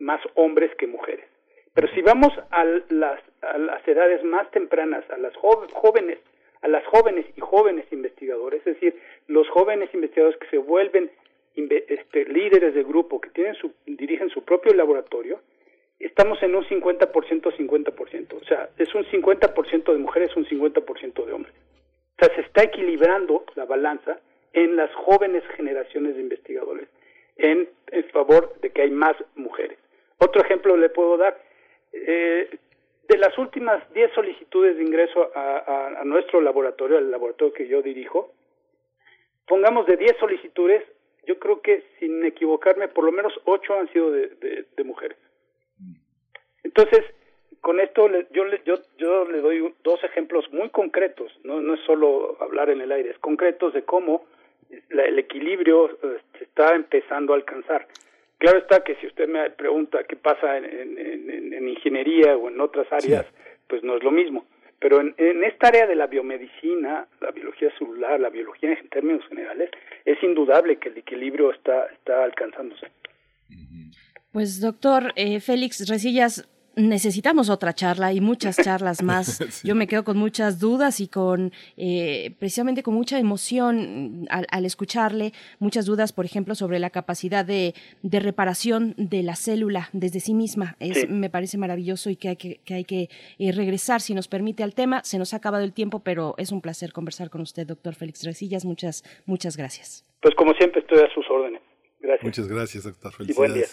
más hombres que mujeres. Pero si vamos a las, a las edades más tempranas, a las jóvenes, a las jóvenes y jóvenes investigadores, es decir, los jóvenes investigadores que se vuelven este, líderes de grupo, que tienen su, dirigen su propio laboratorio, estamos en un 50%, 50%. O sea, es un 50% de mujeres, un 50% de hombres. O sea, se está equilibrando la balanza en las jóvenes generaciones de investigadores en, favor de que hay más mujeres. Otro ejemplo le puedo dar. Eh, de las últimas 10 solicitudes de ingreso a, nuestro laboratorio, al laboratorio que yo dirijo, pongamos de 10 solicitudes, yo creo que sin equivocarme, por lo menos 8 han sido de, de- mujeres. Entonces, con esto yo, le- yo, yo le doy dos ejemplos muy concretos, no, no es solo hablar en el aire, es concretos de cómo la- el equilibrio se está empezando a alcanzar. Claro está que si usted me pregunta qué pasa en, en- en- en ingeniería o en otras áreas, pues no es lo mismo. Pero en, en esta área de la biomedicina, la biología celular, la biología en términos generales, es indudable que el equilibrio está, está alcanzándose. Pues doctor eh, Félix Resillas, necesitamos otra charla y muchas charlas (laughs) más. Yo me quedo con muchas dudas y con eh, precisamente con mucha emoción al, al escucharle, muchas dudas, por ejemplo, sobre la capacidad de, de reparación de la célula desde sí misma. Es, Sí. Me parece maravilloso y que hay que, que, hay que eh, regresar, si nos permite, al tema. Se nos ha acabado el tiempo, pero es un placer conversar con usted, doctor Félix Resillas. Muchas, muchas gracias. Pues como siempre estoy a sus órdenes. Gracias. Muchas gracias, doctor. Y buen día.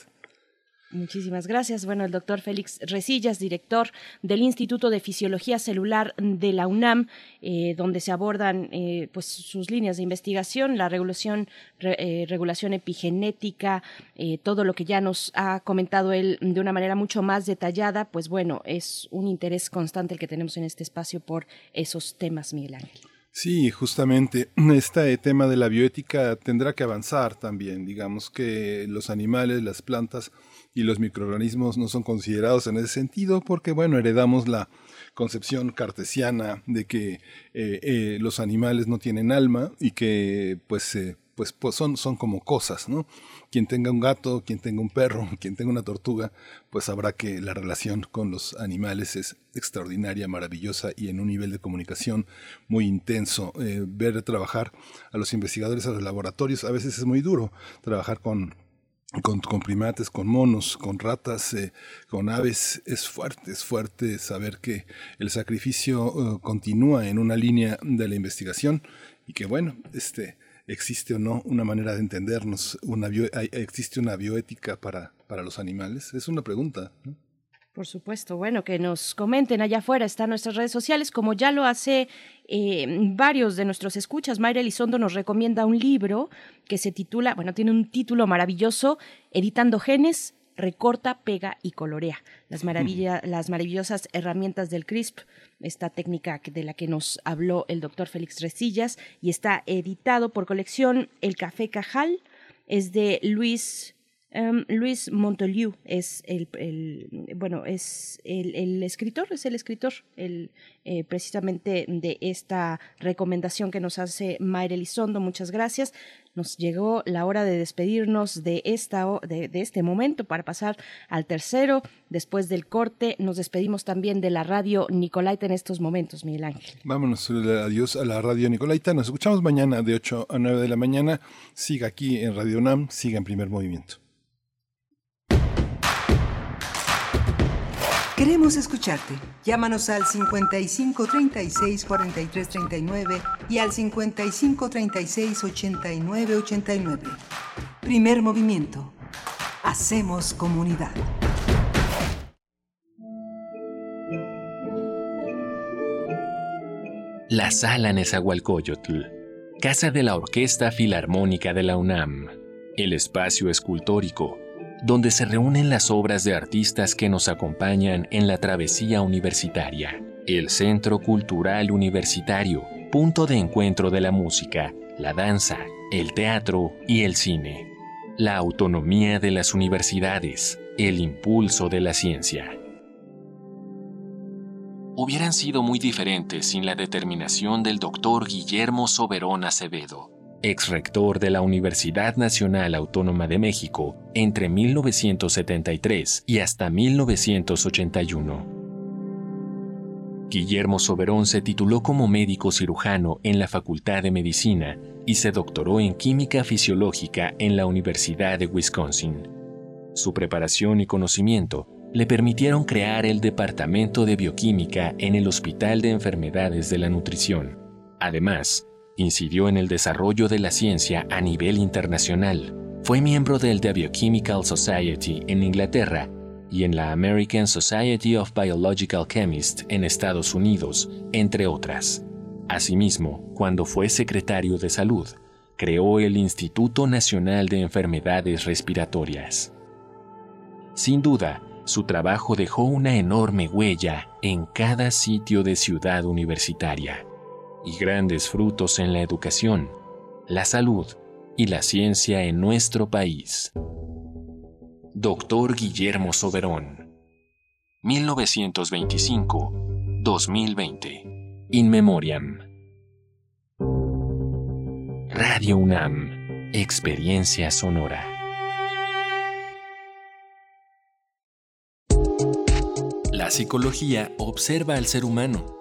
Muchísimas gracias. Bueno, el doctor Félix Resillas, director del Instituto de Fisiología Celular de la UNAM, eh, donde se abordan eh, pues sus líneas de investigación, la regulación, re- eh, regulación epigenética, todo lo que ya nos ha comentado él de una manera mucho más detallada. Pues bueno, es un interés constante el que tenemos en este espacio por esos temas, Miguel Ángel. Sí, justamente (clears throat) este tema de la bioética tendrá que avanzar también. Digamos que los animales, las plantas y los microorganismos no son considerados en ese sentido porque, bueno, heredamos la concepción cartesiana de que eh, eh, los animales no tienen alma y que pues, eh, pues, pues son, son como cosas, ¿no? Quien tenga un gato, quien tenga un perro, (laughs) quien tenga una tortuga, pues sabrá que la relación con los animales es extraordinaria, maravillosa y en un nivel de comunicación muy intenso. Ver trabajar a los investigadores a los laboratorios a veces es muy duro trabajar con con, con primates, con monos, con ratas, eh, con aves, es fuerte, es fuerte saber que el sacrificio eh, continúa en una línea de la investigación y que bueno, este, existe o no una manera de entendernos, una existe una bioética para, para los animales, es una pregunta. ¿no? Por supuesto, bueno, que nos comenten allá afuera, están nuestras redes sociales, como ya lo hace eh, varios de nuestros escuchas. Mayra Elizondo nos recomienda un libro que se titula, bueno, tiene un título maravilloso, Editando Genes, recorta, pega y colorea. Las, maravilla- las maravillosas herramientas del CRISP, esta técnica de la que nos habló el doctor Félix Resillas, y está editado por colección El Café Cajal, es de Luis Em, Luis Montoliu es el, el- bueno es el, escritor es el escritor el, eh, precisamente de esta recomendación que nos hace Mayra Elizondo. Muchas gracias. Nos llegó la hora de despedirnos de esta de, de este momento para pasar al tercero. Después del corte nos despedimos también de la radio Nicolaita en estos momentos Miguel Ángel. Vámonos, eh, adiós a la radio Nicolaita, nos escuchamos mañana de 8 a 9 de la mañana, siga aquí en Radio UNAM, siga en primer movimiento. Queremos escucharte. Llámanos al 55 36 43 39 y al 55 36 89 89. Primer movimiento. Hacemos comunidad. La Sala Nezahualcóyotl, Casa de la Orquesta Filarmónica de la UNAM, el espacio escultórico, donde se reúnen las obras de artistas que nos acompañan en la travesía universitaria, el Centro Cultural Universitario, punto de encuentro de la música, la danza, el teatro y el cine, la autonomía de las universidades, el impulso de la ciencia. Hubieran sido muy diferentes sin la determinación del doctor Guillermo Soberón Acevedo, ex rector de la Universidad Nacional Autónoma de México entre 1973 y hasta 1981. Guillermo Soberón se tituló como médico cirujano en la Facultad de Medicina y se doctoró en Química Fisiológica en la Universidad de Wisconsin. Su preparación y conocimiento le permitieron crear el Departamento de Bioquímica en el Hospital de Enfermedades de la Nutrición. Además, incidió en el desarrollo de la ciencia a nivel internacional. Fue miembro del The Biochemical Society en Inglaterra y en la American Society of Biological Chemists en Estados Unidos, entre otras. Asimismo, cuando fue secretario de Salud, creó el Instituto Nacional de Enfermedades Respiratorias. Sin duda, su trabajo dejó una enorme huella en cada sitio de ciudad universitaria y grandes frutos en la educación, la salud y la ciencia en nuestro país. Doctor Guillermo Soberón 1925-2020 In Memoriam. Radio UNAM Experiencia Sonora. La psicología observa al ser humano,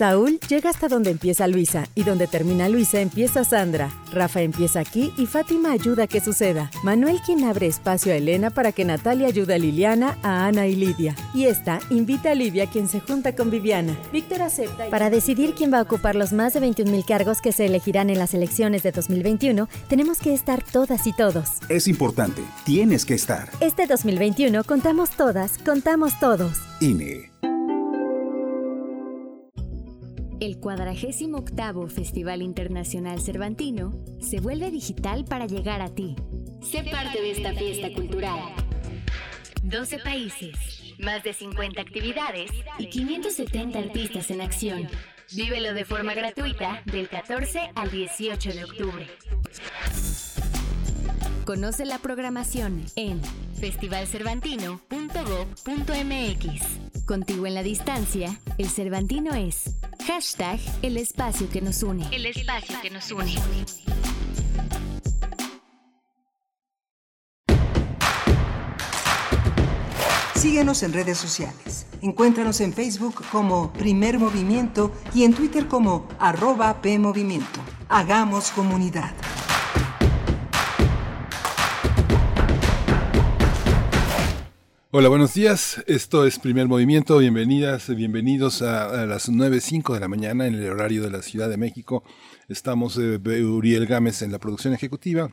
Saúl llega hasta donde empieza Luisa y donde termina Luisa empieza Sandra. Rafa empieza aquí y Fátima ayuda a que suceda. Manuel quien abre espacio a Elena para que Natalia ayude a Liliana, a Ana y Lidia. Y esta invita a Livia quien se junta con Viviana. Víctor acepta y... Para decidir quién va a ocupar los más de 21.000 cargos que se elegirán en las elecciones de 2021, tenemos que estar todas y todos. Es importante, tienes que estar. Este 2021 contamos todas, contamos todos. INE. El 48 Festival Internacional Cervantino se vuelve digital para llegar a ti. Sé parte de esta fiesta cultural. 12 países, más de 50 actividades y 570 artistas en acción. Vívelo de forma gratuita del 14 al 18 de octubre. Conoce la programación en festivalcervantino.gov.mx. Contigo en la distancia, el Cervantino es hashtag el espacio que nos une. El espacio que nos une. Síguenos en redes sociales. Encuéntranos en Facebook como Primer Movimiento y en Twitter como arroba PMovimiento. Hagamos comunidad. Hola, buenos días. Esto es Primer Movimiento. Bienvenidas, bienvenidos a, a las 9.05 de la mañana en el horario de la Ciudad de México. Estamos eh, Uriel Gámez en la producción ejecutiva.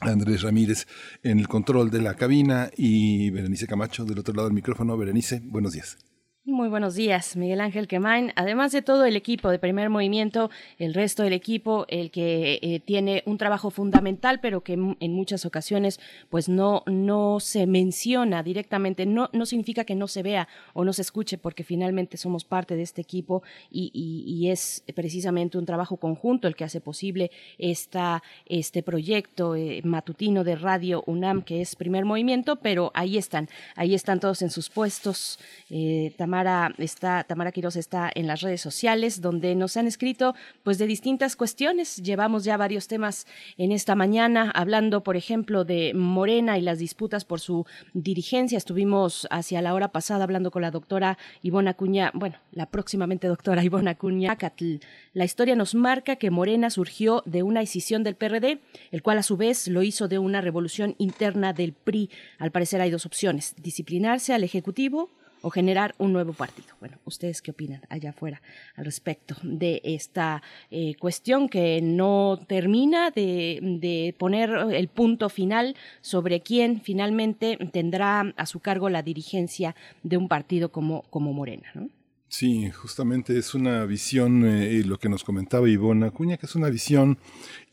Andrés Ramírez en el control de la cabina y Berenice Camacho del otro lado del micrófono. Berenice, buenos días. Muy buenos días, Miguel Ángel Quemain. Además de todo el equipo de primer movimiento, el resto del equipo, el que eh, tiene un trabajo fundamental, pero que en muchas ocasiones pues no, no se menciona directamente, no, no significa que no se vea o no se escuche, porque finalmente somos parte de este equipo y, es precisamente un trabajo conjunto el que hace posible esta, este proyecto eh, matutino de Radio UNAM, que es primer movimiento, pero ahí están, ahí están todos en sus puestos. Eh, Tamara está, Quiroz está en las redes sociales, donde nos han escrito pues de distintas cuestiones. Llevamos ya varios temas en esta mañana, hablando, por ejemplo, de Morena y las disputas por su dirigencia. Estuvimos hacia la hora pasada hablando con la doctora Ivona Acuña, bueno, la próximamente doctora Ivona. Acatl. La historia nos marca que Morena surgió de una escisión del PRD, el cual a su vez lo hizo de una revolución interna del PRI. Al parecer hay dos opciones, disciplinarse al Ejecutivo o generar un nuevo partido. Bueno, ¿ustedes qué opinan allá afuera al respecto de esta eh, cuestión que no termina de, de poner el punto final sobre quién finalmente tendrá a su cargo la dirigencia de un partido como, como Morena? ¿no? Sí, justamente es una visión, eh, lo que nos comentaba Ivona Acuña, que es una visión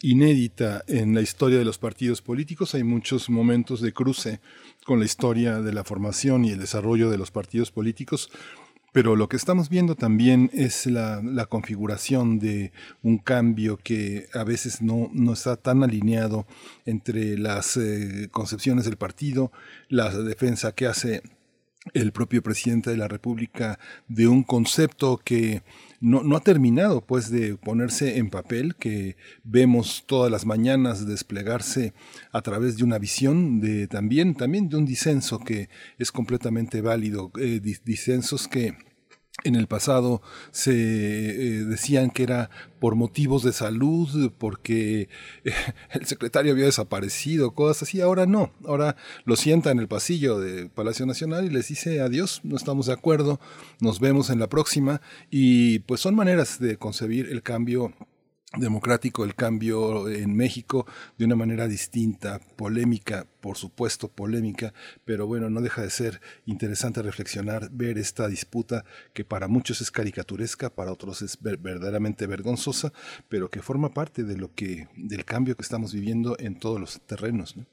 inédita en la historia de los partidos políticos. Hay muchos momentos de cruce con la historia de la formación y el desarrollo de los partidos políticos, pero lo que estamos viendo también es la, configuración de un cambio que a veces no, no está tan alineado entre las eh, concepciones del partido, la defensa que hace el propio presidente de la República de un concepto que no, no ha terminado pues de ponerse en papel, que vemos todas las mañanas desplegarse a través de una visión de también, también de un disenso que es completamente válido, eh, dis- disensos que en el pasado se eh, decían que era por motivos de salud, porque eh, (laughs) el secretario había desaparecido, cosas así. Ahora no. Ahora lo sienta en el pasillo de Palacio Nacional y les dice adiós, no estamos de acuerdo, nos vemos en la próxima. Y pues son maneras de concebir el cambio democrático el cambio en México de una manera distinta, polémica, por supuesto polémica, pero bueno, no deja de ser interesante reflexionar, ver esta disputa que para muchos es caricaturesca, para otros es ver- verdaderamente vergonzosa, pero que forma parte de lo que del cambio que estamos viviendo en todos los terrenos, ¿no?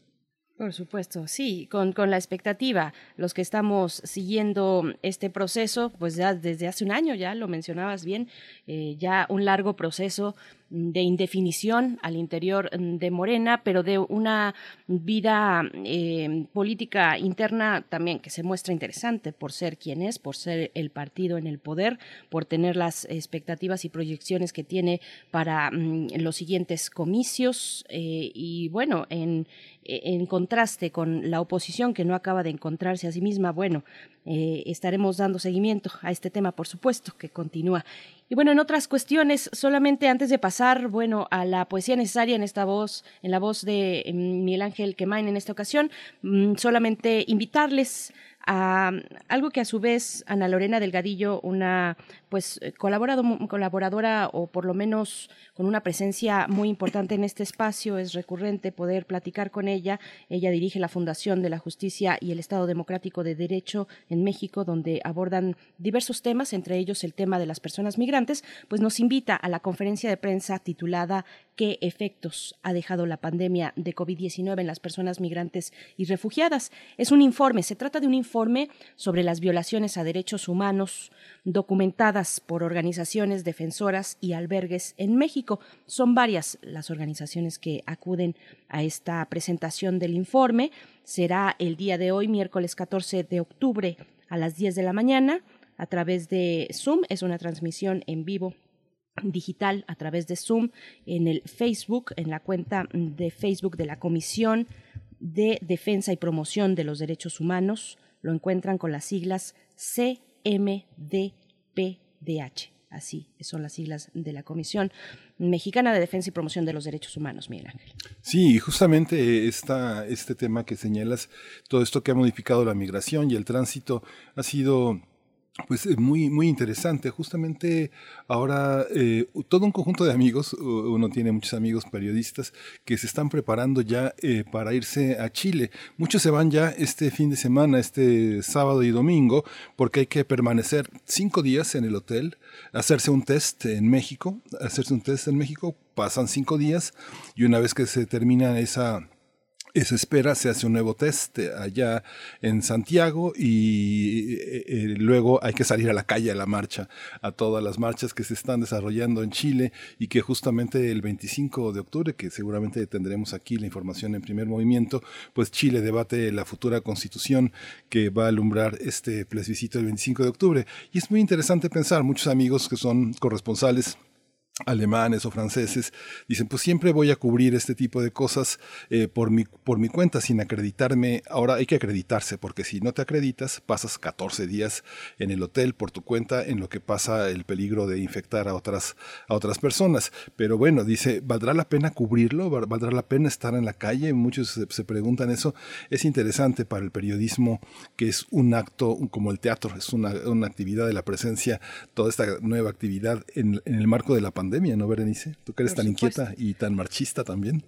Por supuesto, sí, con, con la expectativa, los que estamos siguiendo este proceso, pues ya desde hace un año, ya lo mencionabas bien, eh, ya un largo proceso de indefinición al interior mm, de Morena, pero de una vida eh, política interna también que se muestra interesante por ser quien es, por ser el partido en el poder, por tener las expectativas y proyecciones que tiene para mm, los siguientes comicios eh, y bueno, en, en contraste con la oposición que no acaba de encontrarse a sí misma, bueno, eh, estaremos dando seguimiento a este tema, por supuesto, que continúa. Y bueno, en otras cuestiones, solamente antes de pasar, bueno, a la poesía necesaria en esta voz, en la voz de mm, Miguel Ángel Quemain en esta ocasión, mm, solamente invitarles algo que a su vez Ana Lorena Delgadillo, una pues eh, colaborado, colaboradora o por lo menos con una presencia muy importante en este espacio, es recurrente poder platicar con ella. Ella dirige la Fundación de la Justicia y el Estado Democrático de Derecho en México, donde abordan diversos temas, entre ellos el tema de las personas migrantes, pues nos invita a la conferencia de prensa titulada ¿Qué efectos ha dejado la pandemia de COVID-19 en las personas migrantes y refugiadas? Es un informe, se trata de un informe sobre las violaciones a derechos humanos documentadas por organizaciones defensoras y albergues en México. Son varias las organizaciones que acuden a esta presentación del informe. Será el día de hoy, miércoles 14 de octubre, a las 10 de la mañana, a través de Zoom. Es una transmisión en vivo digital a través de Zoom en el Facebook, en la cuenta de Facebook de la Comisión de Defensa y Promoción de los Derechos Humanos. Lo encuentran con las siglas CMDPDH. Así son las siglas de la Comisión Mexicana de Defensa y Promoción de los Derechos Humanos, Miguel Ángel. Sí, justamente esta, este tema que señalas, todo esto que ha modificado la migración y el tránsito ha sido pues eh, muy, muy interesante. Justamente ahora eh, todo un conjunto de amigos, uno tiene muchos amigos periodistas que se están preparando ya eh, para irse a Chile. Muchos se van ya este fin de semana, este sábado y domingo, porque hay que permanecer cinco días en el hotel, hacerse un test en México, hacerse un test en México, pasan cinco días y una vez que se termina esa esa espera, se hace un nuevo test allá en Santiago y eh, eh, luego hay que salir a la calle a la marcha, a todas las marchas que se están desarrollando en Chile y que justamente el 25 de octubre, que seguramente tendremos aquí la información en primer movimiento, pues Chile debate la futura constitución que va a alumbrar este plebiscito el 25 de octubre. Y es muy interesante pensar, muchos amigos que son corresponsales alemanes o franceses, dicen, pues siempre voy a cubrir este tipo de cosas eh, por, mi, por mi cuenta sin acreditarme. Ahora hay que acreditarse, porque si no te acreditas, pasas 14 días en el hotel por tu cuenta, en lo que pasa el peligro de infectar a otras, a otras personas. Pero bueno, dice, ¿valdrá la pena cubrirlo? ¿Val- ¿Valdrá la pena estar en la calle? Muchos se, preguntan eso. Es interesante para el periodismo, que es un acto como el teatro, es una, una actividad de la presencia, toda esta nueva actividad en, en el marco de la pandemia, ¿no, Berenice? Tú que eres Por tan supuesto. inquieta y tan marchista también.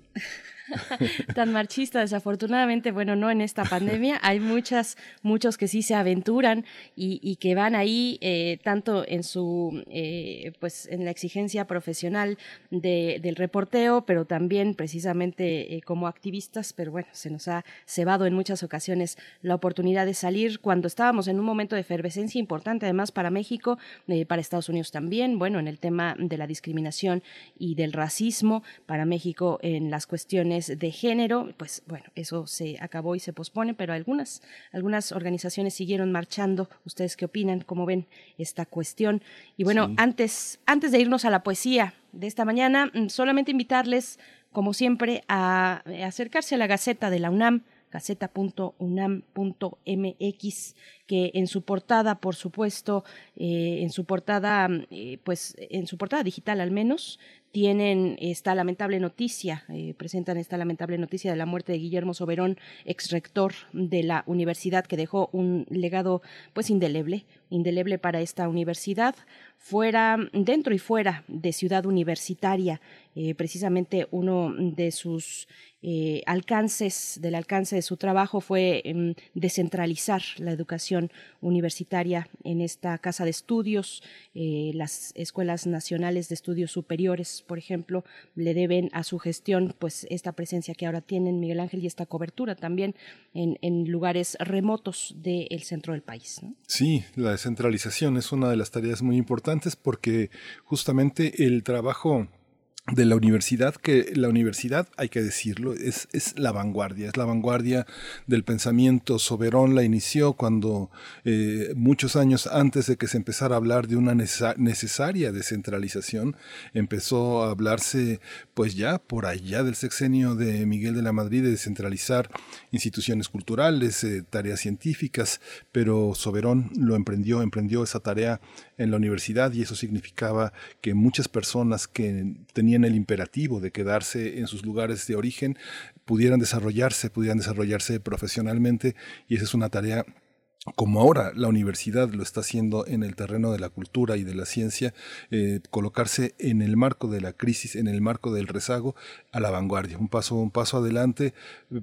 (laughs) tan marchista, desafortunadamente, bueno, no en esta pandemia. (laughs) Hay muchas, muchos que sí se aventuran y, y que van ahí eh, tanto en su, eh, pues, en la exigencia profesional de- del reporteo, pero también precisamente eh, como activistas. Pero bueno, se nos ha cebado en muchas ocasiones la oportunidad de salir cuando estábamos en un momento de efervescencia importante, además para México, eh, para Estados Unidos también. Bueno, en el tema de la discriminación y del racismo para México en las cuestiones de género, pues bueno, eso se acabó y se pospone, pero algunas, algunas organizaciones siguieron marchando. ¿Ustedes qué opinan? ¿Cómo ven esta cuestión? Y bueno, Sí. antes, antes de irnos a la poesía de esta mañana, mm, solamente invitarles, como siempre, a, a acercarse a la Gaceta de la UNAM gaceta.unam.mx que en su portada por supuesto eh, en su portada eh, pues en su portada digital al menos tienen esta lamentable noticia, eh, presentan esta lamentable noticia de la muerte de Guillermo Soberón, ex rector de la universidad, que dejó un legado pues indeleble, indeleble para esta universidad, fuera, dentro y fuera de Ciudad Universitaria. Eh, precisamente uno de sus eh, alcances, del alcance de su trabajo fue em, descentralizar la educación universitaria en esta casa de estudios. Las escuelas nacionales de estudios superiores, por ejemplo, le deben a su gestión pues esta presencia que ahora tienen Miguel Ángel y esta cobertura también en, lugares remotos del centro del país. Sí, la descentralización es una de las tareas muy importantes porque justamente el trabajo de la universidad, que la universidad, hay que decirlo, es, es la vanguardia, es la vanguardia del pensamiento. Soberón la inició cuando eh, muchos años antes de que se empezara a hablar de una necesaria descentralización, empezó a hablarse pues ya por allá del sexenio de Miguel de la Madrid de descentralizar instituciones culturales, eh, tareas científicas, pero Soberón lo emprendió, emprendió esa tarea en la universidad y eso significaba que muchas personas que tenían el imperativo de quedarse en sus lugares de origen pudieran desarrollarse, pudieran desarrollarse profesionalmente y esa es una tarea como ahora la universidad lo está haciendo en el terreno de la cultura y de la ciencia, eh, colocarse en el marco de la crisis, en el marco del rezago, a la vanguardia, un paso, un paso adelante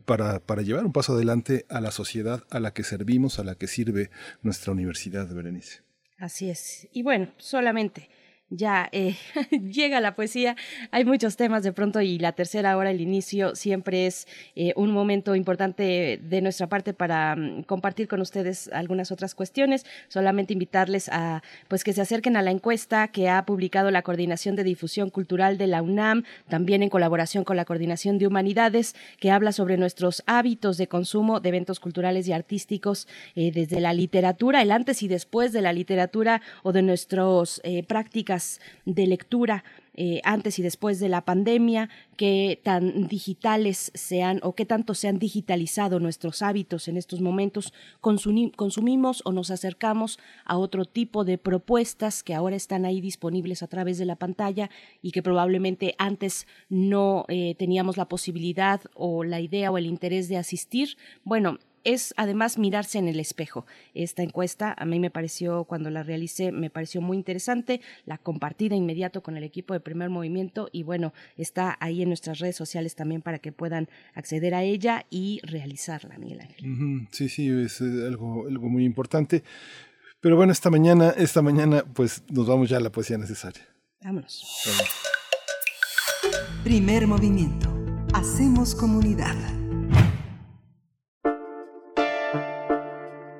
para, para llevar un paso adelante a la sociedad a la que servimos, a la que sirve nuestra universidad, Berenice. Así es. Y bueno, solamente ya eh, (laughs) llega la poesía. Hay muchos temas de pronto y la tercera hora, el inicio, siempre es eh, un momento importante de nuestra parte para mm, compartir con ustedes algunas otras cuestiones. Solamente invitarles a pues que se acerquen a la encuesta que ha publicado la Coordinación de Difusión Cultural de la UNAM, también en colaboración con la Coordinación de Humanidades, que habla sobre nuestros hábitos de consumo de eventos culturales y artísticos eh, desde la literatura, el antes y después de la literatura o de nuestras prácticas de lectura eh, antes y después de la pandemia, qué tan digitales sean o qué tanto se han digitalizado nuestros hábitos en estos momentos, consumimos o nos acercamos a otro tipo de propuestas que ahora están ahí disponibles a través de la pantalla y que probablemente antes no eh, teníamos la posibilidad o la idea o el interés de asistir. Bueno, es además mirarse en el espejo. Esta encuesta a mí me pareció, cuando la realicé, me pareció muy interesante, la compartí de inmediato con el equipo de primer movimiento y bueno, está ahí en nuestras redes sociales también para que puedan acceder a ella y realizarla, Miguel Ángel. Sí, sí, es eh, algo, algo muy importante. Pero bueno, esta mañana, esta mañana, pues nos vamos ya a la poesía necesaria. Vámonos. Primer movimiento. Hacemos comunidad.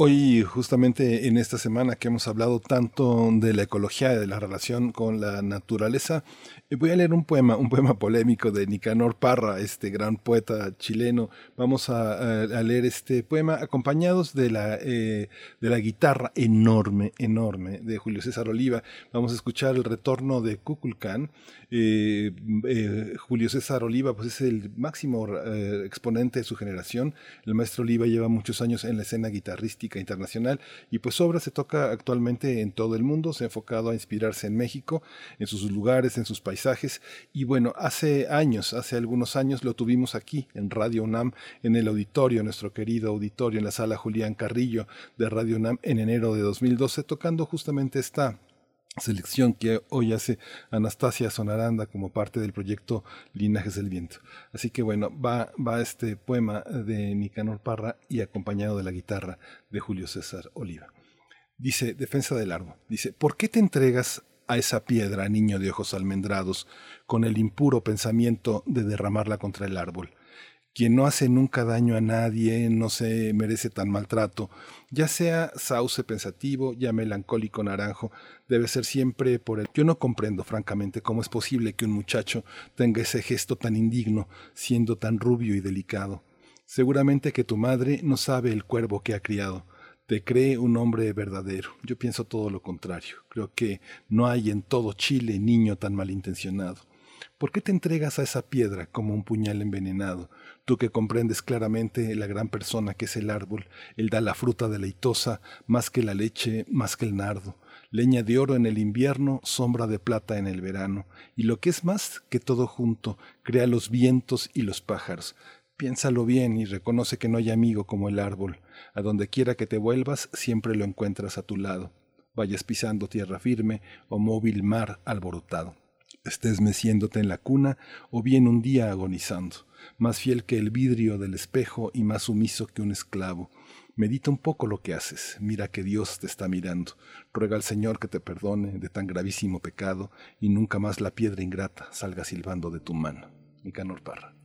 Hoy, justamente en esta semana que hemos hablado tanto de la ecología y de la relación con la naturaleza, eh, voy a leer un poema, un poema polémico de Nicanor Parra, este gran poeta chileno. Vamos a, leer este poema acompañados de la, eh, de la guitarra enorme, enorme de Julio César Oliva. Vamos a escuchar el retorno de Kukulcán. Eh, eh, Julio César Oliva pues es el máximo eh, exponente de su generación. El maestro Oliva lleva muchos años en la escena guitarrística internacional y pues obra se toca actualmente en todo el mundo. Se ha enfocado a inspirarse en México, en sus lugares, en sus paisajes. Y bueno, hace años, hace algunos años lo tuvimos aquí en Radio UNAM, en el auditorio, nuestro querido auditorio, en la sala Julián Carrillo de Radio UNAM en enero de 2012, tocando justamente esta selección que hoy hace Anastasia Sonaranda como parte del proyecto Linajes del Viento. Así que bueno, va, va este poema de Nicanor Parra y acompañado de la guitarra de Julio César Oliva. Dice, Defensa del Árbol, dice, ¿por qué te entregas a esa piedra, niño de ojos almendrados, con el impuro pensamiento de derramarla contra el árbol? Quien no hace nunca daño a nadie no se merece tan maltrato, ya sea sauce pensativo, ya melancólico naranjo, debe ser siempre por él. Yo no comprendo, francamente, cómo es posible que un muchacho tenga ese gesto tan indigno, siendo tan rubio y delicado. Seguramente que tu madre no sabe el cuervo que ha criado. Te cree un hombre verdadero. Yo pienso todo lo contrario. Creo que no hay en todo Chile niño tan malintencionado. ¿Por qué te entregas a esa piedra como un puñal envenenado? Tú que comprendes claramente la gran persona que es el árbol, él da la fruta deleitosa, más que la leche, más que el nardo, leña de oro en el invierno, sombra de plata en el verano, y lo que es más que todo junto, crea los vientos y los pájaros. Piénsalo bien y reconoce que no hay amigo como el árbol. A donde quiera que te vuelvas, siempre lo encuentras a tu lado. Vayas pisando tierra firme o móvil mar alborotado. Estés meciéndote en la cuna o bien un día agonizando, más fiel que el vidrio del espejo y más sumiso que un esclavo. Medita un poco lo que haces, mira que Dios te está mirando. Ruega al Señor que te perdone de tan gravísimo pecado y nunca más la piedra ingrata salga silbando de tu mano. Nicanor Parra.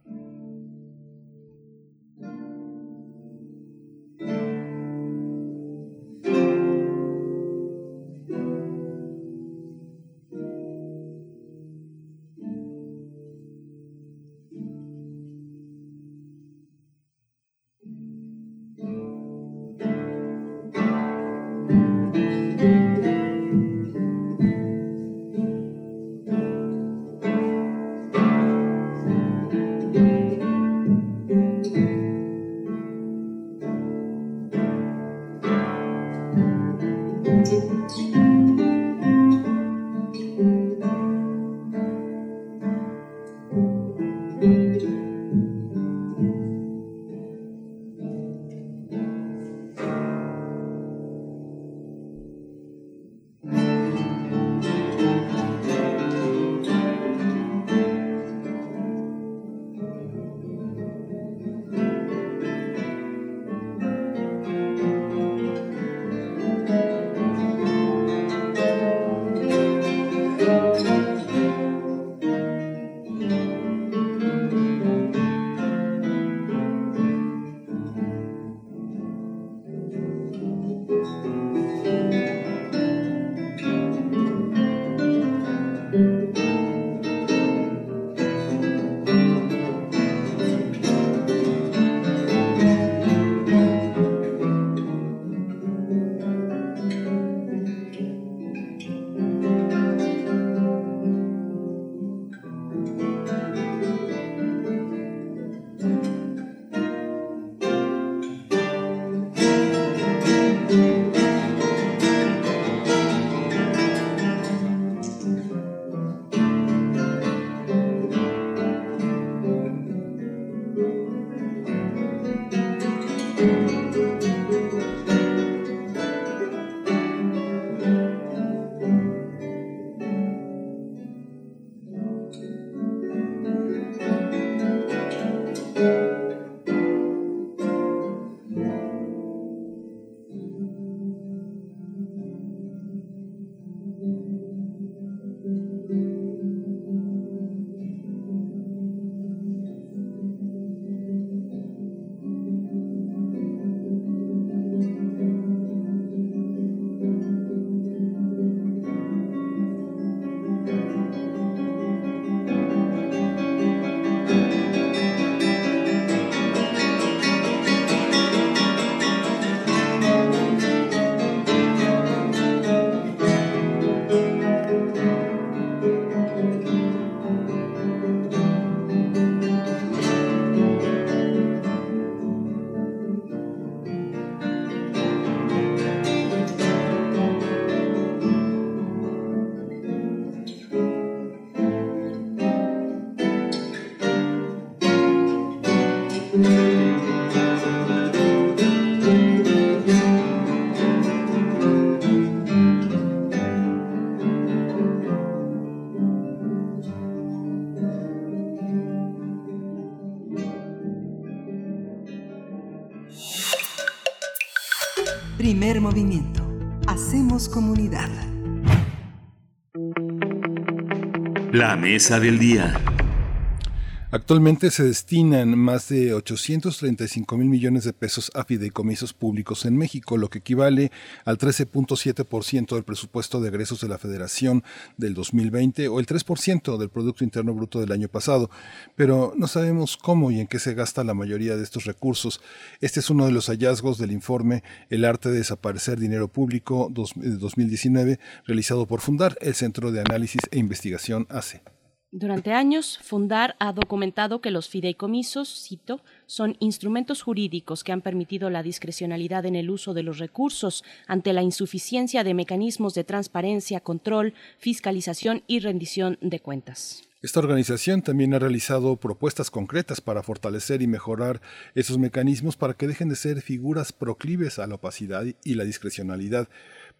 Mesa del día. Actualmente se destinan más de 835 mil millones de pesos a fideicomisos públicos en México, lo que equivale al 13.7% del presupuesto de egresos de la Federación del 2020 o el 3% del Producto Interno Bruto del año pasado. Pero no sabemos cómo y en qué se gasta la mayoría de estos recursos. Este es uno de los hallazgos del informe El arte de desaparecer dinero público 2019, realizado por Fundar, el Centro de Análisis e Investigación ACE. Durante años, Fundar ha documentado que los fideicomisos, cito, son instrumentos jurídicos que han permitido la discrecionalidad en el uso de los recursos ante la insuficiencia de mecanismos de transparencia, control, fiscalización y rendición de cuentas. Esta organización también ha realizado propuestas concretas para fortalecer y mejorar esos mecanismos para que dejen de ser figuras proclives a la opacidad y la discrecionalidad.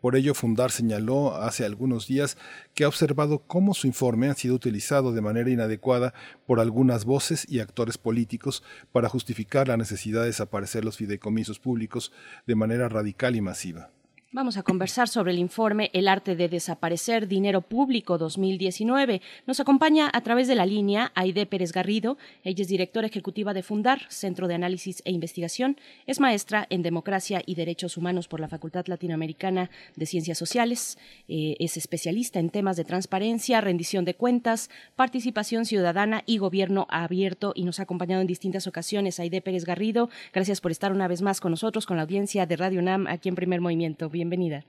Por ello, Fundar señaló hace algunos días que ha observado cómo su informe ha sido utilizado de manera inadecuada por algunas voces y actores políticos para justificar la necesidad de desaparecer los fideicomisos públicos de manera radical y masiva. Vamos a conversar sobre el informe El arte de desaparecer dinero público 2019. Nos acompaña a través de la línea Aide Pérez Garrido. Ella es directora ejecutiva de Fundar, Centro de Análisis e Investigación. Es maestra en Democracia y Derechos Humanos por la Facultad Latinoamericana de Ciencias Sociales. Eh, es especialista en temas de transparencia, rendición de cuentas, participación ciudadana y gobierno abierto y nos ha acompañado en distintas ocasiones. Aide Pérez Garrido, gracias por estar una vez más con nosotros, con la audiencia de Radio UNAM aquí en Primer Movimiento bienvenida.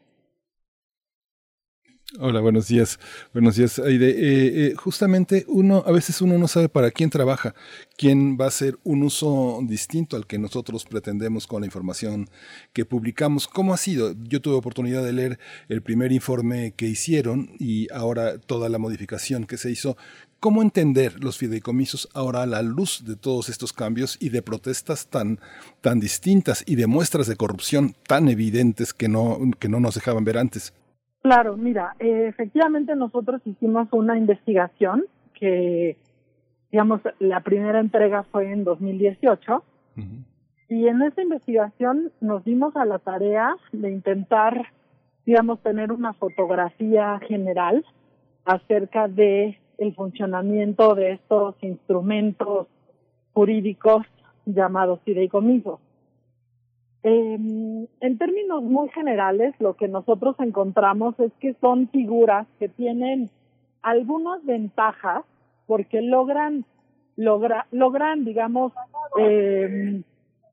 Hola, buenos días. Buenos días, Aide. Eh, eh, justamente uno, a veces uno no sabe para quién trabaja, quién va a hacer un uso distinto al que nosotros pretendemos con la información que publicamos. ¿Cómo ha sido? Yo tuve oportunidad de leer el primer informe que hicieron y ahora toda la modificación que se hizo. ¿Cómo entender los fideicomisos ahora a la luz de todos estos cambios y de protestas tan, tan distintas y de muestras de corrupción tan evidentes que no, que no nos dejaban ver antes? Claro, mira, eh, efectivamente nosotros hicimos una investigación que, digamos, la primera entrega fue en 2018 y en esa investigación nos dimos a la tarea de intentar, digamos, tener una fotografía general acerca de el funcionamiento de estos instrumentos jurídicos llamados fideicomisos. Eh, en términos muy generales, lo que nosotros encontramos es que son figuras que tienen algunas ventajas porque logran logra, logran, digamos, eh,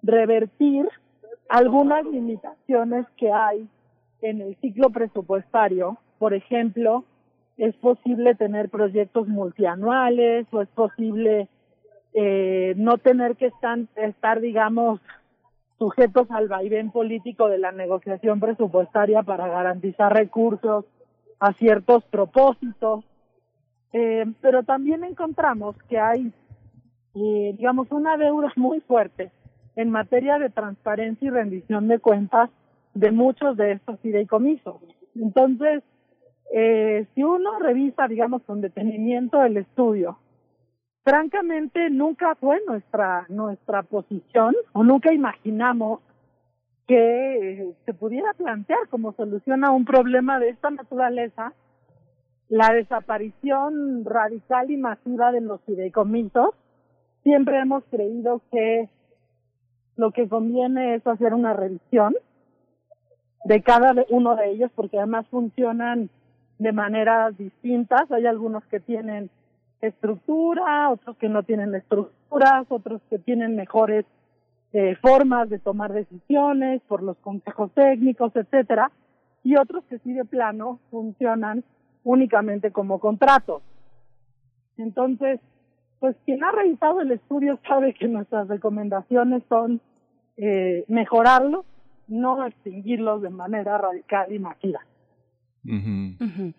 revertir algunas limitaciones que hay en el ciclo presupuestario. Por ejemplo, es posible tener proyectos multianuales o es posible eh, no tener que estar, digamos, sujetos al vaivén político de la negociación presupuestaria para garantizar recursos a ciertos propósitos. Eh, pero también encontramos que hay, eh, digamos, una deuda muy fuerte en materia de transparencia y rendición de cuentas de muchos de estos fideicomisos. Entonces, eh, si uno revisa, digamos, con detenimiento el estudio, francamente nunca fue nuestra nuestra posición o nunca imaginamos que eh, se pudiera plantear como solución a un problema de esta naturaleza la desaparición radical y masiva de los fideicomisos. Siempre hemos creído que lo que conviene es hacer una revisión de cada uno de ellos porque además funcionan de maneras distintas. Hay algunos que tienen estructura, otros que no tienen estructuras, otros que tienen mejores eh, formas de tomar decisiones por los consejos técnicos, etcétera, y otros que sí de plano funcionan únicamente como contratos. Entonces, pues quien ha revisado el estudio sabe que nuestras recomendaciones son eh, mejorarlos, no extinguirlos de manera radical y masiva. Mm-hmm. Mm-hmm.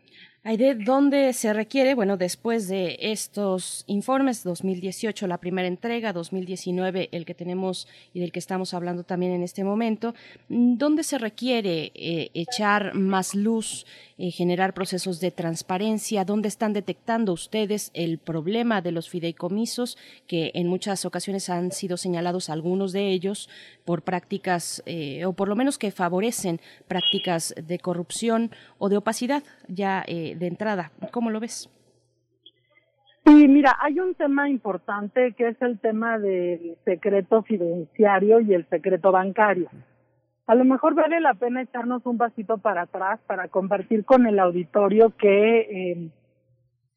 Aide, ¿dónde se requiere? Bueno, después de estos informes, 2018 la primera entrega, 2019 el que tenemos y del que estamos hablando también en este momento, ¿dónde se requiere eh, echar más luz, eh, generar procesos de transparencia? ¿Dónde están detectando ustedes el problema de los fideicomisos, que en muchas ocasiones han sido señalados algunos de ellos por prácticas, eh, o por lo menos que favorecen prácticas de corrupción o de opacidad? Ya de entrada. ¿Cómo lo ves? Sí, mira, hay un tema importante que es el tema del secreto fiduciario y el secreto bancario. A lo mejor vale la pena echarnos un pasito para atrás para compartir con el auditorio que, eh,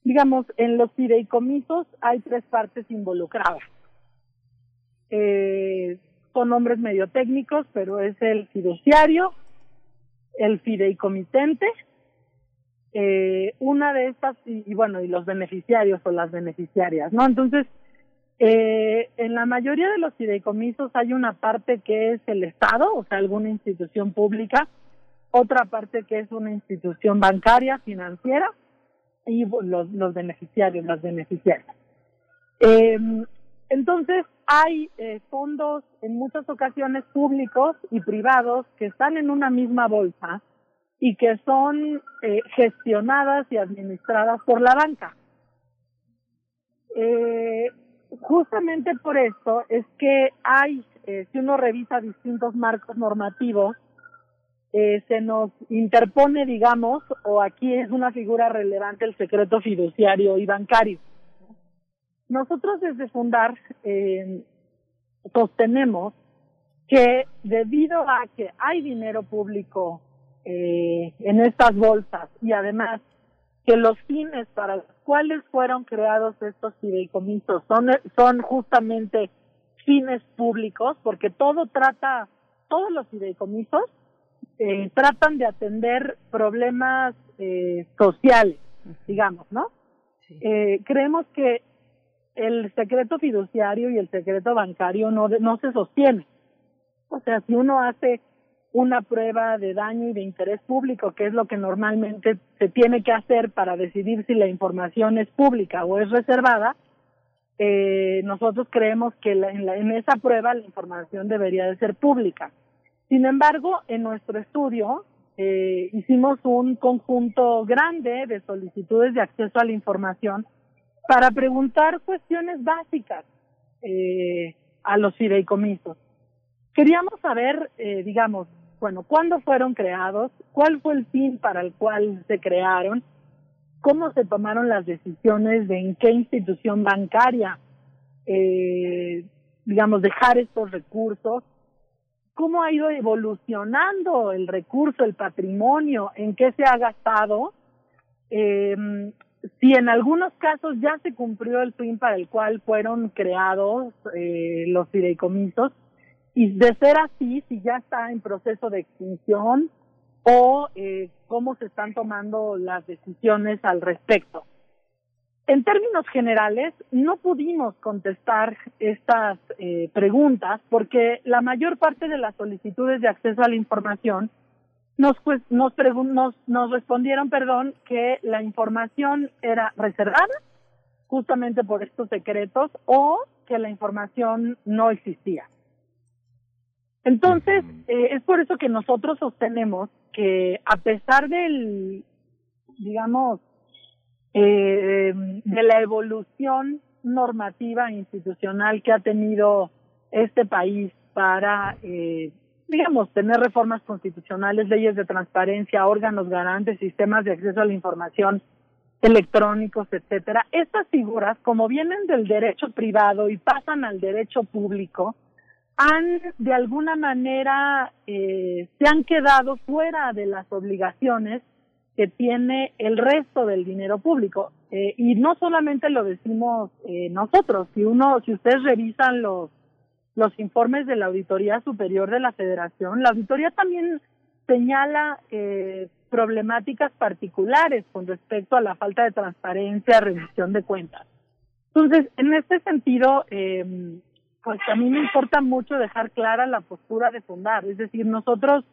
digamos, en los fideicomisos hay tres partes involucradas. Eh, son nombres medio técnicos, pero es el fiduciario, el fideicomitente eh, una de estas, y, bueno, y los beneficiarios o las beneficiarias, ¿no? Entonces, eh, en la mayoría de los fideicomisos hay una parte que es el Estado, o sea, alguna institución pública, otra parte que es una institución bancaria, financiera, y los, los beneficiarios, las beneficiarias. Eh, entonces, hay eh, fondos en muchas ocasiones públicos y privados que están en una misma bolsa y que son eh, gestionadas y administradas por la banca. Eh, justamente por esto es que hay, eh, si uno revisa distintos marcos normativos, eh, se nos interpone, digamos, o aquí es una figura relevante el secreto fiduciario y bancario. Nosotros desde Fundar sostenemos que debido a que hay dinero público eh, en estas bolsas y además que los fines para los cuales fueron creados estos fideicomisos son, son justamente fines públicos, porque todo trata, todos los fideicomisos eh, tratan de atender problemas eh, sociales, digamos, ¿no? Eh, creemos que el secreto fiduciario y el secreto bancario no, no se sostienen. O sea, si uno hace una prueba de daño y de interés público, que es lo que normalmente se tiene que hacer para decidir si la información es pública o es reservada, eh, nosotros creemos que la, en, la, en esa prueba la información debería de ser pública. Sin embargo, en nuestro estudio eh, hicimos un conjunto grande de solicitudes de acceso a la información para preguntar cuestiones básicas eh, a los fideicomisos. Queríamos saber, eh, digamos, bueno, cuándo fueron creados, cuál fue el fin para el cual se crearon, cómo se tomaron las decisiones de en qué institución bancaria, eh, digamos, dejar estos recursos, cómo ha ido evolucionando el recurso, el patrimonio, en qué se ha gastado, eh, si en algunos casos ya se cumplió el fin para el cual fueron creados eh, los fideicomisos, y de ser así, si ya está en proceso de extinción o eh, cómo se están tomando las decisiones al respecto. En términos generales, no pudimos contestar estas eh, preguntas porque la mayor parte de las solicitudes de acceso a la información nos, pues, nos, nos, nos respondieron, perdón, que la información era reservada justamente por estos secretos o que la información no existía. Entonces, eh, es por eso que nosotros sostenemos que a pesar del, digamos, eh, de la evolución normativa e institucional que ha tenido este país para, eh, digamos, tener reformas constitucionales, leyes de transparencia, órganos garantes, sistemas de acceso a la información electrónicos, etcétera. Estas figuras, como vienen del derecho privado y pasan al derecho público, han de alguna manera eh, se han quedado fuera de las obligaciones que tiene el resto del dinero público. Eh, y no solamente lo decimos eh, nosotros si uno si ustedes revisan los los informes de la auditoría superior de la Federación la auditoría también señala eh, problemáticas particulares con respecto a la falta de transparencia rendición de cuentas. Entonces en este sentido eh, pues a mí me importa mucho dejar clara la postura de fundar, es decir, nosotros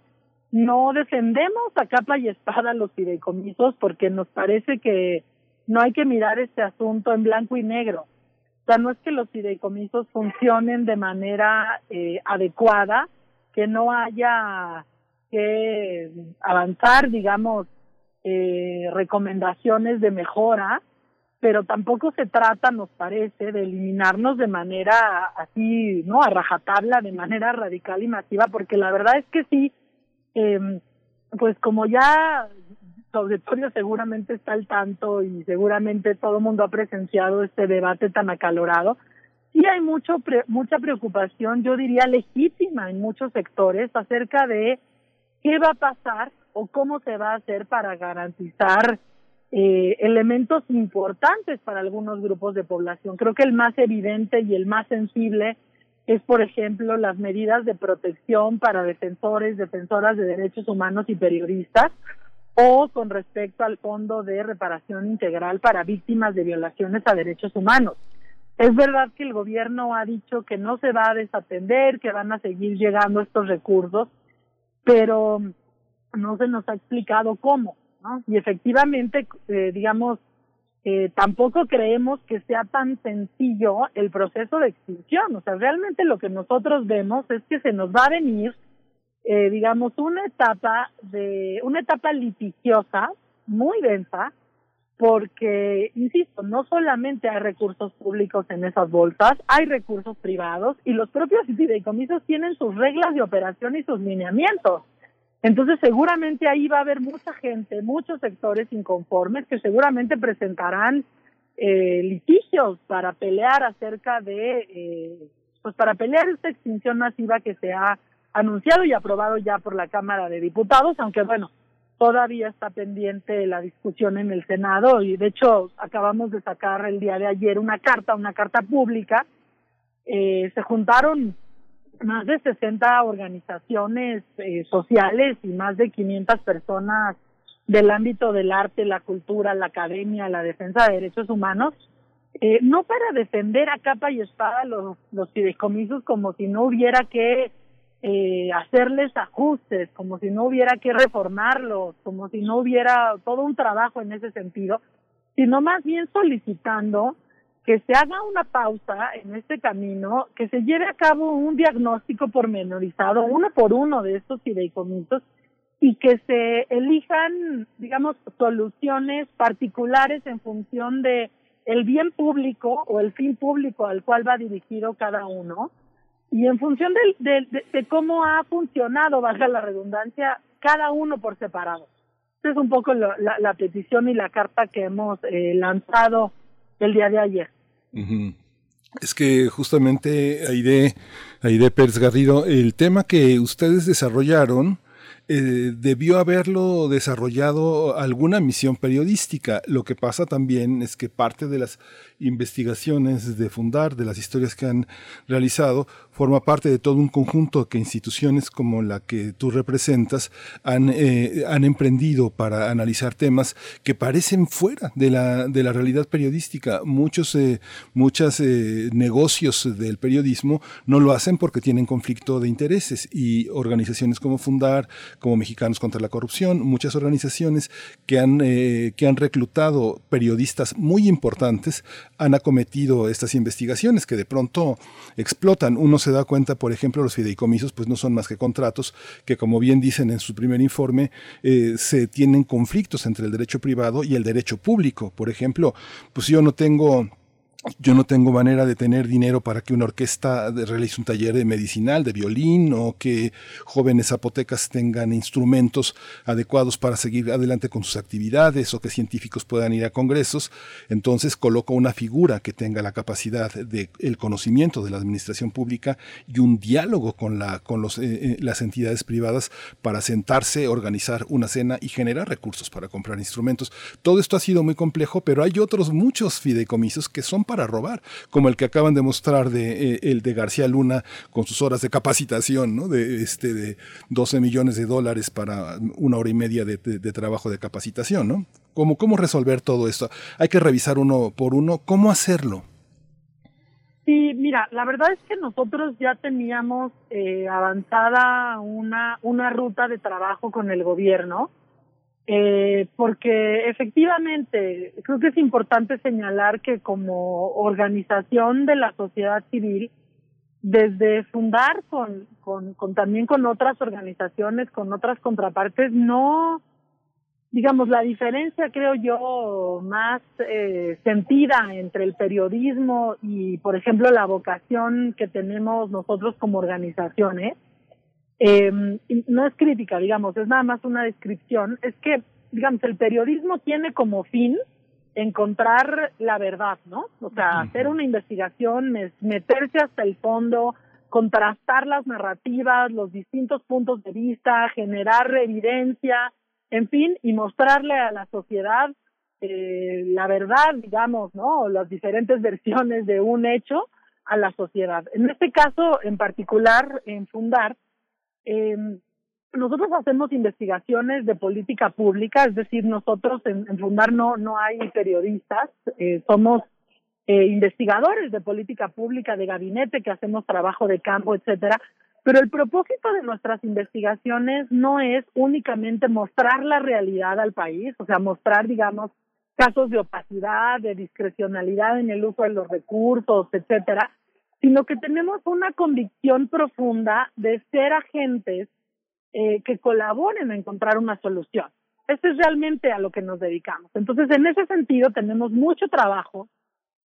no defendemos a capa y espada los fideicomisos porque nos parece que no hay que mirar este asunto en blanco y negro. O sea, no es que los fideicomisos funcionen de manera eh, adecuada, que no haya que avanzar, digamos, eh, recomendaciones de mejora, pero tampoco se trata, nos parece, de eliminarnos de manera así, ¿no? A rajatabla, de manera radical y masiva, porque la verdad es que sí, eh, pues como ya su auditorio seguramente está al tanto y seguramente todo el mundo ha presenciado este debate tan acalorado, sí hay mucho pre mucha preocupación, yo diría legítima en muchos sectores acerca de qué va a pasar o cómo se va a hacer para garantizar eh, elementos importantes para algunos grupos de población. Creo que el más evidente y el más sensible es, por ejemplo, las medidas de protección para defensores, defensoras de derechos humanos y periodistas, o con respecto al Fondo de Reparación Integral para Víctimas de Violaciones a Derechos Humanos. Es verdad que el gobierno ha dicho que no se va a desatender, que van a seguir llegando estos recursos, pero no se nos ha explicado cómo. Y efectivamente, eh, digamos, eh, tampoco creemos que sea tan sencillo el proceso de extinción. O sea, realmente lo que nosotros vemos es que se nos va a venir, eh, digamos, una etapa de, una etapa litigiosa muy densa, porque, insisto, no solamente hay recursos públicos en esas bolsas, hay recursos privados y los propios fideicomisos tienen sus reglas de operación y sus lineamientos. Entonces, seguramente ahí va a haber mucha gente, muchos sectores inconformes que seguramente presentarán eh, litigios para pelear acerca de, eh, pues para pelear esta extinción masiva que se ha anunciado y aprobado ya por la Cámara de Diputados, aunque bueno, todavía está pendiente la discusión en el Senado y de hecho acabamos de sacar el día de ayer una carta, una carta pública. Eh, se juntaron más de 60 organizaciones eh, sociales y más de 500 personas del ámbito del arte, la cultura, la academia, la defensa de derechos humanos, eh, no para defender a capa y espada los, los fideicomisos como si no hubiera que eh, hacerles ajustes, como si no hubiera que reformarlos, como si no hubiera todo un trabajo en ese sentido, sino más bien solicitando que se haga una pausa en este camino, que se lleve a cabo un diagnóstico pormenorizado, uno por uno de estos fideicomisos, y que se elijan, digamos, soluciones particulares en función de el bien público o el fin público al cual va dirigido cada uno, y en función de, de, cómo ha funcionado, baja la redundancia, cada uno por separado. Esta es un poco la, la, petición y la carta que hemos eh, lanzado el día de ayer. Es que justamente Aide, Aide Pérez Garrido, el tema que ustedes desarrollaron, eh, debió haberlo desarrollado alguna misión periodística. Lo que pasa también es que parte de las investigaciones de Fundar, de las historias que han realizado, forma parte de todo un conjunto que instituciones como la que tú representas han, eh, han emprendido para analizar temas que parecen fuera de la, de la realidad periodística. Muchos, eh, muchos eh, negocios del periodismo no lo hacen porque tienen conflicto de intereses y organizaciones como Fundar, como Mexicanos contra la Corrupción, muchas organizaciones que han, que han reclutado periodistas muy importantes han acometido estas investigaciones que de pronto explotan. Uno se da cuenta, por ejemplo, los fideicomisos pues no son más que contratos que, como bien dicen en su primer informe, eh, se tienen conflictos entre el derecho privado y el derecho público. Por ejemplo, pues yo no tengo yo no tengo manera de tener dinero para que una orquesta realice un taller de medicinal, de violín, o que jóvenes zapotecas tengan instrumentos adecuados para seguir adelante con sus actividades, o que científicos puedan ir a congresos. Entonces coloco una figura que tenga la capacidad de el conocimiento de la administración pública y un diálogo con, la, con los, eh, eh, las entidades privadas para sentarse, organizar una cena y generar recursos para comprar instrumentos. Todo esto ha sido muy complejo, pero hay otros muchos fideicomisos que son para robar, como el que acaban de mostrar de eh, el de García Luna con sus horas de capacitación, ¿no? De este de 12 millones de dólares para una hora y media de, trabajo de capacitación, ¿no? ¿Cómo, ¿Cómo resolver todo esto? Hay que revisar uno por uno. ¿Cómo hacerlo? Sí, mira, la verdad es que nosotros ya teníamos eh, avanzada una, una ruta de trabajo con el gobierno eh, porque efectivamente creo que es importante señalar que como organización de la sociedad civil, desde fundar con, con, con también con otras organizaciones, con otras contrapartes, no, digamos, la diferencia creo yo más eh, sentida entre el periodismo y, por ejemplo, la vocación que tenemos nosotros como organizaciones, no es crítica, digamos, es nada más una descripción, es que, digamos, el periodismo tiene como fin encontrar la verdad, ¿no? O sea, hacer una investigación, meterse hasta el fondo, contrastar las narrativas, los distintos puntos de vista, generar evidencia, en fin, y mostrarle a la sociedad eh, la verdad, digamos, ¿no? Las diferentes (laughs) versiones de un hecho a la sociedad. En este caso, en particular, en Fundar, eh, nosotros hacemos investigaciones de política pública, es decir, nosotros en, Fundar no, no hay periodistas, eh, somos eh, investigadores de política pública, de gabinete, que hacemos trabajo de campo, etcétera. Pero el propósito de nuestras investigaciones no es únicamente mostrar la realidad al país, o sea, mostrar, digamos, casos de opacidad, de discrecionalidad en el uso de los recursos, etcétera, sino que tenemos una convicción profunda de ser agentes eh, que colaboren a encontrar una solución. Eso es realmente a lo que nos dedicamos. Entonces, en ese sentido, tenemos mucho trabajo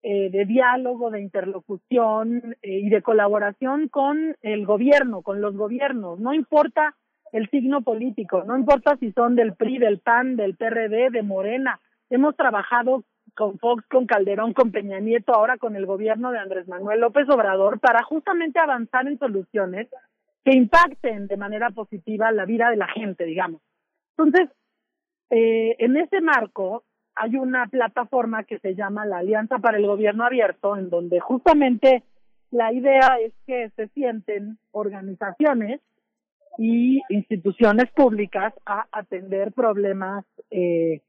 eh, de diálogo, de interlocución eh, y de colaboración con el gobierno, con los gobiernos. No importa el signo político, no importa si son del PRI, del PAN, del PRD, de Morena. Hemos trabajado con Fox, con Calderón, con Peña Nieto, ahora con el gobierno de Andrés Manuel López Obrador, para justamente avanzar en soluciones que impacten de manera positiva la vida de la gente, digamos. Entonces, eh, en ese marco hay una plataforma que se llama la Alianza para el Gobierno Abierto, en donde justamente la idea es que se sienten organizaciones y instituciones públicas a atender problemas, eh,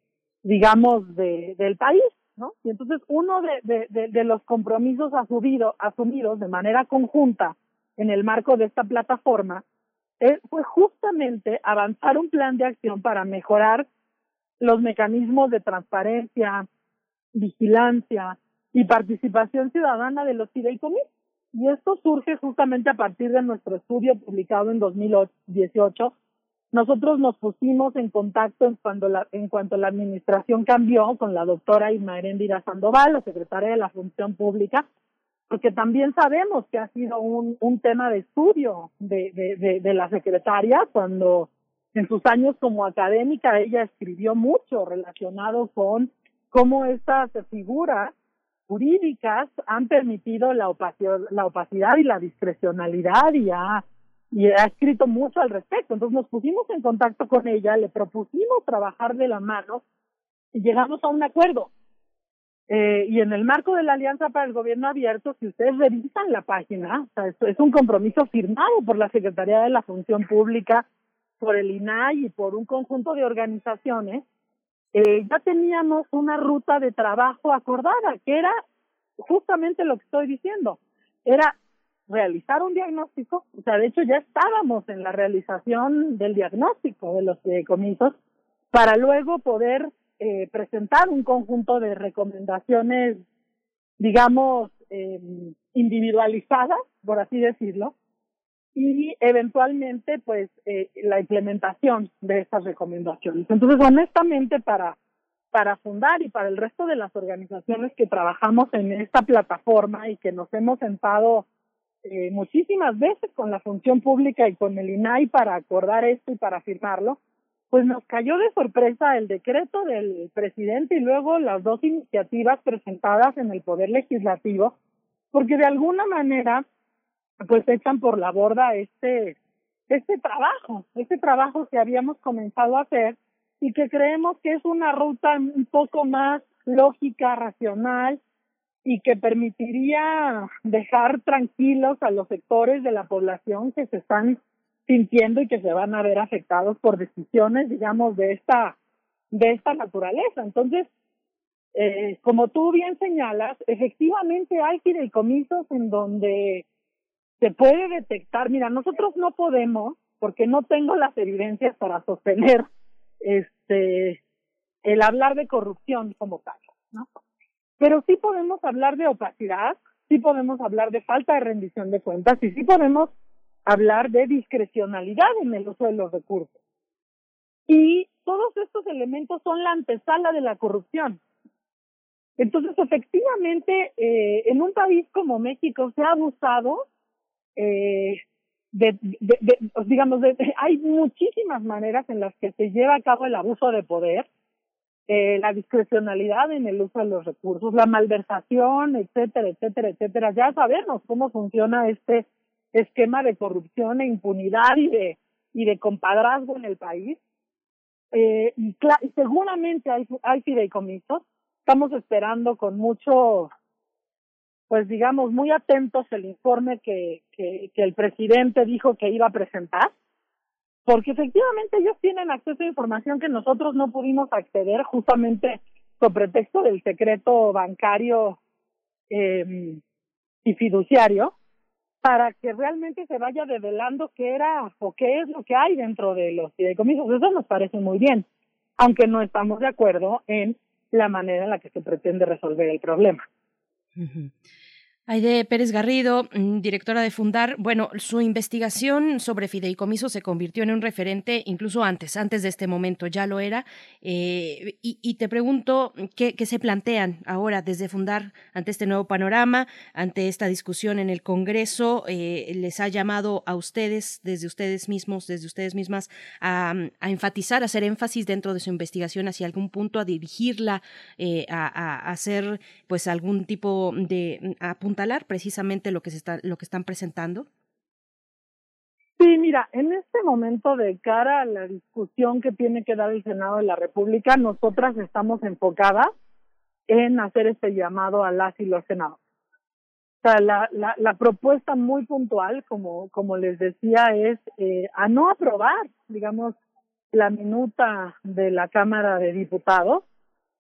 digamos, de, del país, ¿no? Y entonces uno de, los compromisos asumido, asumidos de manera conjunta en el marco de esta plataforma eh, fue justamente avanzar un plan de acción para mejorar los mecanismos de transparencia, vigilancia y participación ciudadana de los fideicomisos. Y esto surge justamente a partir de nuestro estudio publicado en 2018. Nosotros nos pusimos en contacto en cuanto la, en cuanto la administración cambió con la doctora Irma Erendira Sandoval, la secretaria de la Función Pública, porque también sabemos que ha sido un, tema de estudio de, de la secretaria cuando en sus años como académica ella escribió mucho relacionado con cómo estas figuras jurídicas han permitido la opacidad, la opacidad y la discrecionalidad y ha, y ha escrito mucho al respecto. Entonces nos pusimos en contacto con ella, le propusimos trabajar de la mano y llegamos a un acuerdo. Eh, y en el marco de la Alianza para el Gobierno Abierto, si ustedes revisan la página, o sea, esto es un compromiso firmado por la Secretaría de la Función Pública, por el INAI y por un conjunto de organizaciones, eh, ya teníamos una ruta de trabajo acordada, que era justamente lo que estoy diciendo, era realizar un diagnóstico, o sea, de hecho ya estábamos en la realización del diagnóstico de los fideicomisos, para luego poder eh, presentar un conjunto de recomendaciones, digamos, eh, individualizadas, por así decirlo, y eventualmente pues eh, la implementación de estas recomendaciones. Entonces, honestamente, para, para fundar y para el resto de las organizaciones que trabajamos en esta plataforma y que nos hemos sentado eh, muchísimas veces con la función pública y con el INAI para acordar esto y para firmarlo, pues nos cayó de sorpresa el decreto del presidente y luego las dos iniciativas presentadas en el Poder Legislativo, porque de alguna manera pues echan por la borda este este trabajo, este trabajo que habíamos comenzado a hacer y que creemos que es una ruta un poco más lógica, racional y que permitiría dejar tranquilos a los sectores de la población que se están sintiendo y que se van a ver afectados por decisiones, digamos, de esta de esta naturaleza. Entonces, eh, como tú bien señalas, efectivamente hay fideicomisos en donde se puede detectar, mira, nosotros no podemos, porque no tengo las evidencias para sostener este el hablar de corrupción como tal, ¿no? Pero sí podemos hablar de opacidad, sí podemos hablar de falta de rendición de cuentas y sí podemos hablar de discrecionalidad en el uso de los recursos. Y todos estos elementos son la antesala de la corrupción. Entonces, efectivamente, eh, en un país como México se ha abusado eh, de, de, digamos, de, hay muchísimas maneras en las que se lleva a cabo el abuso de poder, eh, la discrecionalidad en el uso de los recursos, la malversación, etcétera, etcétera, etcétera. Ya sabemos cómo funciona este esquema de corrupción e impunidad y de y de compadrazgo en el país. Eh, y seguramente hay, hay fideicomisos. Estamos esperando con mucho pues digamos, muy atentos el informe que, que, que el presidente dijo que iba a presentar, porque efectivamente ellos tienen acceso a información que nosotros no pudimos acceder justamente con pretexto del secreto bancario eh, y fiduciario, para que realmente se vaya develando qué era o qué es lo que hay dentro de los fideicomisos. Eso nos parece muy bien, aunque no estamos de acuerdo en la manera en la que se pretende resolver el problema. Ujú. Aide Pérez Garrido, mm, directora de Fundar, bueno, su investigación sobre fideicomisos se convirtió en un referente incluso antes, antes de este momento, ya lo era. eh, y, te pregunto, ¿qué, se plantean ahora desde Fundar ante este nuevo panorama, ante esta discusión en el Congreso? Eh, ¿Les ha llamado a ustedes, desde ustedes mismos, desde ustedes mismas, a, enfatizar, a hacer énfasis dentro de su investigación hacia algún punto, a dirigirla, eh, a, hacer pues algún tipo de a apuntalar precisamente lo que se está lo que están presentando Sí, mira, en este momento de cara a la discusión que tiene que dar el Senado de la República, nosotras estamos enfocadas en hacer este llamado a las y los senadores. O sea, la, la, la propuesta muy puntual, como, como les decía, es eh, a no aprobar, digamos, la minuta de la Cámara de Diputados,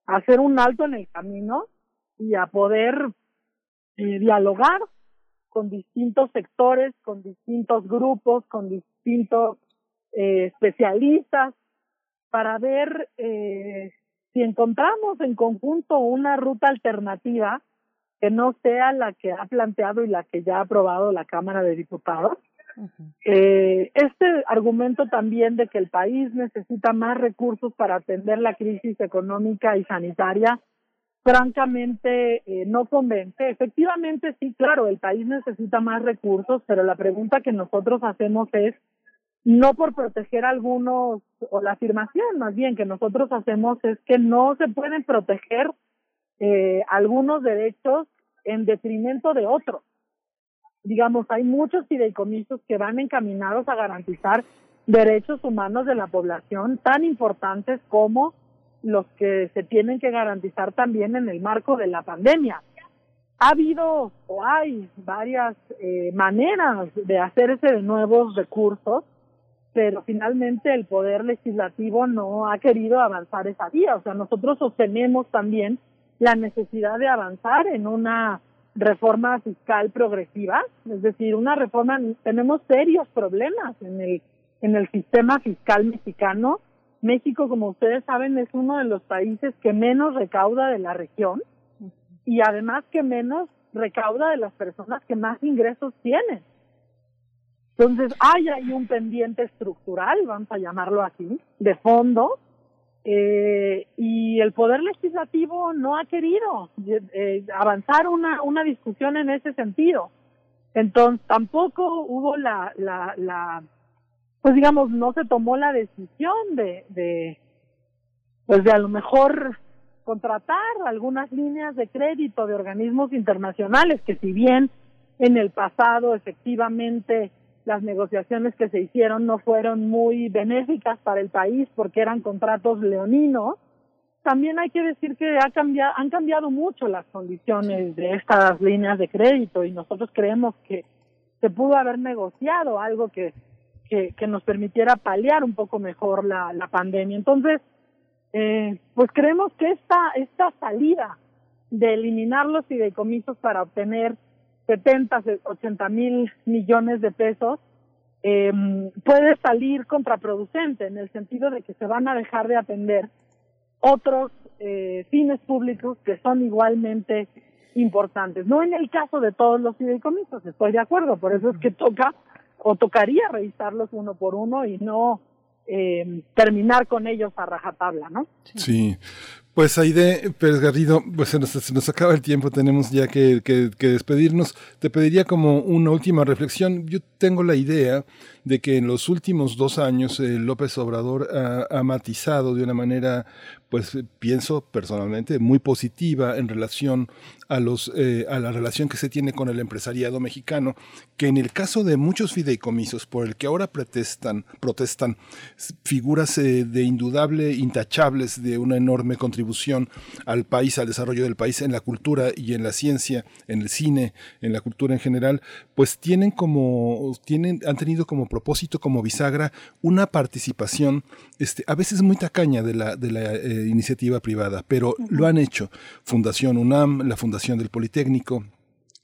hacer un alto en el camino y a poder eh, dialogar con distintos sectores, con distintos grupos, con distintos eh, especialistas, para ver eh, si encontramos en conjunto una ruta alternativa que no sea la que ha planteado y la que ya ha aprobado la Cámara de Diputados. Eh, este argumento también de que el país necesita más recursos para atender la crisis económica y sanitaria, francamente eh, no convence. Efectivamente, sí, claro, el país necesita más recursos, pero la pregunta que nosotros hacemos es, no por proteger a algunos, o la afirmación más bien que nosotros hacemos es que no se pueden proteger eh, algunos derechos en detrimento de otros. Digamos, hay muchos fideicomisos que van encaminados a garantizar derechos humanos de la población tan importantes como los que se tienen que garantizar también en el marco de la pandemia. Ha habido o hay varias eh, maneras de hacerse de nuevos recursos, pero finalmente el poder legislativo no ha querido avanzar esa vía. O sea, nosotros sostenemos también la necesidad de avanzar en una reforma fiscal progresiva, es decir, una reforma, tenemos serios problemas en el, en el sistema fiscal mexicano. México, como ustedes saben, es uno de los países que menos recauda de la región y además que menos recauda de las personas que más ingresos tienen. Entonces, hay ahí un pendiente estructural, vamos a llamarlo así, de fondo, eh, y el Poder Legislativo no ha querido eh, avanzar una, una discusión en ese sentido. Entonces, tampoco hubo la, la, la, pues digamos, no se tomó la decisión de, de, pues de a lo mejor contratar algunas líneas de crédito de organismos internacionales que si bien en el pasado efectivamente las negociaciones que se hicieron no fueron muy benéficas para el país porque eran contratos leoninos, también hay que decir que ha cambiado, han cambiado mucho las condiciones de estas líneas de crédito y nosotros creemos que se pudo haber negociado algo que, que, que nos permitiera paliar un poco mejor la, la pandemia. Entonces, eh, pues creemos que esta, esta salida de eliminar los fideicomisos para obtener 70, 80 mil millones de pesos eh, puede salir contraproducente en el sentido de que se van a dejar de atender otros eh, fines públicos que son igualmente importantes. No en el caso de todos los fideicomisos, estoy de acuerdo, por eso es que toca o tocaría revisarlos uno por uno y no eh, terminar con ellos a rajatabla, ¿no? Sí. Pues Aide Pérez Garrido, pues se nos, se nos acaba el tiempo, tenemos ya que, que, que, despedirnos. Te pediría como una última reflexión. Yo tengo la idea de que en los últimos dos años eh, López Obrador ha, ha, matizado de una manera, pues pienso personalmente, muy positiva en relación a, los, eh, a la relación que se tiene con el empresariado mexicano, que en el caso de muchos fideicomisos por el que ahora protestan, protestan figuras eh, de indudable, intachables, de una enorme contribución al país, al desarrollo del país en la cultura y en la ciencia, en el cine, en la cultura en general, pues tienen como, tienen, han tenido como propósito, como bisagra, una participación, este, a veces muy tacaña de la, eh, iniciativa privada, pero uh -huh. lo han hecho. Fundación UNAM, la Fundación del Politécnico,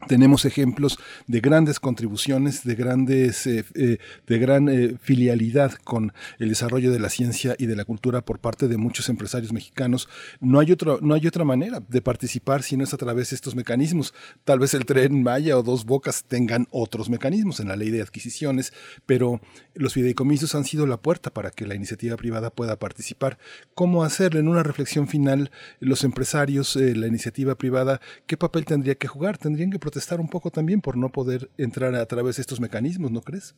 tenemos ejemplos de grandes contribuciones, de grandes, eh, eh, de gran eh, filialidad con el desarrollo de la ciencia y de la cultura por parte de muchos empresarios mexicanos. No hay otro, no hay otra manera de participar si no es a través de estos mecanismos. Tal vez el tren Maya o dos bocas tengan otros mecanismos en la ley de adquisiciones, pero los fideicomisos han sido la puerta para que la iniciativa privada pueda participar. ¿Cómo hacerlo? En una reflexión final, los empresarios, la iniciativa privada, ¿qué papel tendría que jugar? Tendrían que protestar un poco también por no poder entrar a través de estos mecanismos, ¿no crees?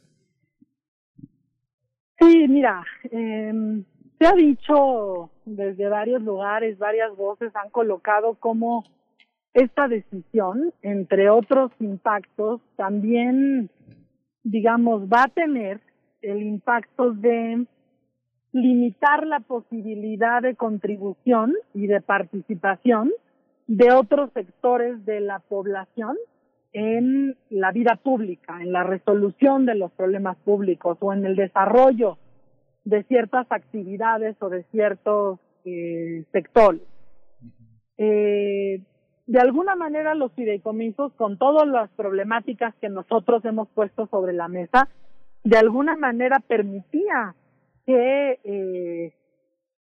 Sí, mira, eh, se ha dicho desde varios lugares, varias voces han colocado como esta decisión, entre otros impactos, también, digamos, va a tener el impacto de limitar la posibilidad de contribución y de participación de otros sectores de la población en la vida pública, en la resolución de los problemas públicos o en el desarrollo de ciertas actividades o de ciertos eh, sectores. Eh, de alguna manera los fideicomisos, con todas las problemáticas que nosotros hemos puesto sobre la mesa, de alguna manera permitía que eh,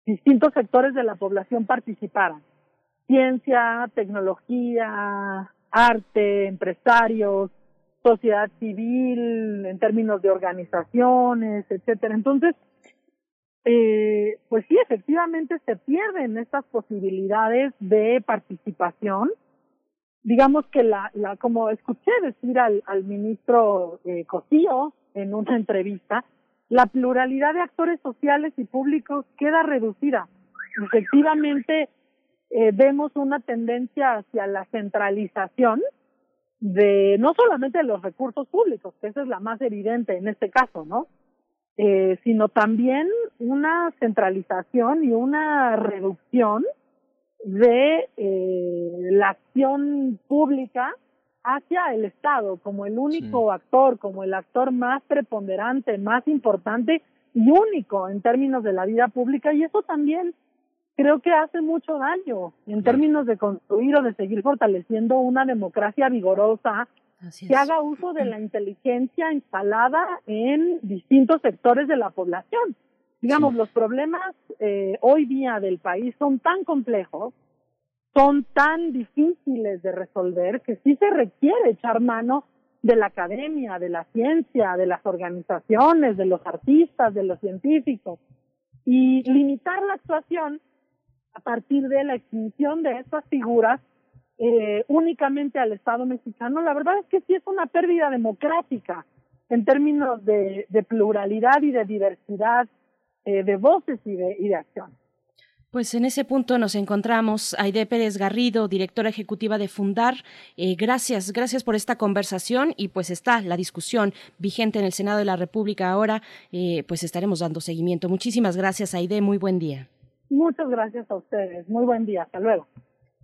distintos sectores de la población participaran ciencia, tecnología, arte, empresarios, sociedad civil, en términos de organizaciones, etcétera. Entonces, eh, pues sí, efectivamente se pierden estas posibilidades de participación. Digamos que la, la como escuché decir al, al ministro eh, Cosío en una entrevista, la pluralidad de actores sociales y públicos queda reducida. Efectivamente, eh, vemos una tendencia hacia la centralización de no solamente de los recursos públicos, que esa es la más evidente en este caso, ¿no? Eh, sino también una centralización y una reducción de eh, la acción pública hacia el Estado como el único actor, como el actor más preponderante, más importante y único en términos de la vida pública y eso también creo que hace mucho daño en términos de construir o de seguir fortaleciendo una democracia vigorosa que haga uso de la inteligencia instalada en distintos sectores de la población. Digamos, los problemas eh, hoy día del país son tan complejos, son tan difíciles de resolver que sí se requiere echar mano de la academia, de la ciencia, de las organizaciones, de los artistas, de los científicos. Y limitar la actuación a partir de la extinción de estas figuras eh, únicamente al Estado mexicano, la verdad es que sí es una pérdida democrática en términos de, pluralidad y de diversidad eh, de voces y de, y de acción. Pues en ese punto nos encontramos. Aide Pérez Garrido, directora ejecutiva de Fundar. Eh, gracias, gracias por esta conversación y pues está la discusión vigente en el Senado de la República ahora. Eh, pues estaremos dando seguimiento. Muchísimas gracias, Aide. Muy buen día. Muchas gracias a ustedes. Muy buen día. Hasta luego.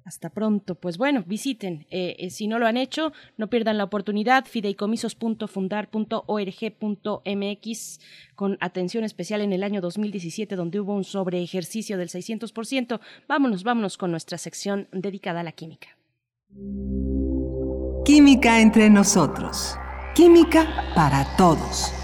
Hasta pronto. Pues bueno, visiten. Eh, eh, si no lo han hecho, no pierdan la oportunidad. fideicomisos.fundar.org.mx con atención especial en el año 2017, donde hubo un sobre ejercicio del 600%. Vámonos, vámonos con nuestra sección dedicada a la química. Química entre nosotros. Química para todos.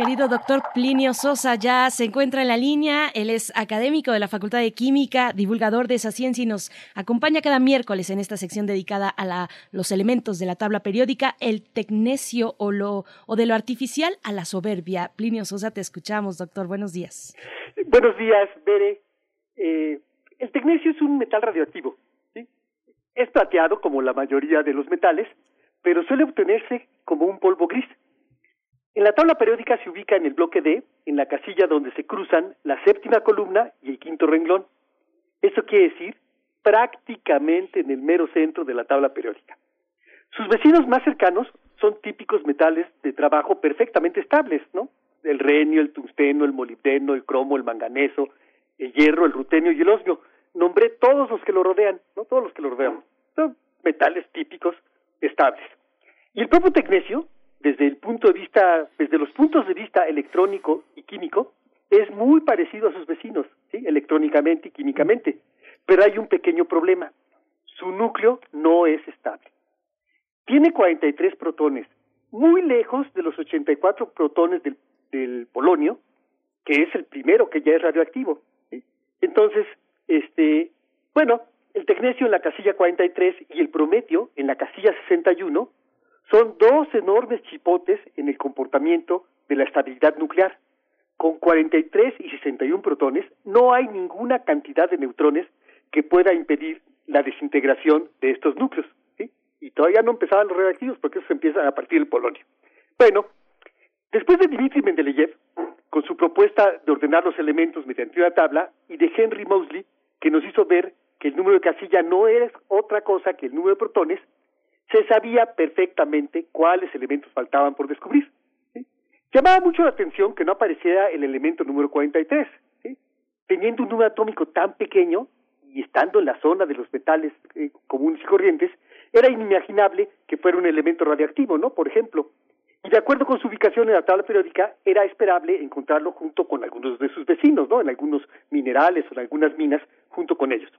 Querido doctor Plinio Sosa ya se encuentra en la línea. Él es académico de la Facultad de Química, divulgador de esa ciencia y nos acompaña cada miércoles en esta sección dedicada a los elementos de la tabla periódica, el tecnecio o, lo, de lo artificial a la soberbia. Plinio Sosa, te escuchamos, doctor. Buenos días. Buenos días, Bere. Eh, el tecnecio es un metal radioactivo. Es plateado como la mayoría de los metales, pero suele obtenerse como un polvo gris. En la tabla periódica se ubica en el bloque D, en la casilla donde se cruzan la séptima columna y el quinto renglón. Eso quiere decir prácticamente en el mero centro de la tabla periódica. Sus vecinos más cercanos son típicos metales de trabajo perfectamente estables, ¿no? El renio, el tungsteno, el molibdeno, el cromo, el manganeso, el hierro, el rutenio y el osmio. Nombré todos los que lo rodean, ¿no? Todos los que lo rodean. Son metales típicos estables. Y el propio tecnecio desde el punto de vista, desde los puntos de vista electrónico y químico, es muy parecido a sus vecinos, electrónicamente y químicamente. Pero hay un pequeño problema. su núcleo no es estable. Tiene 43 protones, muy lejos de los 84 protones del, del polonio, que es el primero que ya es radioactivo. Entonces, este, bueno, el tecnecio en la casilla 43 y el prometio en la casilla 61 son dos enormes chipotes en el comportamiento de la estabilidad nuclear. Con 43 y 61 protones no hay ninguna cantidad de neutrones que pueda impedir la desintegración de estos núcleos. Y todavía no empezaban los reactivos porque eso se empieza a partir del polonio. Bueno, después de Dmitry Mendeleev, con su propuesta de ordenar los elementos mediante una tabla, y de Henry Moseley, que nos hizo ver que el número de casilla no es otra cosa que el número de protones, se sabía perfectamente cuáles elementos faltaban por descubrir. Llamaba mucho la atención que no apareciera el elemento número 43. ¿sí? Teniendo un número atómico tan pequeño y estando en la zona de los metales eh, comunes y corrientes, era inimaginable que fuera un elemento radiactivo, ¿no? Por ejemplo. Y de acuerdo con su ubicación en la tabla periódica, era esperable encontrarlo junto con algunos de sus vecinos, ¿no? En algunos minerales o en algunas minas, junto con ellos.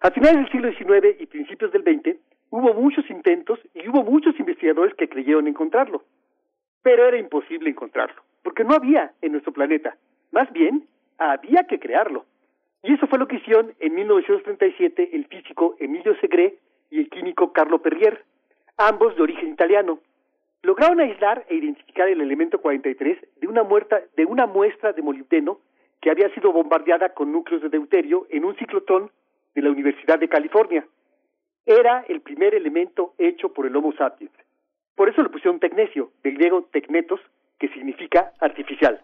A finales del siglo XIX y principios del XX, hubo muchos intentos y hubo muchos investigadores que creyeron encontrarlo. Pero era imposible encontrarlo, porque no había en nuestro planeta. Más bien, había que crearlo. Y eso fue lo que hicieron en 1937 el físico Emilio Segre y el químico Carlo Perrier, ambos de origen italiano. Lograron aislar e identificar el elemento 43 de una, muerta, de una muestra de molibdeno que había sido bombardeada con núcleos de deuterio en un ciclotrón de la Universidad de California. Era el primer elemento hecho por el Homo sapiens. Por eso le pusieron tecnecio, del griego tecnetos, que significa artificial.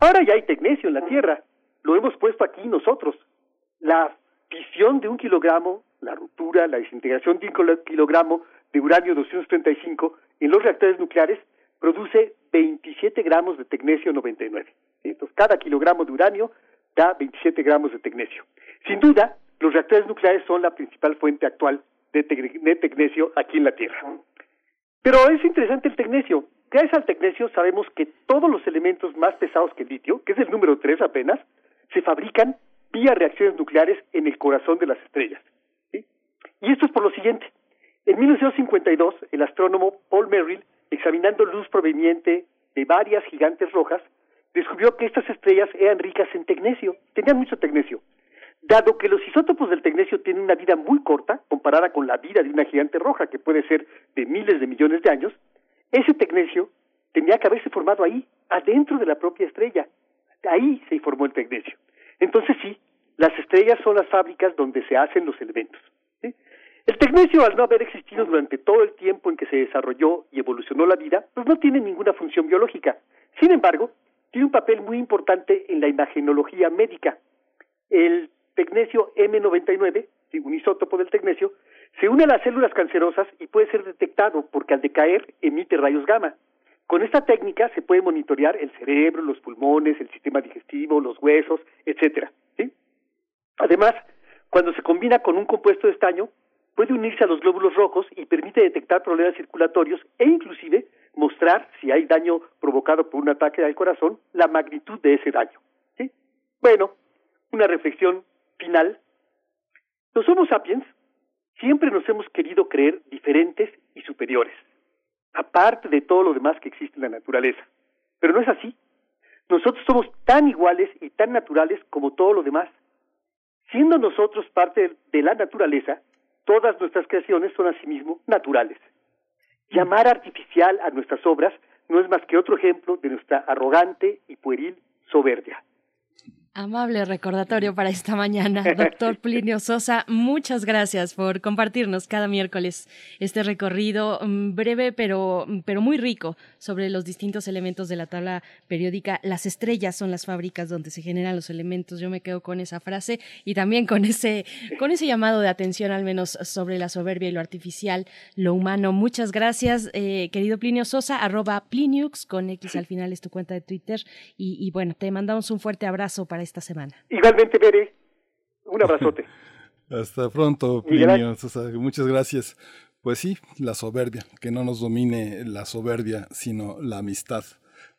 Ahora ya hay tecnecio en la Tierra, lo hemos puesto aquí nosotros. La fisión de un kilogramo, la ruptura, la desintegración de un kilogramo de uranio 235 en los reactores nucleares produce 27 gramos de tecnecio 99. Entonces, cada kilogramo de uranio da 27 gramos de tecnecio. Sin duda, los reactores nucleares son la principal fuente actual de, tecnecio aquí en la Tierra. Pero es interesante el tecnecio. Gracias al tecnecio sabemos que todos los elementos más pesados que el litio, que es el número 3 apenas, se fabrican vía reacciones nucleares en el corazón de las estrellas. Y esto es por lo siguiente. En 1952, el astrónomo Paul Merrill, examinando luz proveniente de varias gigantes rojas, descubrió que estas estrellas eran ricas en tecnecio, tenían mucho tecnecio. Dado que los isótopos del tecnecio tienen una vida muy corta, comparada con la vida de una gigante roja, que puede ser de miles de millones de años, ese tecnecio tenía que haberse formado ahí, adentro de la propia estrella. Ahí se formó el tecnecio. Entonces sí, las estrellas son las fábricas donde se hacen los elementos. El tecnecio, al no haber existido durante todo el tiempo en que se desarrolló y evolucionó la vida, pues no tiene ninguna función biológica. Sin embargo, tiene un papel muy importante en la imagenología médica. El tecnecio M99, un isótopo del tecnecio, se une a las células cancerosas y puede ser detectado porque al decaer emite rayos gamma. Con esta técnica se puede monitorear el cerebro, los pulmones, el sistema digestivo, los huesos, etcétera. Además, cuando se combina con un compuesto de estaño, puede unirse a los glóbulos rojos y permite detectar problemas circulatorios e inclusive mostrar si hay daño provocado por un ataque al corazón, la magnitud de ese daño. Bueno, una reflexión final. Los Homo sapiens siempre nos hemos querido creer diferentes y superiores, aparte de todo lo demás que existe en la naturaleza. Pero no es así. Nosotros somos tan iguales y tan naturales como todo lo demás. Siendo nosotros parte de la naturaleza, todas nuestras creaciones son asimismo naturales. Llamar artificial a nuestras obras no es más que otro ejemplo de nuestra arrogante y pueril soberbia. Amable recordatorio para esta mañana, (laughs) doctor Plinio Sosa. Muchas gracias por compartirnos cada miércoles este recorrido mm, breve pero, pero muy rico sobre los distintos elementos de la tabla periódica. Las estrellas son las fábricas donde se generan los elementos. Yo me quedo con esa frase y también con ese, con ese llamado de atención al menos sobre la soberbia y lo artificial, lo humano. Muchas gracias, eh, querido Plinio Sosa, arroba Pliniux, con X al final es tu cuenta de Twitter. Y, y bueno, te mandamos un fuerte abrazo para esta semana. Igualmente, Bere, un abrazote. (laughs) Hasta pronto, Plinio. Muchas gracias. Pues sí, la soberbia, que no nos domine la soberbia, sino la amistad.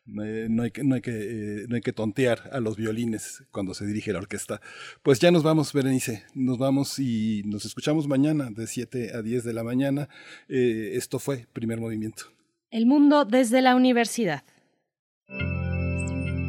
Eh, no, hay que, no, hay que, eh, no hay que tontear a los violines cuando se dirige la orquesta. Pues ya nos vamos, Berenice. Nos vamos y nos escuchamos mañana de 7 a 10 de la mañana. Eh, esto fue Primer Movimiento. El mundo desde la universidad.